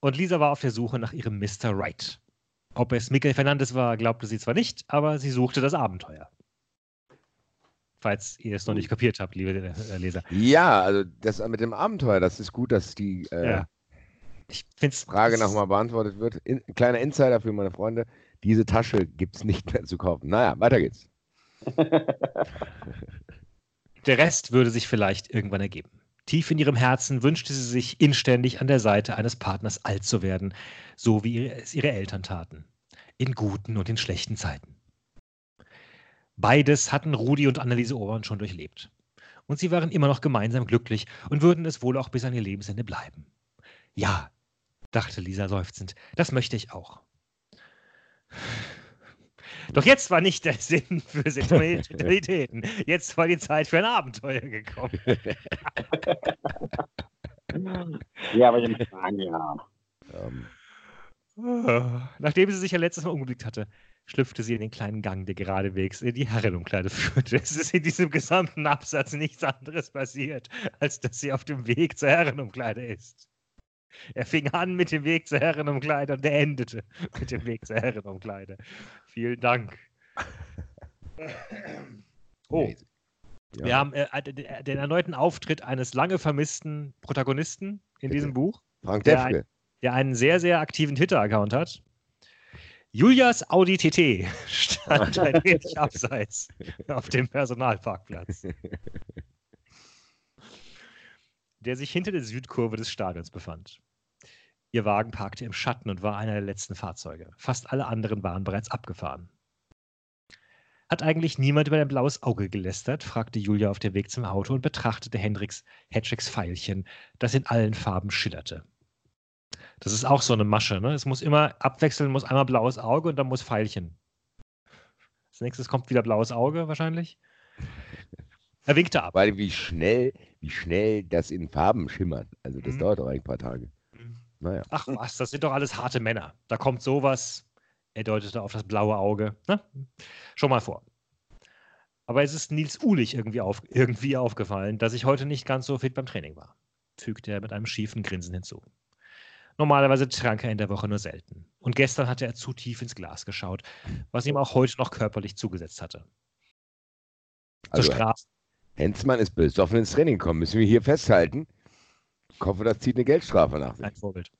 Und Lisa war auf der Suche nach ihrem Mr. Right. Ob es Miguel Fernandes war, glaubte sie zwar nicht, aber sie suchte das Abenteuer. Falls ihr es noch nicht kapiert habt, liebe äh, Leser. ja, also das mit dem Abenteuer, das ist gut, dass die äh, Ja. Ich finde es. Frage nochmal beantwortet wird. In, kleiner Insider für meine Freunde, diese Tasche gibt es nicht mehr zu kaufen. Naja, weiter geht's. Der Rest würde sich vielleicht irgendwann ergeben. Tief in ihrem Herzen wünschte sie sich inständig an der Seite eines Partners alt zu werden, so wie es ihre Eltern taten. In guten und in schlechten Zeiten. Beides hatten Rudi und Anneliese Obern schon durchlebt. Und sie waren immer noch gemeinsam glücklich und würden es wohl auch bis an ihr Lebensende bleiben. Ja, dachte Lisa seufzend, das möchte ich auch. Doch jetzt war nicht der Sinn für Sentimentalitäten. Jetzt war die Zeit für ein Abenteuer gekommen. Ja, aber dem Spanier. Ähm, Nachdem sie sich ja letztes Mal umgeblickt hatte, schlüpfte sie in den kleinen Gang, der geradewegs in die Herrenumkleide führte. Es ist in diesem gesamten Absatz nichts anderes passiert, als dass sie auf dem Weg zur Herrenumkleide ist. Er fing an mit dem Weg zur Herrenumkleide und er endete mit dem Weg zur Herrenumkleide. Vielen Dank. Oh, ja. wir haben äh, den, den erneuten Auftritt eines lange vermissten Protagonisten in Bitte. diesem Buch. Frank der Defke. der einen sehr, sehr aktiven Twitter-Account hat. Julias Audi TT stand ein wenig abseits auf dem Personalparkplatz, der sich hinter der Südkurve des Stadions befand. Ihr Wagen parkte im Schatten und war einer der letzten Fahrzeuge. Fast alle anderen waren bereits abgefahren. Hat eigentlich niemand über ein blaues Auge gelästert? fragte Julia auf dem Weg zum Auto und betrachtete Hendricks Hedrigs Pfeilchen, das in allen Farben schillerte. Das ist auch so eine Masche. Ne? Es muss immer abwechseln, muss einmal blaues Auge und dann muss Pfeilchen. Als nächstes kommt wieder blaues Auge wahrscheinlich. Er winkte ab. Weil wie schnell, wie schnell das in Farben schimmert. Also das Mhm. dauert auch ein paar Tage. Naja. Ach was, das sind doch alles harte Männer. Da kommt sowas. Er deutete auf das blaue Auge. Ne? Schon mal vor. Aber es ist Nils Ulich irgendwie, auf, irgendwie aufgefallen, dass ich heute nicht ganz so fit beim Training war, fügte er mit einem schiefen Grinsen hinzu. Normalerweise trank er in der Woche nur selten. Und gestern hatte er zu tief ins Glas geschaut, was ihm auch heute noch körperlich zugesetzt hatte. Zur Also, Strafe. Hensmann ist besoffen ins Training gekommen. Müssen wir hier festhalten. Ich hoffe, das zieht eine Geldstrafe nach sich. Ein Vorbild.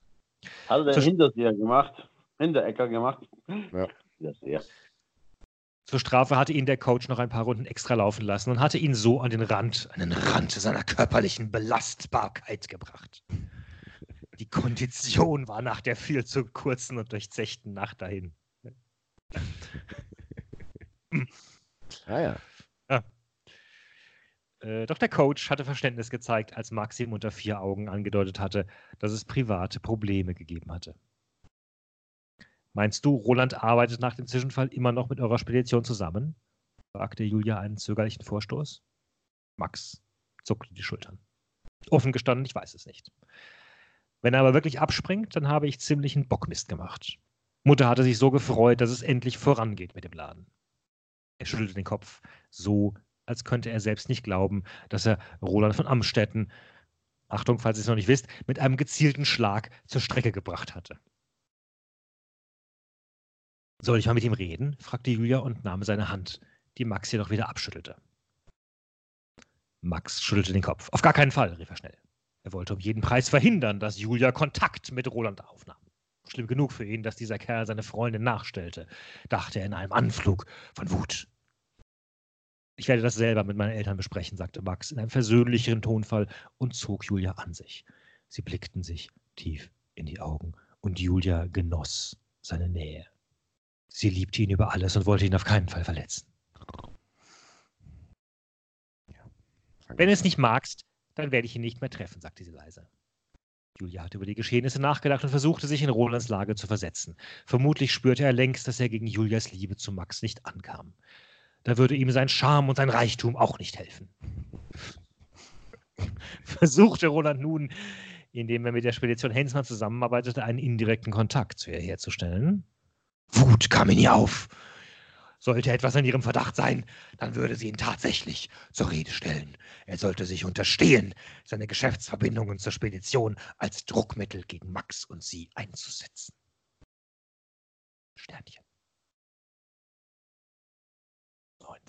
Hat er Hinterseher gemacht. Hinterecker gemacht. Ja. Hinterseher. Zur Strafe hatte ihn der Coach noch ein paar Runden extra laufen lassen und hatte ihn so an den Rand, an den Rand seiner körperlichen Belastbarkeit gebracht. Die Kondition war nach der viel zu kurzen und durchzechten Nacht dahin. Ah ja. Äh, doch der Coach hatte Verständnis gezeigt, als Max ihm unter vier Augen angedeutet hatte, dass es private Probleme gegeben hatte. Meinst du, Roland arbeitet nach dem Zwischenfall immer noch mit eurer Spedition zusammen? fragte Julia einen zögerlichen Vorstoß. Max zuckte die Schultern. Offen gestanden, ich weiß es nicht. Wenn er aber wirklich abspringt, dann habe ich ziemlichen Bockmist gemacht. Mutter hatte sich so gefreut, dass es endlich vorangeht mit dem Laden. Er schüttelte den Kopf, so als könnte er selbst nicht glauben, dass er Roland von Amstetten, Achtung, falls ihr es noch nicht wisst, mit einem gezielten Schlag zur Strecke gebracht hatte. Soll ich mal mit ihm reden? fragte Julia und nahm seine Hand, die Max jedoch wieder abschüttelte. Max schüttelte den Kopf. Auf gar keinen Fall, rief er schnell. Er wollte um jeden Preis verhindern, dass Julia Kontakt mit Roland aufnahm. Schlimm genug für ihn, dass dieser Kerl seine Freundin nachstellte, dachte er in einem Anflug von Wut. Ich werde das selber mit meinen Eltern besprechen, sagte Max in einem versöhnlicheren Tonfall und zog Julia an sich. Sie blickten sich tief in die Augen und Julia genoss seine Nähe. Sie liebte ihn über alles und wollte ihn auf keinen Fall verletzen. Wenn du es nicht magst, dann werde ich ihn nicht mehr treffen, sagte sie leise. Julia hatte über die Geschehnisse nachgedacht und versuchte, sich in Rolands Lage zu versetzen. Vermutlich spürte er längst, dass er gegen Julias Liebe zu Max nicht ankam. Da würde ihm sein Charme und sein Reichtum auch nicht helfen. Versuchte Roland nun, indem er mit der Spedition Hensmann zusammenarbeitete, einen indirekten Kontakt zu ihr herzustellen. Wut kam in ihr auf. Sollte etwas an ihrem Verdacht sein, dann würde sie ihn tatsächlich zur Rede stellen. Er sollte sich unterstehen, seine Geschäftsverbindungen zur Spedition als Druckmittel gegen Max und sie einzusetzen. Sternchen.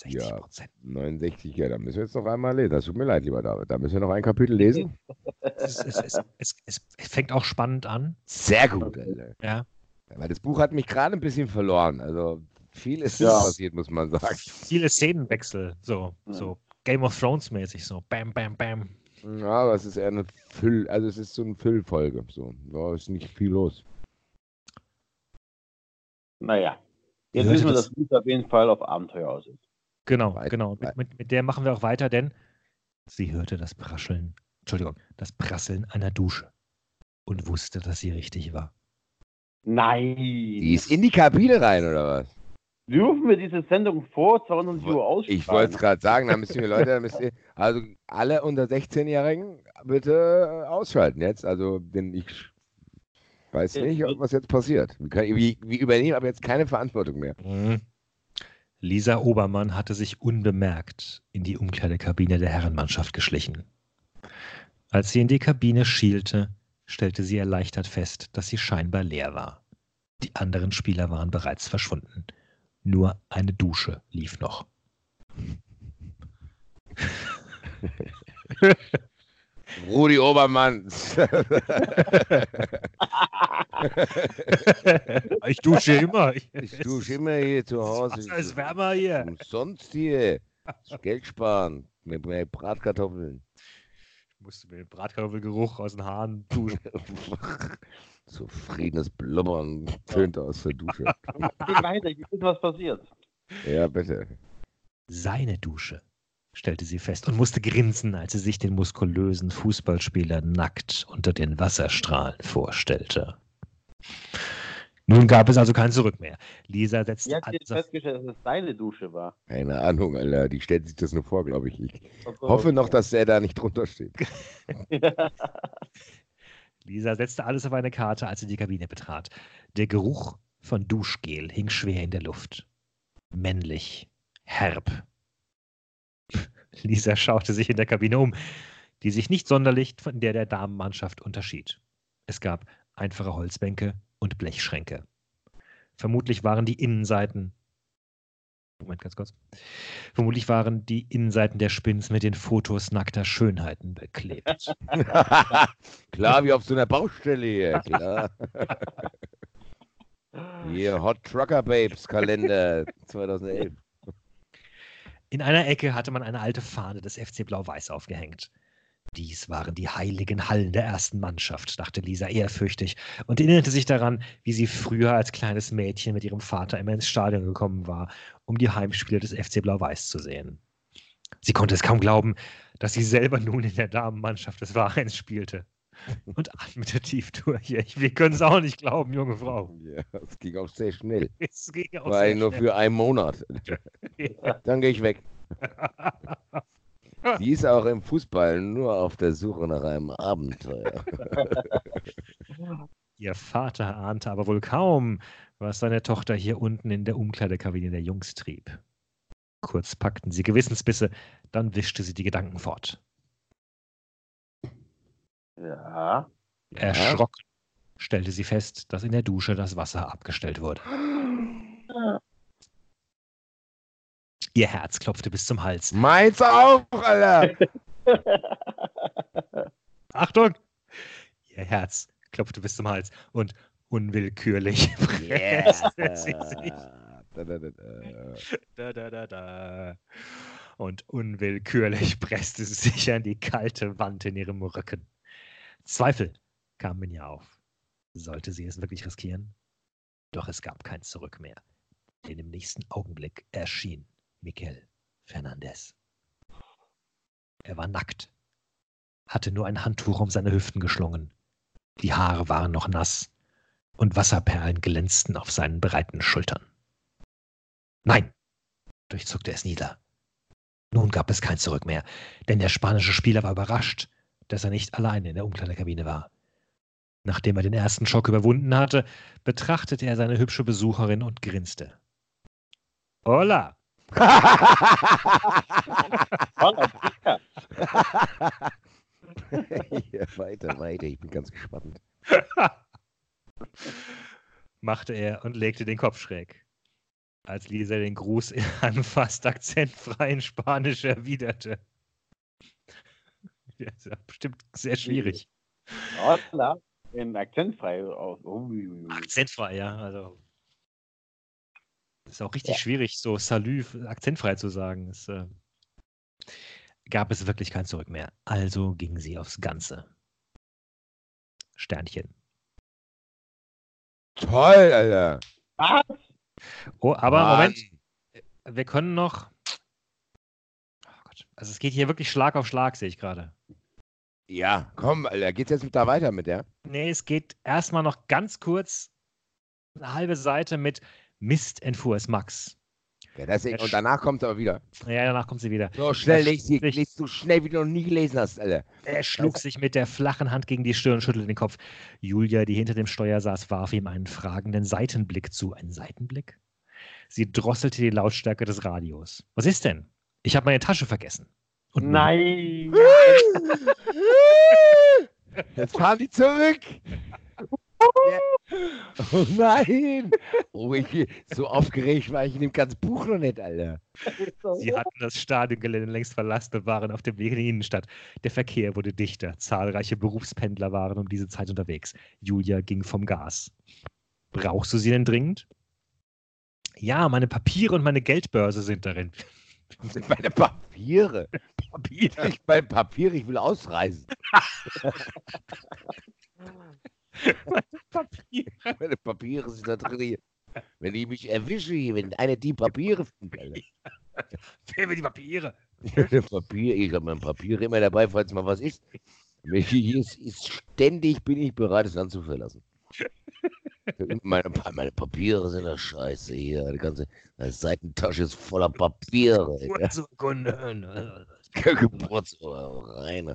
69 Ja. Prozent. 69, ja, da müssen wir jetzt noch einmal lesen. Das tut mir leid, lieber David. Da müssen wir noch ein Kapitel lesen. Es, es, es, es, fängt auch spannend an. Sehr gut, Alter. Ja. Weil das Buch hat mich gerade ein bisschen verloren. Also viel ist Ja. passiert, muss man sagen. Viele Szenenwechsel, so, Ja. so Game of Thrones mäßig, so bam, bam, bam. Ja, aber es ist eher eine Füll, also es ist so eine Füllfolge. So, da ist nicht viel los. Naja. Jetzt wissen wir, das- dass Lisa auf jeden Fall auf Abenteuer aus ist. Genau, Weit- genau. Mit, weit. mit, mit der machen wir auch weiter, denn sie hörte das Prascheln, Entschuldigung, das Prasseln einer Dusche und wusste, dass sie richtig war. Nein. Die ist in die Kabine rein, oder was? Dürfen wir diese Sendung vor 22 Uhr ausstrahlen? Ich wollte es gerade sagen, da müsst ihr Leute, da müsst ihr, also alle unter 16-Jährigen bitte äh, ausschalten jetzt. Also, denn ich weiß Ja, nicht, wird- was jetzt passiert. Wir, können, wir, wir übernehmen aber jetzt keine Verantwortung mehr. Lisa Obermann hatte sich unbemerkt in die Umkleidekabine der Herrenmannschaft geschlichen. Als sie in die Kabine schielte, stellte sie erleichtert fest, dass sie scheinbar leer war. Die anderen Spieler waren bereits verschwunden. Nur eine Dusche lief noch. Rudi Obermann. ich dusche immer. ich dusche immer hier zu Hause. Es ist wärmer hier. Umsonst hier. Geld sparen. Mit, mit Bratkartoffeln. Ich musste mir den Bratkartoffelgeruch aus den Haaren duschen. Zufriedenes Blubbern tönt aus der Dusche. Geh weiter, ich wissen, was passiert. Ja, bitte. Seine Dusche, stellte sie fest und musste grinsen, als sie sich den muskulösen Fußballspieler nackt unter den Wasserstrahlen vorstellte. Nun gab es also kein Zurück mehr. Lisa setzte jetzt alles auf- festgestellt, dass es deine Dusche war? Keine Ahnung, Alter. Die stellt sich das nur vor, glaube ich. Ich Also, hoffe noch, dass er da nicht drunter steht. Lisa setzte alles auf eine Karte, als sie die Kabine betrat. Der Geruch von Duschgel hing schwer in der Luft. Männlich, herb. Lisa schaute sich in der Kabine um, die sich nicht sonderlich von der der Damenmannschaft unterschied. Es gab einfache Holzbänke und Blechschränke. Vermutlich waren die Innenseiten Moment, ganz kurz. Vermutlich waren die Innenseiten der Spins mit den Fotos nackter Schönheiten beklebt. klar, wie auf so einer Baustelle hier, klar. Hier, Hot Trucker Babes Kalender 2011. In einer Ecke hatte man eine alte Fahne des FC Blau-Weiß aufgehängt. Dies waren die heiligen Hallen der ersten Mannschaft, dachte Lisa ehrfürchtig und erinnerte sich daran, wie sie früher als kleines Mädchen mit ihrem Vater immer ins Stadion gekommen war, um die Heimspiele des FC Blau-Weiß zu sehen. Sie konnte es kaum glauben, dass sie selber nun in der Damenmannschaft des Vereins spielte. Und atmete tief durch. Wir können es auch nicht glauben, junge Frau. Ja, es ging auch sehr schnell. Es ging auch War nur schnell. für einen Monat. Ja. Dann gehe ich weg. Die ist auch im Fußball nur auf der Suche nach einem Abenteuer. Ihr Vater ahnte aber wohl kaum, was seine Tochter hier unten in der Umkleidekabine der Jungs trieb. Kurz packten sie Gewissensbisse, dann wischte sie die Gedanken fort. Ja. Erschrocken stellte sie fest, dass in der Dusche das Wasser abgestellt wurde. Ihr Herz klopfte bis zum Hals. Meins auch, Alter! Achtung! Ihr Herz klopfte bis zum Hals und unwillkürlich presste sie sich da, da, da. Da, da, da, da. Und unwillkürlich presste sie sich an die kalte Wand in ihrem Rücken. Zweifel kamen in ihr auf. Sollte sie es wirklich riskieren? Doch es gab kein Zurück mehr. Denn im nächsten Augenblick erschien Miguel Fernandez. Er war nackt, hatte nur ein Handtuch um seine Hüften geschlungen. Die Haare waren noch nass und Wasserperlen glänzten auf seinen breiten Schultern. Nein, durchzuckte es nieder. Nun gab es kein Zurück mehr, denn der spanische Spieler war überrascht, dass er nicht allein in der Umkleidekabine war. Nachdem er den ersten Schock überwunden hatte, betrachtete er seine hübsche Besucherin und grinste. Hola! ja, weiter, weiter. Ich bin ganz gespannt. machte er und legte den Kopf schräg. Als Lisa den Gruß in einem fast akzentfreien Spanisch erwiderte. Ja, ist ja bestimmt sehr schwierig. Hola. In akzentfrei aus. Ui. Akzentfrei, ja. Also. Ist auch richtig Ja. schwierig, so Salü akzentfrei zu sagen. Es äh, gab es wirklich kein Zurück mehr. Also ging sie aufs Ganze. Sternchen. Toll, Alter. Oh, aber Mann. Moment, wir können noch. Oh Gott. Also es geht hier wirklich Schlag auf Schlag, sehe ich gerade. Ja, komm, Alter. Geht's jetzt mit da weiter mit der? Nee, es geht erstmal noch ganz kurz eine halbe Seite mit Mist entfuhr es Max. Ja, deswegen, und danach kommt aber wieder. Ja, danach kommt sie wieder. So schnell Er lest, die, schlug sich- lest du schnell, wie du noch nie gelesen hast, Alter. Er schlug sich mit der flachen Hand gegen die Stirn und schüttelte den Kopf. Julia, die hinter dem Steuer saß, warf ihm einen fragenden Seitenblick zu. Ein Seitenblick? Sie drosselte die Lautstärke des Radios. Was ist denn? Ich habe meine Tasche vergessen. Und? Nein! Jetzt fahren die zurück. Oh nein. Oh, ich so aufgeregt war ich in dem ganzen Buch noch nicht, Alter. Sie hatten das Stadiongelände längst verlassen und waren auf dem Weg in die Innenstadt. Der Verkehr wurde dichter. Zahlreiche Berufspendler waren um diese Zeit unterwegs. Julia ging vom Gas. Brauchst du sie denn dringend? Ja, meine Papiere und meine Geldbörse sind darin. Sind meine Papiere. Papiere. Ich meine Papiere, ich will ausreisen. Papiere. Meine Papiere sind da drin. Wenn die mich erwische, hier, wenn einer die Papiere findet. Wer will die Papiere? Papier, ich habe mein Papier immer dabei, falls mal was ist. Hier ist, ist ständig bin ich bereit, das Land zu verlassen. Meine, meine Papiere sind das Scheiße hier. Die ganze meine Seitentasche ist voller Papiere. Ja. Urkunde. Geburtsurkunde rein.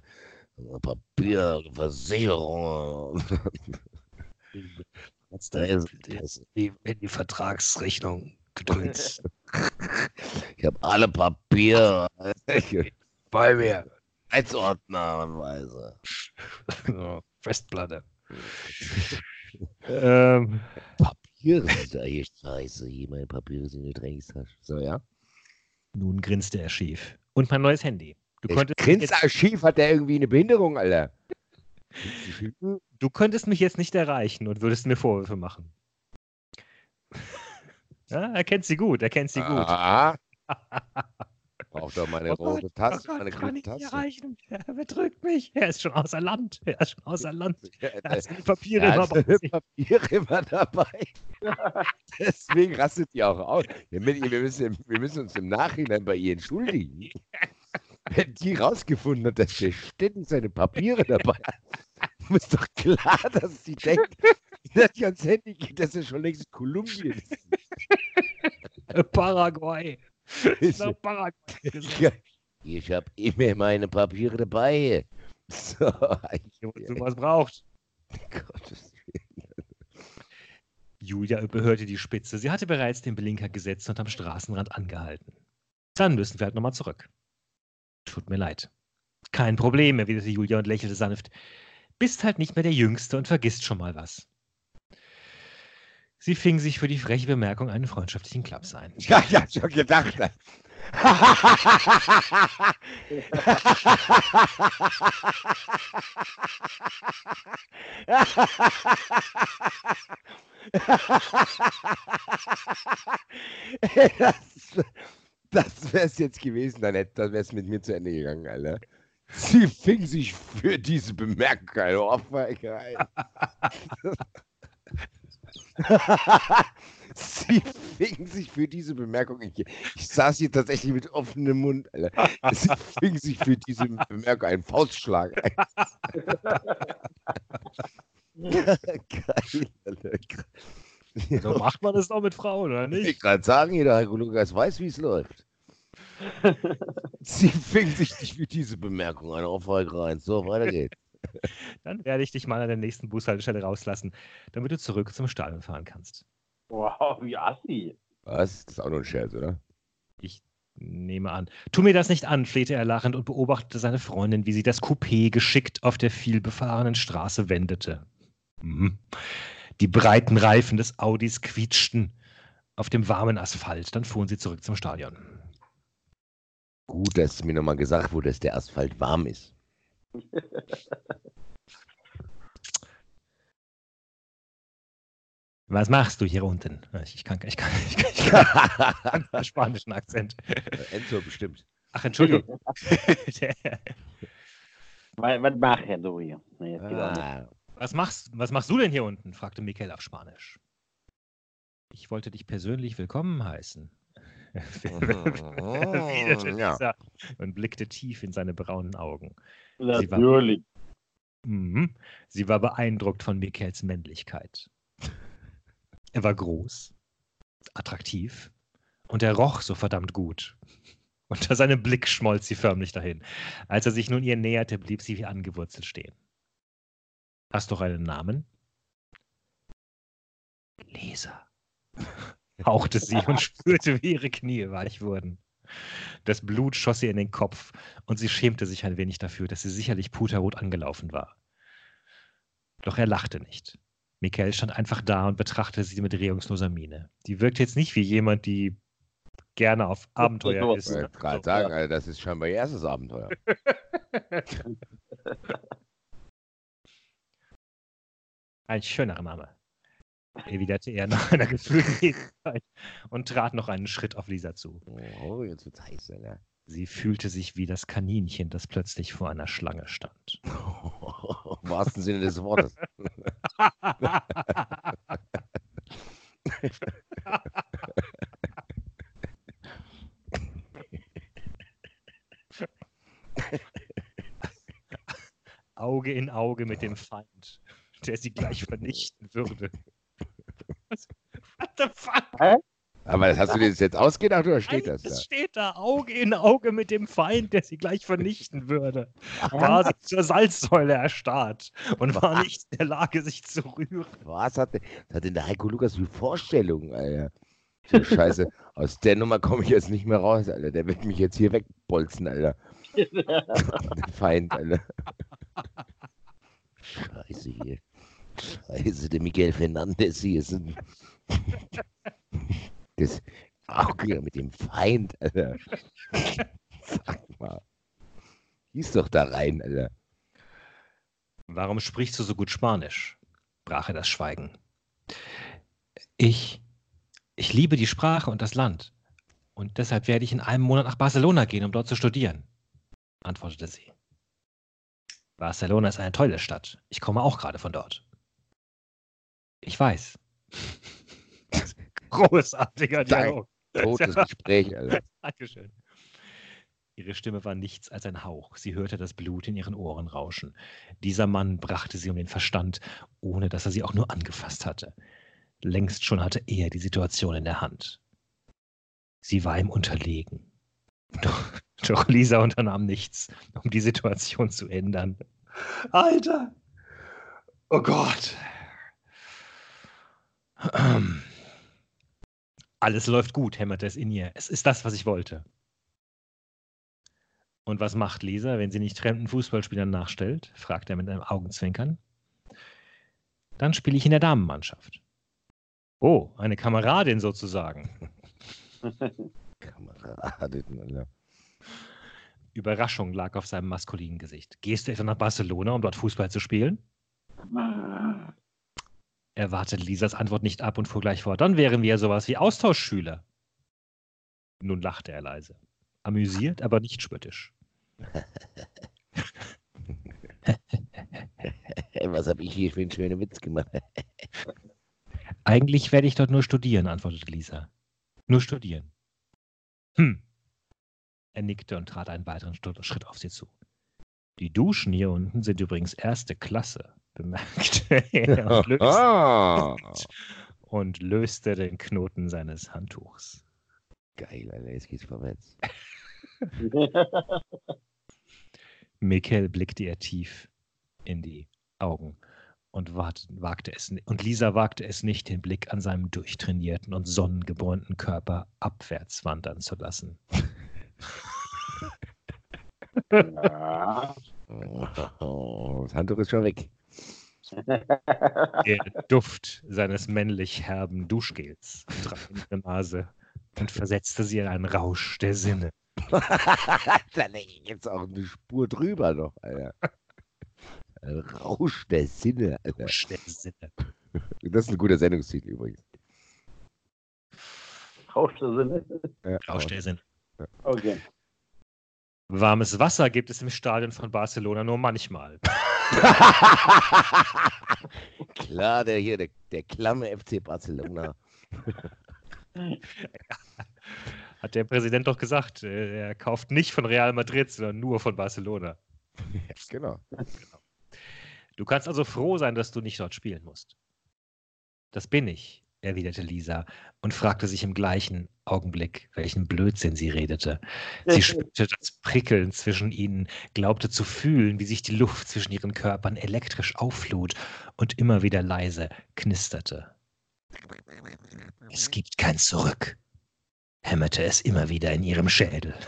Papier, Versicherung. Da ist, ist die, in die Vertragsrechnung gedöns. Ich habe alle Papiere Bei mir. Heizordnerweise. So, Festplatte. Ähm, Papiere sind eigentlich scheiße. Hier, meine Papiere sind in der Trainingstasche. So, ja? nun grinste er schief. Und mein neues Handy. Du mich grinst jetzt, da schief, hat der irgendwie eine Behinderung, Alter. du könntest mich jetzt nicht erreichen und würdest mir Vorwürfe machen. Ja, er kennt sie gut, er kennt sie gut. Ah. Braucht doch meine Oh Gott, rote Tasse, oh Gott, meine kann grüne ich nicht Tasse. erreichen. Er betrügt mich. Er ist schon außer Land. Er ist schon außer Land. Er hat seine Papiere Er immer hat bei seine sich. Papiere immer dabei. Deswegen rastet die auch aus. Wir müssen, wir, müssen, uns im Nachhinein bei ihr entschuldigen. Wenn die rausgefunden hat, dass der ständig seine Papiere dabei hat, ist doch klar, dass sie denkt, dass die ans Handy geht, dass er schon längst Kolumbien ist. Paraguay. Ja, Ich habe immer meine Papiere dabei. so, Wenn man was braucht. Gottes Julia überhörte die Spitze. Sie hatte bereits den Blinker gesetzt und am Straßenrand angehalten. Dann müssen wir halt nochmal zurück. Tut mir leid. Kein Problem, erwiderte Julia und lächelte sanft. Bist halt nicht mehr der Jüngste und vergisst schon mal was. Sie fing sich für die freche Bemerkung einen freundschaftlichen Klaps ein. Ja, ich hab schon gedacht. das das wäre es jetzt gewesen, dann hätte wäre es mit mir zu Ende gegangen, Alter. Sie fing sich für diese Bemerkung eine Ohrfeige ein. Sie fing sich für diese Bemerkung. Ich, ich saß hier tatsächlich mit offenem Mund, Alter. Sie fing sich für diese Bemerkung einen Faustschlag ein. Geil, Alter. So macht man das doch mit Frauen, oder Ich nicht? gerade sagen, jeder Herr Lukas weiß, wie es läuft. Sie fing sich nicht für diese Bemerkung, eine Ohrfeige rein. So, weiter geht's. Dann werde ich dich mal an der nächsten Bushaltestelle rauslassen, damit du zurück zum Stadion fahren kannst. Wow, wie assi. Was? Das ist auch nur ein Scherz, oder? Ich nehme an. Tu mir das nicht an, flehte er lachend und beobachtete seine Freundin, wie sie das Coupé geschickt auf der vielbefahrenen Straße wendete. Mhm. Die breiten Reifen des Audis quietschten auf dem warmen Asphalt. Dann fuhren sie zurück zum Stadion. Gut, dass mir nochmal gesagt wurde, dass der Asphalt warm ist. Was machst du hier unten? Ich kann, ich kann, ich kann, ich kann einen spanischen Akzent. Enzo bestimmt. Ach, Entschuldigung. Was, was mach ich du hier? Nee. Ah, Was machst, was machst du denn hier unten? fragte Michael auf Spanisch. Ich wollte dich persönlich willkommen heißen. erwiderte ja. und blickte tief in seine braunen Augen. Sie war- Natürlich. Mhm. Sie war beeindruckt von Michaels Männlichkeit. Er war groß, attraktiv und er roch so verdammt gut. Unter seinem Blick schmolz sie förmlich dahin. Als er sich nun ihr näherte, blieb sie wie angewurzelt stehen. Hast du auch einen Namen? Lisa, hauchte sie und spürte, wie ihre Knie weich wurden. Das Blut schoss ihr in den Kopf und sie schämte sich ein wenig dafür, dass sie sicherlich puterrot angelaufen war. Doch er lachte nicht. Michael stand einfach da und betrachtete sie mit regungsloser Miene. Die wirkte jetzt nicht wie jemand, die gerne auf Abenteuer sowas ist. Ich wollte gerade sagen. Alter, das ist scheinbar ihr erstes Abenteuer. Ein schöner Name, erwiderte er nach einer gefühlten Ewigkeit und trat noch einen Schritt auf Lisa zu. Oh, jetzt wird's heiß, Alter. Sie fühlte sich wie das Kaninchen, das plötzlich vor einer Schlange stand. Im wahrsten Sinne des Wortes. Auge in Auge mit dem Feind, der sie gleich vernichten würde. Was? What the fuck? Aber hast du dir das jetzt ausgedacht oder steht Nein, das da? Es steht da Auge in Auge mit dem Feind, der sie gleich vernichten würde. War sie zur Salzsäule erstarrt und war nicht in der Lage, sich zu rühren. Was hat, denn- was hat denn der Heiko Lukas für Vorstellungen, Alter? So Scheiße, aus der Nummer komme ich jetzt nicht mehr raus, Alter. Der wird mich jetzt hier wegbolzen, Alter. Der Feind, Alter. Scheiße hier. Scheiße, der Miguel Fernandes hier ist ein. Das Auge mit dem Feind, Alter. Sag mal. Hieß doch da rein, Alter. Warum sprichst du so gut Spanisch? brach er das Schweigen. Ich, ich liebe die Sprache und das Land. Und deshalb werde ich in einem Monat nach Barcelona gehen, um dort zu studieren, antwortete sie. Barcelona ist eine tolle Stadt. Ich komme auch gerade von dort. Ich weiß. Großartiger Dialog. Totes Gespräch, Alter. Dankeschön. Ihre Stimme war nichts als ein Hauch. Sie hörte das Blut in ihren Ohren rauschen. Dieser Mann brachte sie um den Verstand, ohne dass er sie auch nur angefasst hatte. Längst schon hatte er die Situation in der Hand. Sie war ihm unterlegen. Doch, doch Lisa unternahm nichts, um die Situation zu ändern. Alter! Oh Gott! Alles läuft gut, hämmerte es in ihr. Es ist das, was ich wollte. Und was macht Lisa, wenn sie nicht fremden Fußballspielern nachstellt? fragt er mit einem Augenzwinkern. Dann spiele ich in der Damenmannschaft. Oh, eine Kameradin sozusagen. Kameradin, Alter. Überraschung lag auf seinem maskulinen Gesicht. Gehst du etwa nach Barcelona, um dort Fußball zu spielen? Er wartete Lisas Antwort nicht ab und fuhr gleich fort. Dann wären wir ja sowas wie Austauschschüler. Nun lachte er leise. Amüsiert, aber nicht spöttisch. Was habe ich hier für einen schönen Witz gemacht? Eigentlich werde ich dort nur studieren, antwortete Lisa. Nur studieren. Hm. Er nickte und trat einen weiteren Schritt auf sie zu. Die Duschen hier unten sind übrigens erste Klasse, bemerkte er und löste, Ah, und löste den Knoten seines Handtuchs. geil, Alter, jetzt geht's vorwärts. Mikkel blickte ihr tief in die Augen und wagte es, und Lisa wagte es nicht, den Blick an seinem durchtrainierten und sonnengebräunten Körper abwärts wandern zu lassen. Oh, das Handtuch ist schon weg. Der Duft seines männlich herben Duschgels traf in ihre Nase und versetzte sie in einen Rausch der Sinne. da leg ich jetzt auch eine Spur drüber noch, Alter. Ein Rausch der Sinne, Alter. Rausch der Sinne. Das ist ein guter Sendungstitel übrigens. Rausch der Sinne. Ja, Rausch der Sinne. Okay. Warmes Wasser gibt es im Stadion von Barcelona nur manchmal. Klar, der hier, der, der klamme FC Barcelona. Hat der Präsident doch gesagt, äh, er kauft nicht von Real Madrid, sondern nur von Barcelona. genau. Du kannst also froh sein, dass du nicht dort spielen musst. Das bin ich, erwiderte Lisa und fragte sich im gleichen Augenblick, welchen Blödsinn sie redete. Sie spürte das Prickeln zwischen ihnen, glaubte zu fühlen, wie sich die Luft zwischen ihren Körpern elektrisch auflud und immer wieder leise knisterte. Es gibt kein Zurück, hämmerte es immer wieder in ihrem Schädel.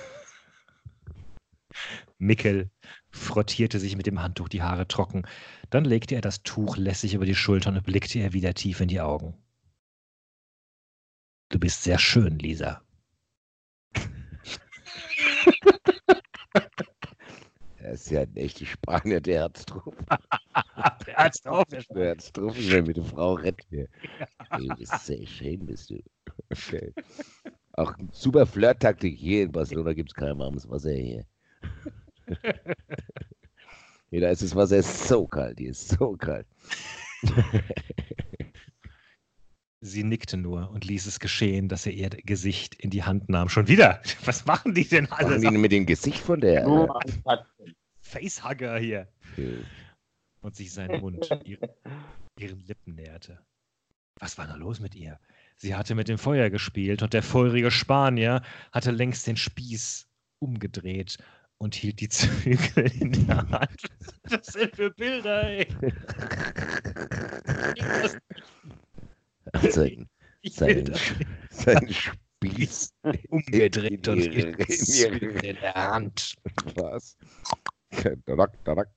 Mickel frottierte sich mit dem Handtuch die Haare trocken. Dann legte er das Tuch lässig über die Schultern und blickte ihr wieder tief in die Augen. Du bist sehr schön, Lisa. Er ist ja ein echter Spanier, der drauf. Der drauf. Der ich will mit der Frau retten hier. Hey, du bist sehr schön, bist du. Okay. Auch super Flirt-Taktik. Hier in Barcelona gibt es kein warmes Wasser hier. Hier, da ist das Wasser so kalt, hier ist so kalt. Sie nickte nur und ließ es geschehen, dass er ihr Gesicht in die Hand nahm. Schon wieder? Was machen die denn alle? Machen die mit dem Gesicht von der. Anpacken. Facehugger hier. Äh, Und sich seinen Mund ihren, ihren Lippen näherte. Was war da los mit ihr? Sie hatte mit dem Feuer gespielt und der feurige Spanier hatte längst den Spieß umgedreht und hielt die Zügel in der Hand. Was sind für Bilder, ey? Sein, sein, Sein Spieß umgedreht und in in in der Hand. Was? Dadak, dadak.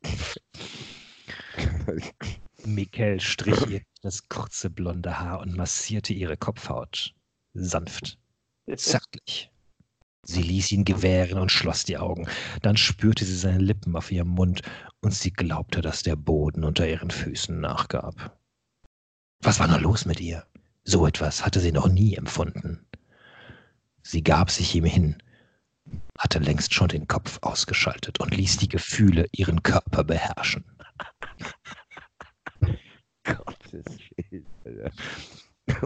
Mikkel strich ihr das kurze blonde Haar und massierte ihre Kopfhaut. Sanft, zärtlich. Sie ließ ihn gewähren und schloss die Augen. Dann spürte sie seine Lippen auf ihrem Mund und sie glaubte, dass der Boden unter ihren Füßen nachgab. Was war nur los mit ihr? So etwas hatte sie noch nie empfunden. Sie gab sich ihm hin, hatte längst schon den Kopf ausgeschaltet und ließ die Gefühle ihren Körper beherrschen. Gottes Willen, Alter.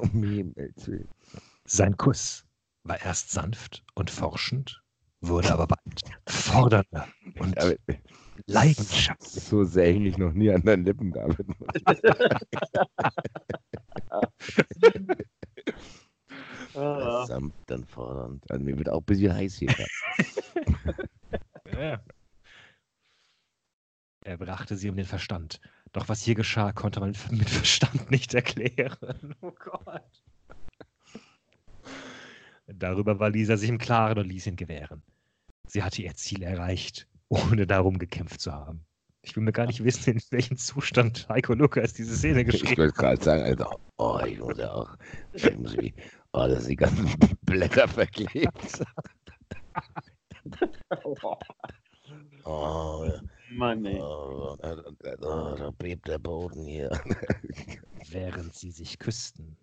Um Himmels Willen. Sein Kuss war erst sanft und forschend, wurde aber bald fordernder und leidenschaftlich. so sehr hing ich noch nie an deinen Lippen, David. Sanft dann fordernd. Also mir wird auch ein bisschen heiß hier. Ja. Er brachte sie um den Verstand. Doch was hier geschah, konnte man mit Verstand nicht erklären. Oh Gott. Darüber war Lisa sich im Klaren und ließ ihn gewähren. Sie hatte ihr Ziel erreicht, ohne darum gekämpft zu haben. Ich will mir gar nicht wissen, in welchem Zustand Heiko Lukas diese Szene Ich geschrieben wollte gerade sagen, also, oh, ich muss ja auch, ich muss wie, oh, das sind die ganzen Blätter verklebt. Oh, Mann, ey. oh, oh, da bebt der Boden hier. Während sie sich küssten,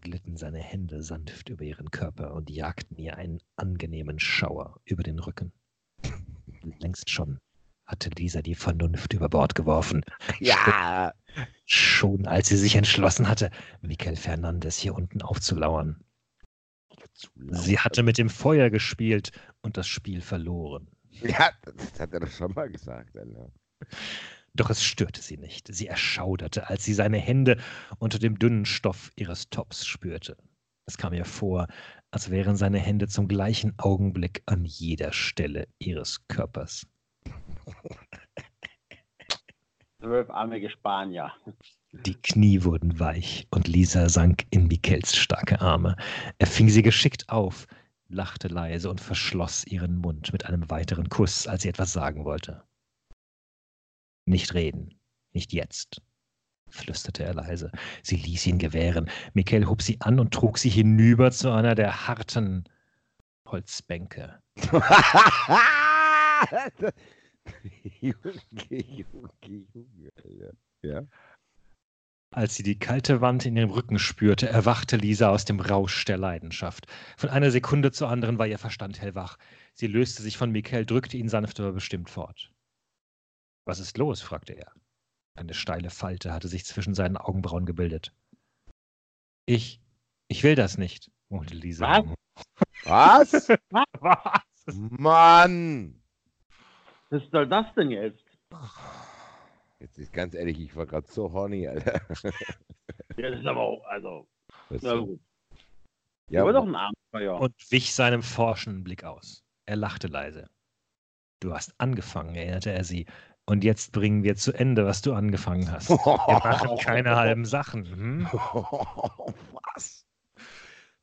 glitten seine Hände sanft über ihren Körper und jagten ihr einen angenehmen Schauer über den Rücken. Längst schon hatte Lisa die Vernunft über Bord geworfen. Ja, Schon als sie sich entschlossen hatte, Michael Fernandes hier unten aufzulauern. Sie hatte mit dem Feuer gespielt und das Spiel verloren. Ja, das hat er doch schon mal gesagt, Alter. Doch es störte sie nicht. Sie erschauderte, als sie seine Hände unter dem dünnen Stoff ihres Tops spürte. Es kam ihr vor, als wären seine Hände zum gleichen Augenblick an jeder Stelle ihres Körpers. Zwölfarmige Spanier. Die Knie wurden weich und Lisa sank in Michels starke Arme. Er fing sie geschickt auf, lachte leise und verschloss ihren Mund mit einem weiteren Kuss, als sie etwas sagen wollte. Nicht reden, nicht jetzt, flüsterte er leise. Sie ließ ihn gewähren. Michael hob sie an und trug sie hinüber zu einer der harten Holzbänke. Junge, Junge, Junge. Ja. Als sie die kalte Wand in ihrem Rücken spürte, erwachte Lisa aus dem Rausch der Leidenschaft. Von einer Sekunde zur anderen war ihr Verstand hellwach. Sie löste sich von Michael, drückte ihn sanft aber bestimmt fort. Was ist los? fragte er. Eine steile Falte hatte sich zwischen seinen Augenbrauen gebildet. Ich, ich will das nicht, murmelte Lisa. Was? Was? Mann! Was soll das denn jetzt? Jetzt ist ganz ehrlich, ich war gerade so horny, Alter. Ja, das ist aber auch, also, Das na gut. ja, aber doch ein Abenteuer. Und wich seinem forschenden Blick aus. Er lachte leise. Du hast angefangen, erinnerte er sie. Und jetzt bringen wir zu Ende, was du angefangen hast. Wir machen keine halben Sachen. Hm? Was?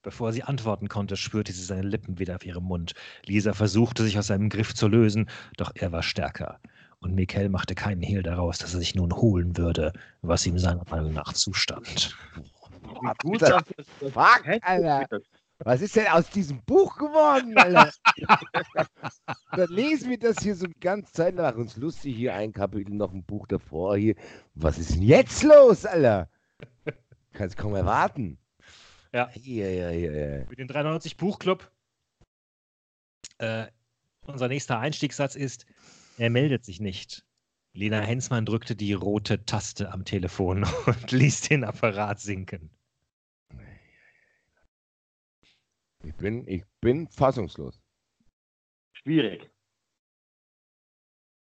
Bevor sie antworten konnte, spürte sie seine Lippen wieder auf ihrem Mund. Lisa versuchte, sich aus seinem Griff zu lösen, doch er war stärker. Und Michael machte keinen Hehl daraus, dass er sich nun holen würde, was ihm seiner Meinung nach zustand. Gut, dass das, das Fuck, Alter. Was ist denn aus diesem Buch geworden, Alter? Dann lesen wir das hier so die ganze Zeit nach uns lustig. Hier ein Kapitel, noch ein Buch davor. Hier. Was ist denn jetzt los, Alter? Kannst kaum erwarten. Ja. Ja, ja, ja, ja. Für den 93 Buchclub. Äh, unser nächster Einstiegssatz ist: Er meldet sich nicht. Lena Hensmann drückte die rote Taste am Telefon und ließ den Apparat sinken. Ich bin, ich bin fassungslos. Schwierig.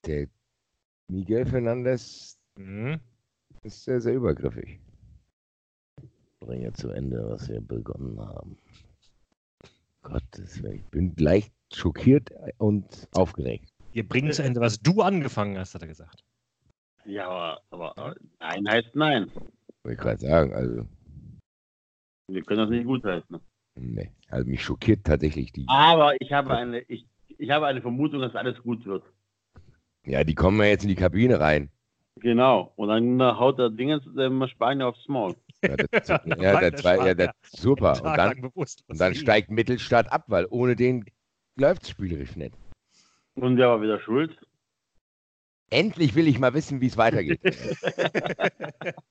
Der Miguel Fernandes Mhm. ist sehr, sehr übergriffig. bringe zu Ende, was wir begonnen haben. Gottes Willen, ich bin leicht schockiert und aufgeregt. Wir bringen zu Ende, was du angefangen hast, hat er gesagt. Ja, aber, aber nein heißt nein. Wollte ich gerade sagen, also, Wir können das nicht gutheißen. Nee. Also mich schockiert tatsächlich die. Aber ich habe eine, ich, ich habe eine Vermutung, dass alles gut wird. Ja, die kommen ja jetzt in die Kabine rein. Genau. Und dann haut der Dingens ähm, Spanier aufs Maul. Ja, der, ja, der, zwei, ja, der, super. Und dann, und dann steigt Mittelstadt ab, weil ohne den läuft es spielerisch nicht. Und wer war wieder schuld? Endlich will ich mal wissen, wie es weitergeht.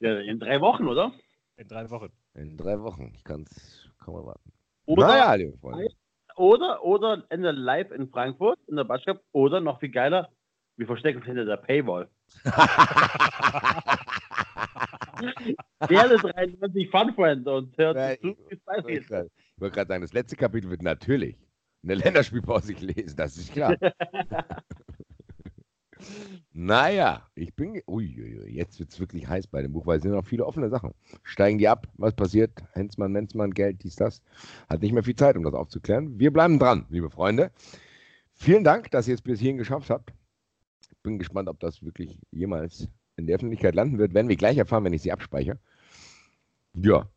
Ja, in drei Wochen, oder? In drei Wochen. In drei Wochen. Ich kann es kaum erwarten. Oder, naja, liebe Freunde. oder, oder entweder live in Frankfurt in der Batschkap oder noch viel geiler, wir verstecken uns hinter der Paywall. Werde 93 Fun Friend und hört Ja, zu, ich wie es wollte weitergeht. grad- ich wollte gerade sagen, das letzte Kapitel wird natürlich in der Länderspielpause gelesen, das ist klar. naja, ich bin. Uiuiui, jetzt wird es wirklich heiß bei dem Buch, weil es sind noch viele offene Sachen. Steigen die ab? Was passiert? Hensmann, Menzmann, Geld, dies, das. Hat nicht mehr viel Zeit, um das aufzuklären. Wir bleiben dran, liebe Freunde. Vielen Dank, dass ihr es bis hierhin geschafft habt. Bin gespannt, ob das wirklich jemals in der Öffentlichkeit landen wird. Werden wir gleich erfahren, wenn ich sie abspeichere. Ja.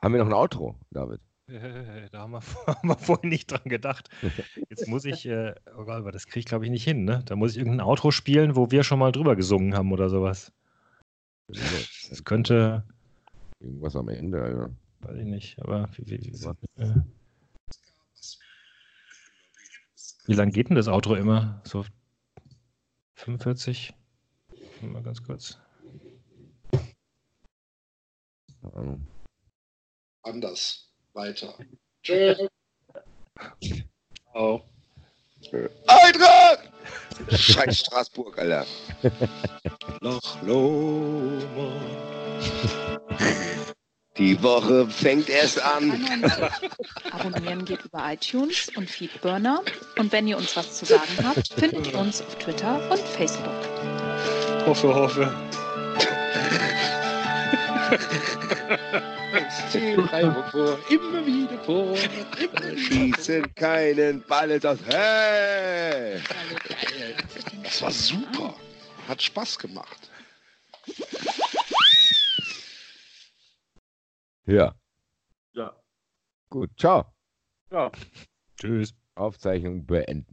Haben wir noch ein Outro, David? Äh, Da haben wir, haben wir vorhin nicht dran gedacht. Jetzt muss ich, äh, oh Gott, aber das kriege ich glaube ich nicht hin, ne? Da muss ich irgendein Outro spielen, wo wir schon mal drüber gesungen haben oder sowas. Das könnte, Irgendwas am Ende, ja. weiß ich nicht, aber wie, wie, wie, äh, wie lang geht denn das Outro immer? So 45? Mal ganz kurz. Keine Ahnung. Anders. Weiter. Tschö. Oh. Eintracht! Scheiß Straßburg, Alter. Loch Lomond. Die Woche fängt erst an. 93. Abonnieren geht über iTunes und Feedburner. Und wenn ihr uns was zu sagen habt, findet ihr uns auf Twitter und Facebook. Hoffe, hoffe. Freiburg vor, immer wieder vor, immer schießen keinen Ball das. Hey! Das war super. Hat Spaß gemacht. Ja, Ja. gut. Ciao. Ja. Tschüss. Aufzeichnung beenden.